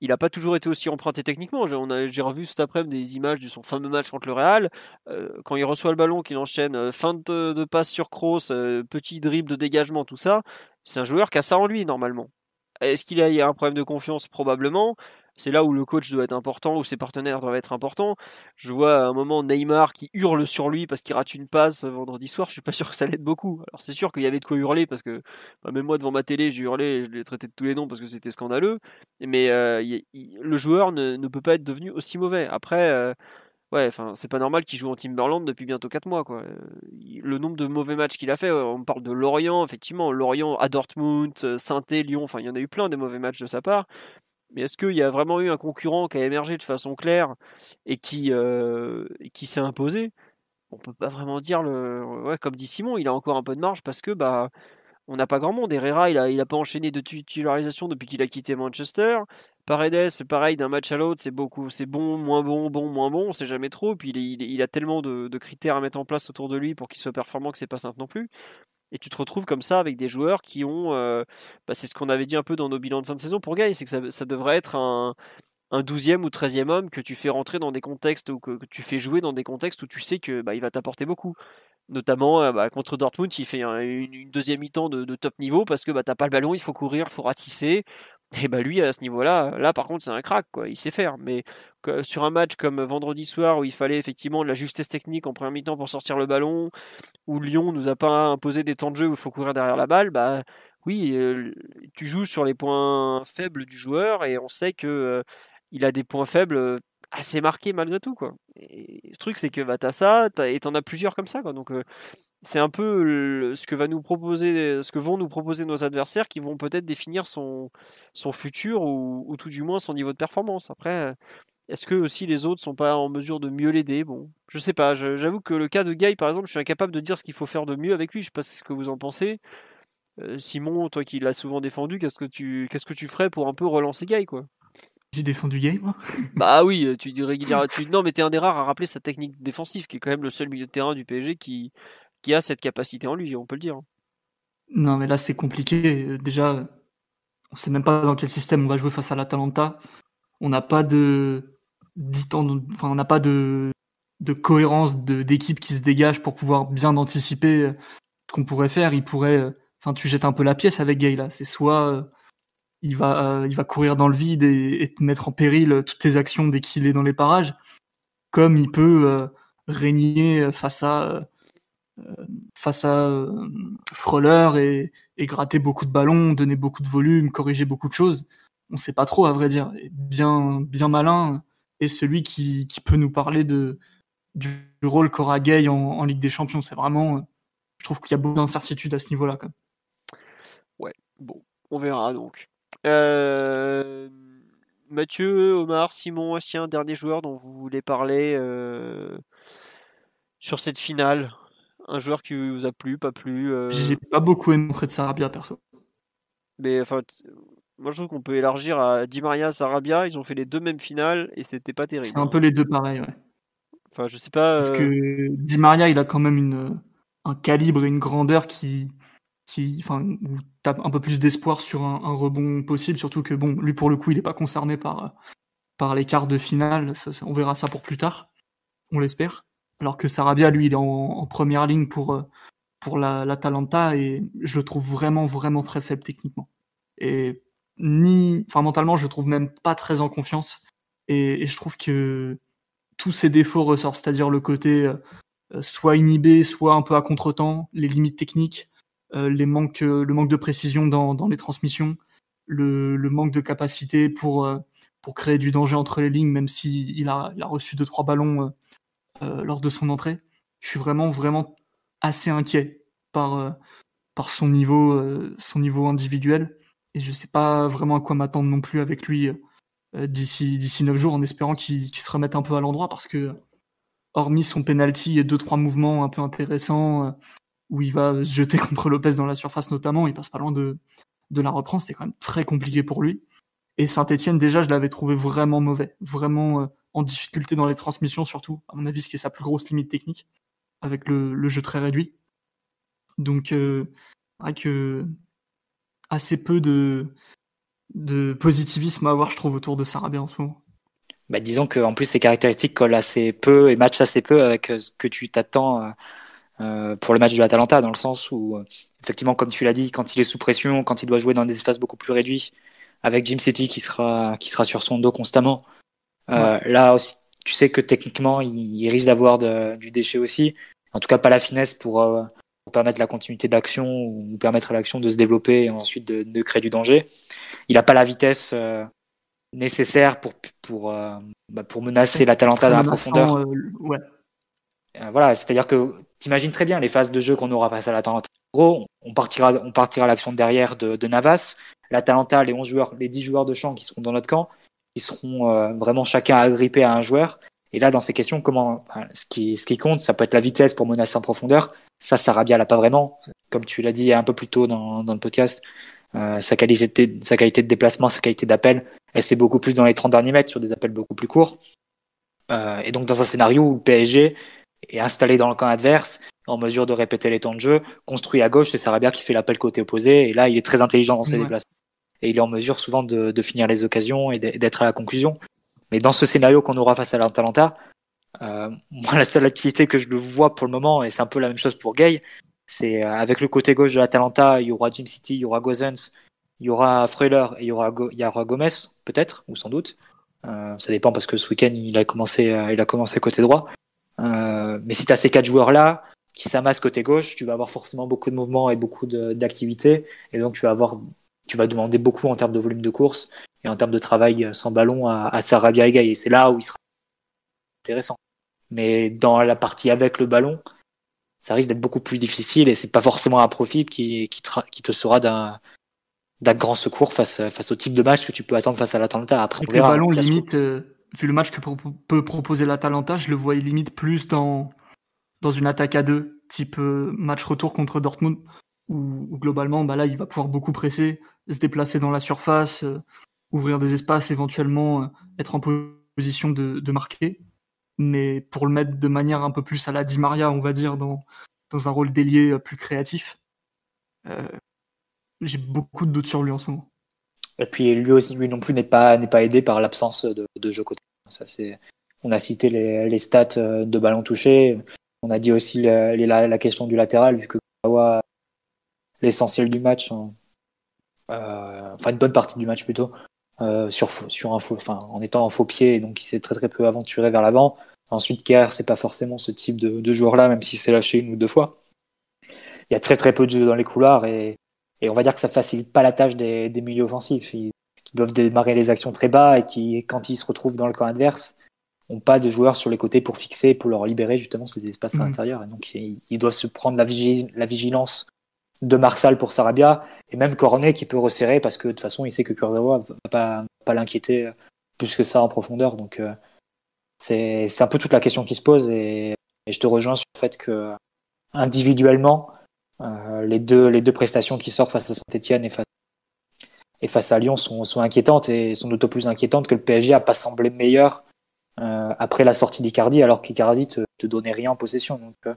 il n'a pas toujours été aussi emprunté techniquement. J'ai revu cet après-midi des images de son fameux match contre le Real. Euh, quand il reçoit le ballon, qu'il enchaîne euh, fin de, passe sur cross, petit dribble de dégagement, tout ça, c'est un joueur qui a ça en lui normalement. Est-ce qu'il a, a un problème de confiance? Probablement. C'est là où le coach doit être important, où ses partenaires doivent être importants. Je vois à un moment Neymar qui hurle sur lui parce qu'il rate une passe vendredi soir. Je suis pas sûr que ça l'aide beaucoup. Alors c'est sûr qu'il y avait de quoi hurler parce que bah, même moi devant ma télé, j'ai hurlé, je l'ai traité de tous les noms parce que c'était scandaleux. Mais euh, le joueur ne, peut pas être devenu aussi mauvais. Après. Euh, ouais, c'est pas normal qu'il joue en Timberland depuis bientôt 4 mois, quoi. Le nombre de mauvais matchs qu'il a fait, on parle de Lorient, effectivement, Lorient à Dortmund, saint Lyon, enfin, il y en a eu plein des mauvais matchs de sa part. Mais est-ce qu'il y a vraiment eu un concurrent qui a émergé de façon claire et qui, euh, s'est imposé? On peut pas vraiment dire le. Ouais, comme dit Simon, il a encore un peu de marge parce que bah on n'a pas grand monde. Herrera, il a, pas enchaîné de titularisation depuis qu'il a quitté Manchester. Paredes, c'est pareil, d'un match à l'autre, c'est beaucoup, c'est bon, moins bon, bon, moins bon, on sait jamais trop. Puis il, il, a tellement de, de, critères à mettre en place autour de lui pour qu'il soit performant que c'est pas simple non plus. Et tu te retrouves comme ça avec des joueurs qui ont. Euh, bah, c'est ce qu'on avait dit un peu dans nos bilans de fin de saison pour Guy, c'est que ça, devrait être un, un 12e ou 13e homme que tu fais rentrer dans des contextes ou que, tu fais jouer dans des contextes où tu sais que bah, il va t'apporter beaucoup. Notamment euh, bah, contre Dortmund, il fait une, deuxième mi-temps de, top niveau parce que bah, t'as pas le ballon, il faut courir, il faut ratisser. Et bah lui à ce niveau-là, là par contre c'est un crack quoi, il sait faire. Mais sur un match comme vendredi soir où il fallait effectivement de la justesse technique en première mi-temps pour sortir le ballon, où Lyon nous a pas imposé des temps de jeu où il faut courir derrière la balle, bah oui, euh, tu joues sur les points faibles du joueur et on sait que euh, il a des points faibles assez marqué malgré tout. Quoi. Et le truc, c'est que bah, tu as ça, et tu en as plusieurs comme ça. Quoi. Donc, c'est un peu ce que va vont nous proposer nos adversaires qui vont peut-être définir son, futur ou, tout du moins son niveau de performance. Après, est-ce que aussi les autres sont pas en mesure de mieux l'aider? Bon, je sais pas. J'avoue que le cas de Guy, par exemple, je suis incapable de dire ce qu'il faut faire de mieux avec lui. Je sais pas ce que vous en pensez. Simon, toi qui l'as souvent défendu, qu'est-ce que tu qu'est-ce que tu ferais pour un peu relancer Guy, quoi? J'ai défendu Gay, moi Bah oui, tu dis régulièrement. Tu... Non, mais t'es un des rares à rappeler sa technique défensive, qui est quand même le seul milieu de terrain du PSG qui, qui a cette capacité en lui, on peut le dire. Non, mais là, c'est compliqué. Déjà, on sait même pas dans quel système on va jouer face à l'Atalanta. On n'a pas de. Enfin, on n'a pas de, de cohérence d'équipe qui se dégage pour pouvoir bien anticiper ce qu'on pourrait faire. Il pourrait. Enfin, tu jettes un peu la pièce avec Gay, là. C'est soit il va, il va courir dans le vide et, te mettre en péril toutes tes actions dès qu'il est dans les parages, comme il peut euh, régner face à, euh, face à euh, et, gratter beaucoup de ballons, donner beaucoup de volume, corriger beaucoup de choses. On sait pas trop, à vrai dire. bien, bien malin et celui qui, peut nous parler du rôle qu'aura Gay en, Ligue des Champions. C'est vraiment, je trouve qu'il y a beaucoup d'incertitudes à ce niveau-là. Ouais, bon, on verra donc. Euh, Mathieu, Omar, Simon, Astien, dernier joueur dont vous voulez parler euh, sur cette finale. Un joueur qui vous a plu, pas plu euh... J'ai pas beaucoup aimé montrer de Sarabia perso. Mais enfin, moi je trouve qu'on peut élargir à Di Maria, Sarabia. Ils ont fait les deux mêmes finales et c'était pas terrible. C'est un peu les deux pareils, ouais. Enfin, je sais pas. Parce que Di Maria, il a quand même une, un calibre et une grandeur qui, qui, enfin, un peu plus d'espoir sur un, rebond possible, surtout que bon, lui pour le coup, il n'est pas concerné par, par les quarts de finale. on verra ça pour plus tard, on l'espère. Alors que Sarabia, lui, il est en, première ligne pour, pour la, la, Talenta et je le trouve vraiment, vraiment très faible techniquement. Et ni, enfin, mentalement, je le trouve même pas très en confiance. Et, je trouve que tous ses défauts ressortent, c'est-à-dire le côté euh, soit inhibé, soit un peu à contretemps, les limites techniques, euh, les manques, euh, le manque de précision dans, dans les transmissions, le, le, manque de capacité pour, euh, pour créer du danger entre les lignes, même s'il il a, il a reçu deux trois ballons lors de son entrée. Je suis vraiment vraiment assez inquiet par, par son niveau, son niveau individuel et je sais pas vraiment à quoi m'attendre non plus avec lui d'ici d'ici neuf jours en espérant qu'il se remette un peu à l'endroit parce que hormis son penalty et deux trois mouvements un peu intéressants où il va se jeter contre Lopez dans la surface notamment, il passe pas loin de, de la reprendre, c'était quand même très compliqué pour lui. Et Saint-Etienne, déjà, je l'avais trouvé vraiment mauvais, vraiment euh, en difficulté dans les transmissions surtout, à mon avis, ce qui est sa plus grosse limite technique, avec le, jeu très réduit. Donc, euh, que assez peu de, positivisme à avoir, je trouve, autour de Sarabia en ce moment. Bah, disons qu'en plus, ces caractéristiques collent assez peu et matchent assez peu avec euh, ce que tu t'attends euh, pour le match de l'Atalanta, dans le sens où, euh, effectivement, comme tu l'as dit, quand il est sous pression, quand il doit jouer dans des espaces beaucoup plus réduits, avec Jim City qui sera, qui sera sur son dos constamment, euh, là aussi, tu sais que techniquement, il, risque d'avoir du déchet aussi. En tout cas, pas la finesse pour, permettre la continuité d'action ou permettre à l'action de se développer et ensuite de, créer du danger. Il n'a pas la vitesse nécessaire pour, pour, bah, pour menacer l'Atalanta dans la profondeur. ouais. voilà, c'est-à-dire que T'imagines très bien les phases de jeu qu'on aura face à l'Atalanta. En gros, on partira, on partira l'action derrière de, de Navas. L'Atalanta, les 11 joueurs, les 10 joueurs de champ qui seront dans notre camp, qui seront euh, vraiment chacun agrippés à un joueur. Et là, dans ces questions, comment, ce, qui, ce qui compte, ça peut être la vitesse pour menacer en profondeur. Ça, Sarabia l'a pas vraiment. Comme tu l'as dit un peu plus tôt dans, dans le podcast, euh, sa, qualité de, sa qualité de déplacement, sa qualité d'appel, elle c'est beaucoup plus dans les 30 derniers mètres sur des appels beaucoup plus courts. Euh, et donc, dans un scénario où le PSG est installé dans le camp adverse, en mesure de répéter les temps de jeu, construit à gauche, c'est Sarabia qui fait l'appel côté opposé, et là il est très intelligent dans ses déplacements. Et il est en mesure souvent de, de finir les occasions et d'être à la conclusion. Mais dans ce scénario qu'on aura face à l'Atalanta, euh, moi la seule activité que je le vois pour le moment, et c'est un peu la même chose pour Gay, c'est euh, avec le côté gauche de l'Atalanta, il y aura Jim City, il y aura Gozens, il y aura Freuler et il y aura, il y aura Gomez, peut-être, ou sans doute. Euh, ça dépend parce que ce week-end il a commencé, euh, il a commencé côté droit. Euh, mais si tu as ces quatre joueurs-là qui s'amassent côté gauche, tu vas avoir forcément beaucoup de mouvements et beaucoup d'activités. Et donc, tu vas, avoir, tu vas demander beaucoup en termes de volume de course et en termes de travail sans ballon à, à Sarabia et Et c'est là où il sera intéressant. Mais dans la partie avec le ballon, ça risque d'être beaucoup plus difficile et c'est pas forcément un profit qui, qui, qui te sera d'un d'un grand secours face, face au type de match que tu peux attendre face à l'Atalanta. Après, on le ballon, limite, euh, vu le match que peut proposer l'Atalanta, je le voyais limite plus dans, dans une attaque à deux, type euh, match retour contre Dortmund, où, globalement, bah là, il va pouvoir beaucoup presser, se déplacer dans la surface, euh, ouvrir des espaces, éventuellement être en position de, de marquer mais pour le mettre de manière un peu plus à la Di Maria, on va dire, dans, dans un rôle d'ailier euh, plus créatif. Euh, j'ai beaucoup de doutes sur lui en ce moment. Et puis lui aussi, lui non plus n'est pas n'est pas aidé par l'absence de, de jeu côté. Ça c'est, on a cité les, stats euh, de ballons touchés. On a dit aussi la, question du latéral vu que l'essentiel du match, hein, enfin une bonne partie du match plutôt, sur sur un faux, en étant en faux pied, donc il s'est très très peu aventuré vers l'avant. Ensuite, Kerr, c'est pas forcément ce type de, de joueur-là, même si c'est lâché une ou deux fois. Il y a très très peu de jeux dans les couloirs et, et on va dire que ça facilite pas la tâche des, des milieux offensifs. Ils, qui doivent démarrer les actions très bas et qui, quand ils se retrouvent dans le camp adverse, ont pas de joueurs sur les côtés pour fixer, pour leur libérer justement ces espaces à mmh. l'intérieur. Et donc, ils, doivent se prendre la, la vigilance de Marsal pour Sarabia et même Cornet qui peut resserrer parce que de toute façon, il sait que Kurzawa va pas, pas l'inquiéter plus que ça en profondeur. Donc, euh, c'est un peu toute la question qui se pose et, je te rejoins sur le fait que individuellement, euh, les, deux, les deux prestations qui sortent face à Saint-Etienne et face, et face à Lyon sont, sont inquiétantes et sont d'autant plus inquiétantes que le PSG a pas semblé meilleur euh, après la sortie d'Icardi alors qu'Icardi te, te donnait rien en possession. Donc euh,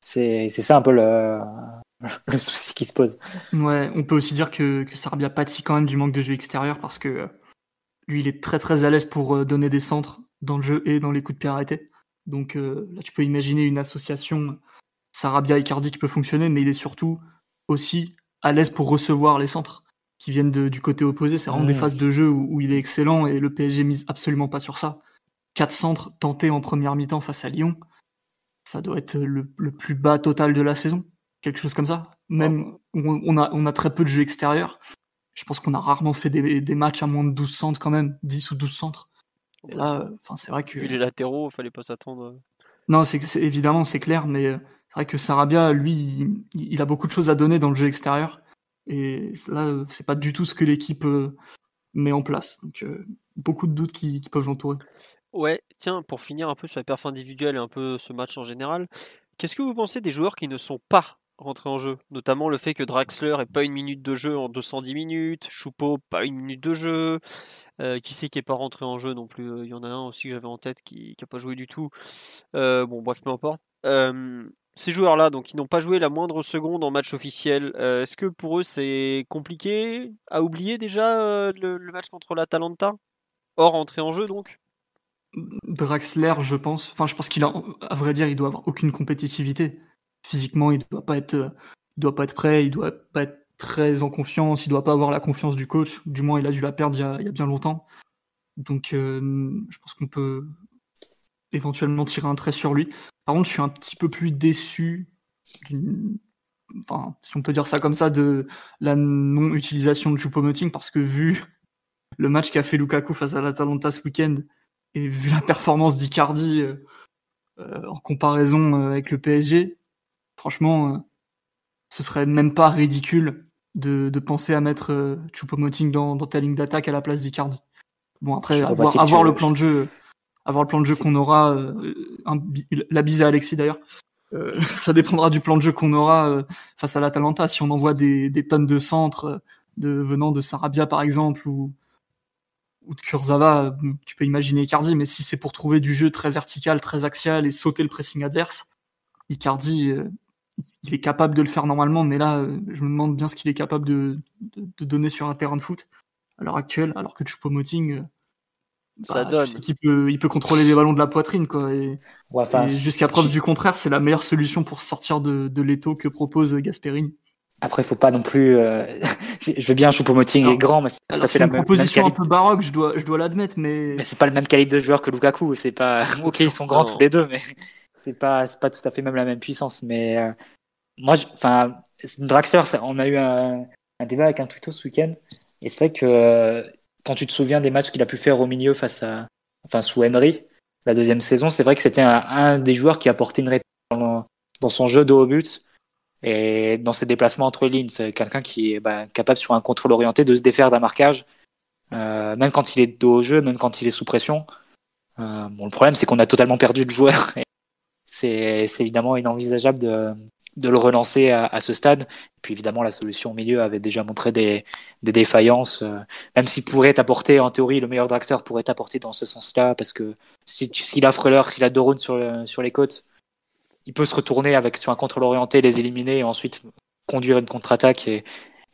c'est ça un peu le, souci qui se pose. Ouais, on peut aussi dire que, que Sarabia pâtit quand même du manque de jeu extérieur parce que lui, il est très très à l'aise pour donner des centres dans le jeu et dans les coups de pied arrêtés. Donc euh, là, tu peux imaginer une association Sarabia et Cardi qui peut fonctionner, mais il est surtout aussi à l'aise pour recevoir les centres qui viennent du côté opposé. C'est vraiment des phases de jeu où, il est excellent et le PSG mise absolument pas sur ça. Quatre centres tentés en première mi-temps face à Lyon, ça doit être le, plus bas total de la saison. Quelque chose comme ça. Même on, a, on a très peu de jeux extérieurs. Je pense qu'on a rarement fait des, des matchs à moins de 12 centres quand même, 10 ou 12 centres. Et là, enfin, c'est vrai que. Vu les latéraux, il fallait pas s'attendre. Euh. Non, c'est évidemment, c'est clair, mais euh, vrai que Sarabia, lui, il, a beaucoup de choses à donner dans le jeu extérieur. Et là, c'est pas du tout ce que l'équipe euh, met en place. Donc, beaucoup de doutes qui, peuvent l'entourer. Ouais, tiens, pour finir un peu sur la perf individuelle et un peu ce match en général, qu'est-ce que vous pensez des joueurs qui ne sont pas rentrés en jeu? Notamment le fait que Draxler ait pas une minute de jeu en 210 minutes, Choupeau pas une minute de jeu, euh, qui sait qui est pas rentré en jeu non plus? Euh, Il y en a un aussi que j'avais en tête qui n'a pas joué du tout. Euh, bon, bref, peu importe. Ces joueurs-là, donc, ils n'ont pas joué la moindre seconde en match officiel. Est-ce que pour eux c'est compliqué à oublier déjà le, match contre l'Atalanta? Hors entrée en jeu donc? Draxler, je pense. Enfin, je pense qu'il a, à vrai dire, il doit avoir aucune compétitivité. Physiquement, il doit pas être, il doit pas être prêt, il doit pas être très en confiance, il doit pas avoir la confiance du coach, du moins il a dû la perdre il y a, bien longtemps. Donc euh, je pense qu'on peut éventuellement tirer un trait sur lui. Par contre, je suis un petit peu plus déçu enfin, si on peut dire ça comme ça, de la non-utilisation de Choupo-Moting parce que vu le match qu'a fait Lukaku face à l'Atalanta ce week-end et vu la performance d'Icardi euh, euh, en comparaison avec le PSG, franchement, ce serait même pas ridicule de, penser à mettre euh, Choupo-Moting dans, ta ligne d'attaque à la place d'Icardi. Bon, après, avoir, le plan de jeu, avoir le plan de jeu qu'on aura, euh, la bise à Alexis d'ailleurs, euh, ça dépendra du plan de jeu qu'on aura face à l'Atalanta. Si on envoie des, tonnes de centres de, venant de Sarabia par exemple ou, ou de Kurzawa, tu peux imaginer Icardi, mais si c'est pour trouver du jeu très vertical, très axial et sauter le pressing adverse, Icardi, il est capable de le faire normalement, mais là, euh, je me demande bien ce qu'il est capable de, donner sur un terrain de foot à l'heure actuelle, alors que Choupo-Moting, euh, ça bah, donne. Il peut, il peut contrôler les ballons de la poitrine, quoi. Et, jusqu'à preuve du contraire, c'est la meilleure solution pour sortir de, de l'étau que propose Gasperini. Après, il faut pas non plus. Euh, je veux bien, Choupo-Moting est grand, mais c'est une proposition un peu baroque, je dois, je dois l'admettre, mais. Mais c'est pas le même calibre de joueur que Lukaku. C'est pas. ok, ils sont grands tous les deux, mais c'est pas c'est pas tout à fait même la même puissance mais euh, moi enfin Draxler on a eu un, débat avec un Twitter ce week-end et c'est vrai que euh, quand tu te souviens des matchs qu'il a pu faire au milieu face à enfin sous Emery la deuxième saison, c'est vrai que c'était un, des joueurs qui apportait une réponse dans, son jeu de haut but et dans ses déplacements entre lignes. C'est quelqu'un qui est bah, capable sur un contrôle orienté de se défaire d'un marquage, euh, même quand il est dos au jeu, même quand il est sous pression. Euh, bon, le problème, c'est qu'on a totalement perdu de joueur. C'est évidemment inenvisageable de, de le relancer à, ce stade. Puis évidemment, la solution au milieu avait déjà montré des, des défaillances. Euh, même s'il pourrait t'apporter, en théorie, le meilleur dragster pourrait t'apporter dans ce sens-là, parce que s'il si, a Freuler, qu'il a Dorun sur, sur les côtes, il peut se retourner avec sur un contrôle orienté, les éliminer et ensuite conduire une contre-attaque. Et,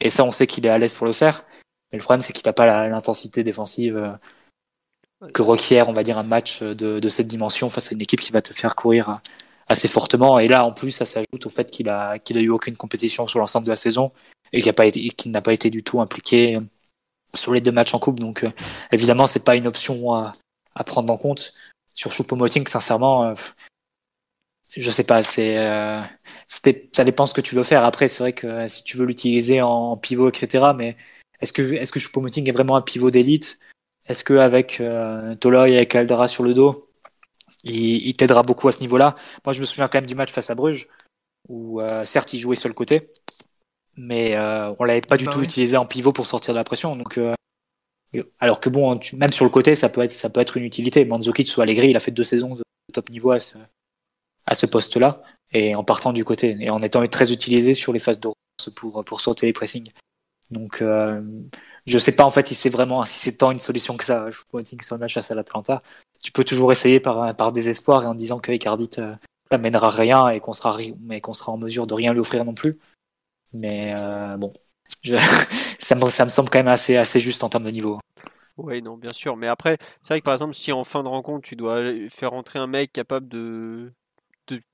et ça, on sait qu'il est à l'aise pour le faire. Mais le problème, c'est qu'il n'a pas l'intensité défensive euh, que requiert, on va dire, un match de, de, cette dimension face à une équipe qui va te faire courir assez fortement. Et là, en plus, ça s'ajoute au fait qu'il a, qu'il a eu aucune compétition sur l'ensemble de la saison et qu'il n'a pas, pas été du tout impliqué sur les deux matchs en coupe. Donc, euh, évidemment, c'est pas une option à, à, prendre en compte. Sur Choupo-Moting, sincèrement, euh, je sais pas, c'est, euh, ça dépend ce que tu veux faire. Après, c'est vrai que si tu veux l'utiliser en pivot, etc., mais est-ce que, est-ce que Choupo-Moting est vraiment un pivot d'élite? Est-ce qu'avec euh, Toloy et avec Caldera sur le dos, il, il t'aidera beaucoup à ce niveau-là Moi, je me souviens quand même du match face à Bruges, où euh, certes, il jouait sur le côté, mais euh, on l'avait pas du bah tout utilisé en pivot pour sortir de la pression. Donc, euh, alors que bon, même sur le côté, ça peut être, ça peut être une utilité. Mandzukic ou Allegri, il a fait deux saisons de top niveau à ce, à ce poste-là, et en partant du côté, et en étant très utilisé sur les phases de pour, pour sauter les pressings. Donc, euh, je sais pas en fait si c'est vraiment si c'est tant une solution que ça. Je vous que le match à l'Atlanta. Tu peux toujours essayer par, par désespoir et en disant que Icardi t'amènera rien et qu'on sera, mais qu'on sera en mesure de rien lui offrir non plus. Mais euh, bon, je, ça, me, ça me semble quand même assez, assez juste en termes de niveau. Oui, non, bien sûr. Mais après, c'est vrai que par exemple, si en fin de rencontre, tu dois faire entrer un mec capable de,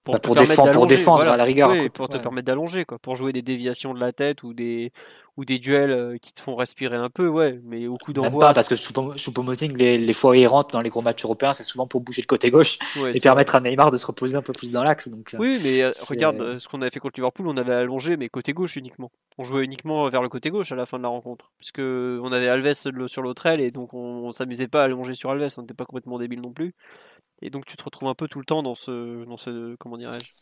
pour, bah, pour, défendre, pour défendre à la rigueur. pour te permettre d'allonger, quoi. Pour jouer des déviations de la tête ou des, ou des duels euh, qui te font respirer un peu, ouais. Mais au coup d'envoi. pas, parce que Choupo-Moting, les, les fois où il rentre dans les gros matchs européens, c'est souvent pour bouger le côté gauche et permettre à Neymar de se reposer un peu plus dans l'axe. Donc, euh, oui, mais euh, regarde ce qu'on avait fait contre Liverpool, on avait allongé, mais côté gauche uniquement. On jouait uniquement vers le côté gauche à la fin de la rencontre. Puisque on avait Alves sur l'autre aile et donc on, s'amusait pas à allonger sur Alves, on n'était pas complètement débile non plus. Et donc tu te retrouves un peu tout le temps dans ce, dans ce comment dirais-je,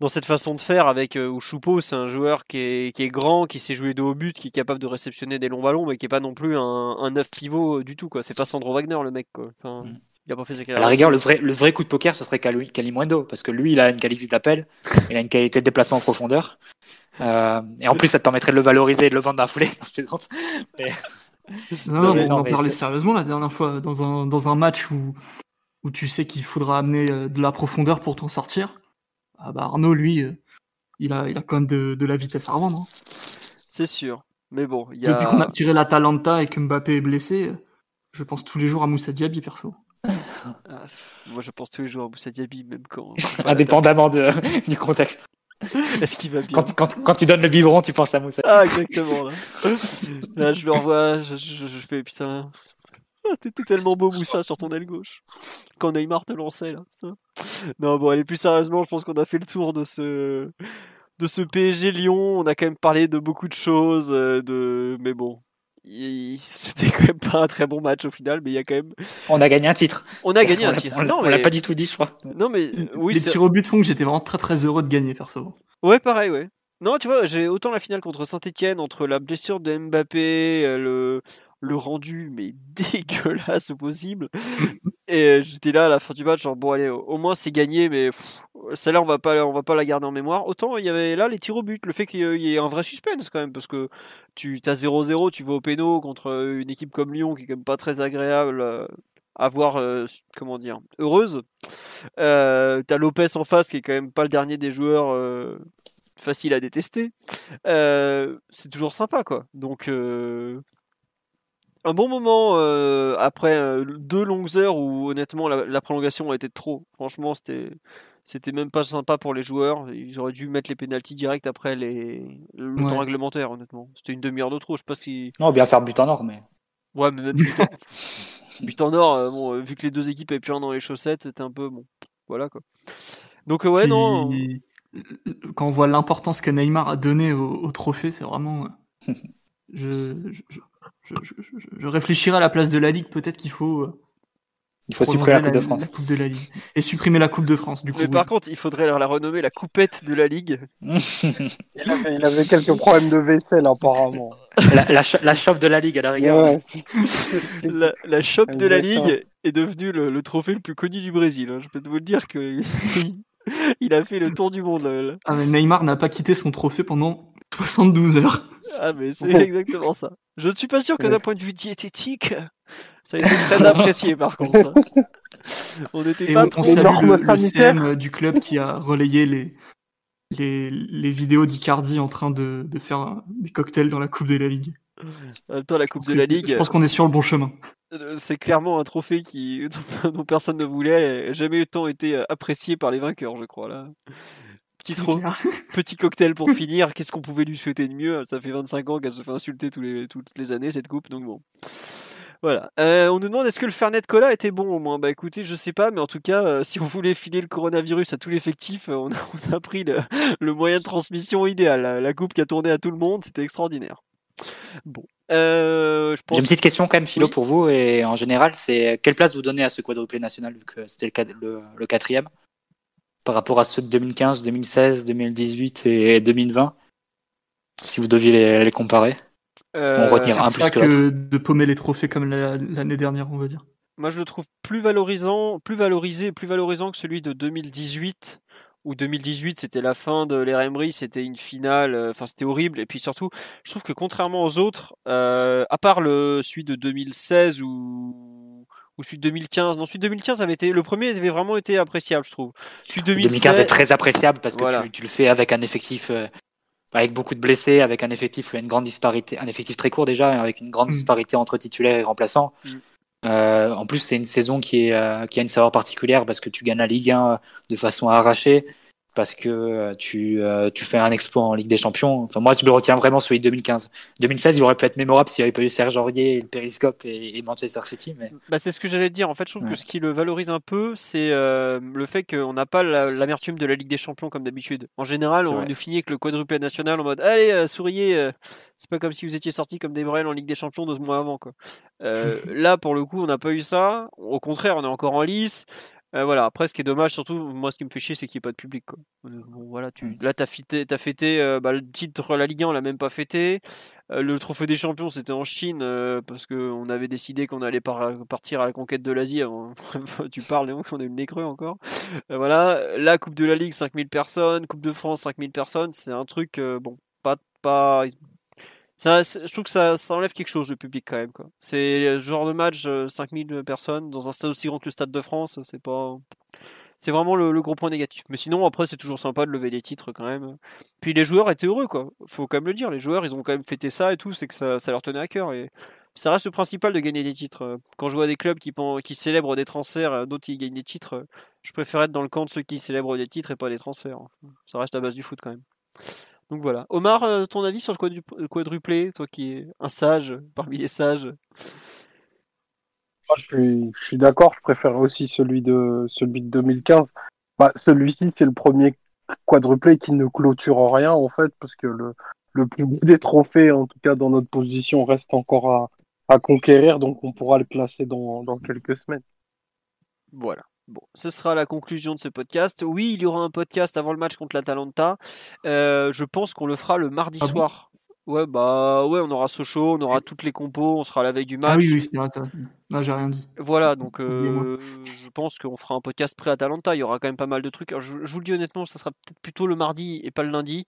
dans cette façon de faire avec euh, Choupo, c'est un joueur qui est, qui est, grand, qui sait jouer de haut but, qui est capable de réceptionner des longs ballons, mais qui est pas non plus un, un neuf pivot euh, du tout quoi. C'est pas Sandro Wagner le mec quoi. Enfin, mm. Il a pas fait ses à la rigueur, le vrai, le vrai coup de poker, ce serait Kalimundo, parce que lui, il a une qualité d'appel, il a une qualité de déplacement en profondeur. Euh, et en plus, ça te permettrait de le valoriser et de le vendre d'un foulée. mais... Non, non, on en parlait sérieusement la dernière fois, dans un, dans un match où où tu sais qu'il faudra amener euh, de la profondeur pour t'en sortir, ah bah Arnaud, lui, euh, il a, il a quand même de, de la vitesse à revendre. Hein. C'est sûr. Mais bon, il y a... Depuis qu'on a tiré la Talenta et que Mbappé est blessé, je pense tous les jours à Moussa Diaby, perso. Ah, moi, je pense tous les jours à Moussa Diaby, même quand... Indépendamment de, du contexte. Est-ce qu'il va bien quand, quand, quand, tu donnes le biberon, tu penses à Moussa. Ah, exactement. Là, là je le revois, je, je, je fais putain, t'étais tellement beau Moussa sur ton aile gauche. Quand Neymar te lançait là. Non bon allez plus sérieusement, je pense qu'on a fait le tour de ce de ce PSG Lyon. On a quand même parlé de beaucoup de choses, euh, de mais bon. C'était quand même pas un très bon match au final, mais il y a quand même. On a gagné un titre. On a gagné un titre. non, on l'a pas du tout dit, je crois. Non, mais oui. Les tirs au but font que j'étais vraiment très très heureux de gagner, perso. Ouais, pareil, ouais. Non, tu vois, j'ai autant la finale contre Saint-Etienne, entre la blessure de Mbappé, euh, le, le rendu mais dégueulasse au possible. Et j'étais là à la fin du match, genre bon allez, au moins c'est gagné, mais celle-là on va pas, on va pas la garder en mémoire. Autant il y avait là les tirs au but, le fait qu'il y ait un vrai suspense quand même, parce que tu as 0-0, tu vas au péno contre une équipe comme Lyon qui est quand même pas très agréable euh, à voir, euh, comment dire, heureuse. Euh, t'as Lopez en face qui est quand même pas le dernier des joueurs euh, facile à détester. c'est toujours sympa quoi. Donc un bon moment euh, après euh, deux longues heures où honnêtement la, prolongation a été trop. Franchement, c'était c'était même pas sympa pour les joueurs. Ils auraient dû mettre les pénalties direct après les le temps réglementaire. Honnêtement, c'était une demi-heure de trop. Je sais pas si. Non, bien faire but en or, mais. Ouais, mais même but en, or. Euh, bon, vu que les deux équipes avaient plus rien dans les chaussettes, c'était un peu bon. Voilà quoi. Donc ouais, non. Quand on voit l'importance que Neymar a donné au, trophée, c'est vraiment. je, je, je, réfléchirai à la place de la Ligue. Peut-être qu'il faut, Il faut supprimer la Coupe de France. de la Ligue. Et supprimer la Coupe de France, du coup. Mais par contre, il faudrait la renommer la Coupette de la Ligue. il, avait, quelques problèmes de vaisselle, apparemment. La, la, la de la Ligue, à la rigueur. la, la de la Ligue est devenue le, trophée le plus connu du Brésil. Hein. Je peux vous le dire que il a fait le tour du monde. Ah, mais Neymar n'a pas quitté son trophée pendant 72 heures. Ah, mais c'est exactement ça. Je ne suis pas sûr que d'un point de vue diététique, ça a été très apprécié par contre. On était pas trop... salue le, CM du club qui a relayé les, les, les vidéos d'Icardi en train de, de, faire des cocktails dans la Coupe de la Ligue. En même temps, la Coupe de la Ligue. Je pense qu'on est sur le bon chemin. Euh, c'est clairement un trophée qui, dont personne ne voulait, jamais autant été apprécié par les vainqueurs, je crois. Là. Petit, petit cocktail pour finir. Qu'est-ce qu'on pouvait lui souhaiter de mieux? Ça fait 25 ans qu'elle se fait insulter tous les, toutes les années, cette coupe. Donc bon. Voilà. Euh, on nous demande est-ce que le Fernet Cola était bon au moins? Bah écoutez, je sais pas, mais en tout cas, euh, si on voulait filer le coronavirus à tout l'effectif, on, on, a pris le, moyen de transmission idéal. La, coupe qui a tourné à tout le monde, c'était extraordinaire. Bon. Euh, J'ai une petite question quand même, Philo, pour vous. Et en général, c'est quelle place vous donnez à ce quadruplé national, vu que c'était le, le, quatrième, par rapport à ceux de 2015, 2016, 2018 et 2020 Si vous deviez les, comparer On retenir un plus que, que de paumer les trophées comme l'année dernière, on va dire. Moi, je le trouve plus valorisant, plus valorisé, plus valorisant que celui de 2018 ou 2018 c'était la fin de l'ère Emery, c'était une finale, euh, enfin c'était horrible. Et puis surtout, je trouve que contrairement aux autres, euh, à part le celui de 2016 ou ou celui de 2015, non celui de 2015 avait été le premier avait vraiment été appréciable, je trouve. Celui de 2015 est très appréciable parce que tu, le fais avec un effectif. Euh, avec beaucoup de blessés, avec un effectif, une grande disparité, un effectif très court déjà, avec une grande mm. disparité entre titulaires et remplaçants. Mm. Euh, en plus, c'est une saison qui, est, euh, qui a une saveur particulière parce que tu gagnes la Ligue 1 de façon arrachée parce que euh, tu, euh, tu fais un exploit en Ligue des Champions. Enfin, moi, je le retiens vraiment celui de 2015. 2016, il aurait pu être mémorable s'il n'y avait pas eu Serge Aurier, le Périscope et, Manchester City. Mais... Bah, c'est ce que j'allais dire. En fait, je trouve que ce qui le valorise un peu, c'est euh, le fait qu'on n'a pas l'amertume de la Ligue des Champions comme d'habitude. En général, on nous finit avec le quadruplé national en mode Allez, souriez, c'est pas comme si vous étiez sorti comme des Brels en Ligue des Champions deux mois avant. Quoi. là, pour le coup, on n'a pas eu ça. Au contraire, on est encore en lice. Euh, voilà, après, ce qui est dommage, surtout, moi, ce qui me fait chier, c'est qu'il n'y ait pas de public. Quoi. Euh, voilà, tu, là, tu as fêté, as fêté euh, bah, le titre la Ligue 1, on l'a même pas fêté. le trophée des champions, c'était en Chine, parce qu'on avait décidé qu'on allait partir à la conquête de l'Asie. tu parles, Léon, qu'on a eu le nez creux encore. voilà, la Coupe de la Ligue, 5000 personnes. Coupe de France, 5000 personnes. C'est un truc, bon, pas, pas, je trouve que ça, ça, enlève quelque chose, le public, quand même. C'est le genre de match, 5000 euh, personnes, dans un stade aussi grand que le Stade de France, c'est pas. C'est vraiment le, gros point négatif. Mais sinon, après, c'est toujours sympa de lever les titres quand même. Puis les joueurs étaient heureux, quoi. Faut quand même le dire. Les joueurs, ils ont quand même fêté ça et tout, c'est que ça, ça, leur tenait à cœur. Et ça reste le principal de gagner des titres. Quand je vois des clubs qui, qui célèbrent des transferts, d'autres qui gagnent des titres, je préfère être dans le camp de ceux qui célèbrent des titres et pas des transferts. Ça reste la base du foot quand même. Donc voilà. Omar, euh, ton avis sur le quadruplé, toi qui es un sage parmi les sages? Moi, je suis, d'accord, je préfère aussi celui de, celui de 2015. Bah, celui-ci, c'est le premier quadruplé qui ne clôture rien, en fait, parce que le, le plus beau des trophées, en tout cas dans notre position, reste encore à, à conquérir, donc on pourra le placer dans, dans quelques semaines. Voilà. Bon, ce sera la conclusion de ce podcast. Oui, il y aura un podcast avant le match contre l'Atalanta. Euh, je pense qu'on le fera le mardi ah soir. Ouais, bah ouais, on aura Sochaux, on aura toutes les compos, on sera la veille du match. Ah oui, oui, c'est vrai. Non, j'ai rien dit. Voilà, donc euh, je pense qu'on fera un podcast pré-Atalanta. Il y aura quand même pas mal de trucs. je, vous le dis honnêtement, ça sera peut-être plutôt le mardi et pas le lundi.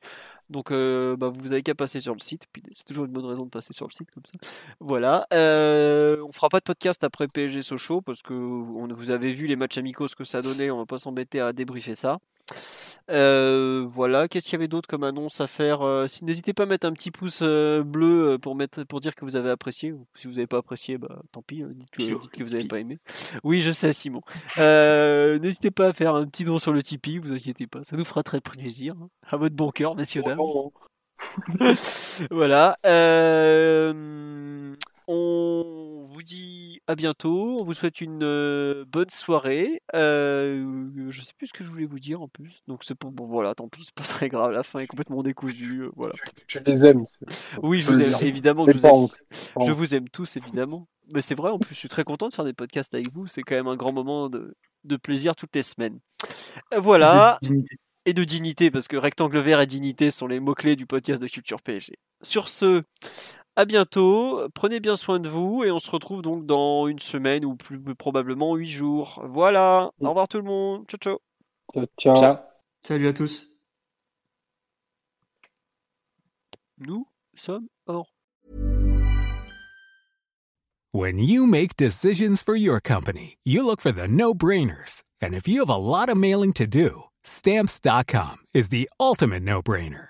Donc euh, bah, vous avez qu'à passer sur le site. Puis c'est toujours une bonne raison de passer sur le site comme ça. Voilà. Euh, on fera pas de podcast après PSG Sochaux parce que on, vous avez vu les matchs amicaux ce que ça donnait. On va pas s'embêter à débriefer ça. Euh, voilà, qu'est-ce qu'il y avait d'autre comme annonce à faire euh, N'hésitez pas à mettre un petit pouce euh, bleu pour, mettre, pour dire que vous avez apprécié. Si vous n'avez pas apprécié, bah, tant pis, dites, que, vous n'avez pas aimé. Oui, je sais, Simon. N'hésitez pas à faire un petit don sur le Tipeee, vous inquiétez pas, ça nous fera très plaisir. Hein. À votre bon cœur, messieurs, dames. voilà. On vous dit à bientôt. On vous souhaite une euh, bonne soirée. Euh, je sais plus ce que je voulais vous dire en plus. Donc c'est pour bon voilà, tant pis, c'est pas très grave. La fin est complètement décousue. Euh, voilà. Tu, les aimes. Oui, je vous aime évidemment. Je vous aime. je vous aime tous évidemment. Mais c'est vrai, en plus, je suis très content de faire des podcasts avec vous. C'est quand même un grand moment de, de plaisir toutes les semaines. Voilà. Et de dignité, parce que rectangle vert et dignité sont les mots-clés du podcast de Culture PSG. Sur ce, à bientôt, prenez bien soin de vous et on se retrouve donc dans une semaine ou plus probablement huit jours. Voilà, au revoir tout le monde, ciao ciao. Ciao. ciao. Salut à tous. Nous sommes hors. When you make decisions for your company, you look for the no-brainers. And if you have a lot of mailing to do, stamps.com is the ultimate no-brainer.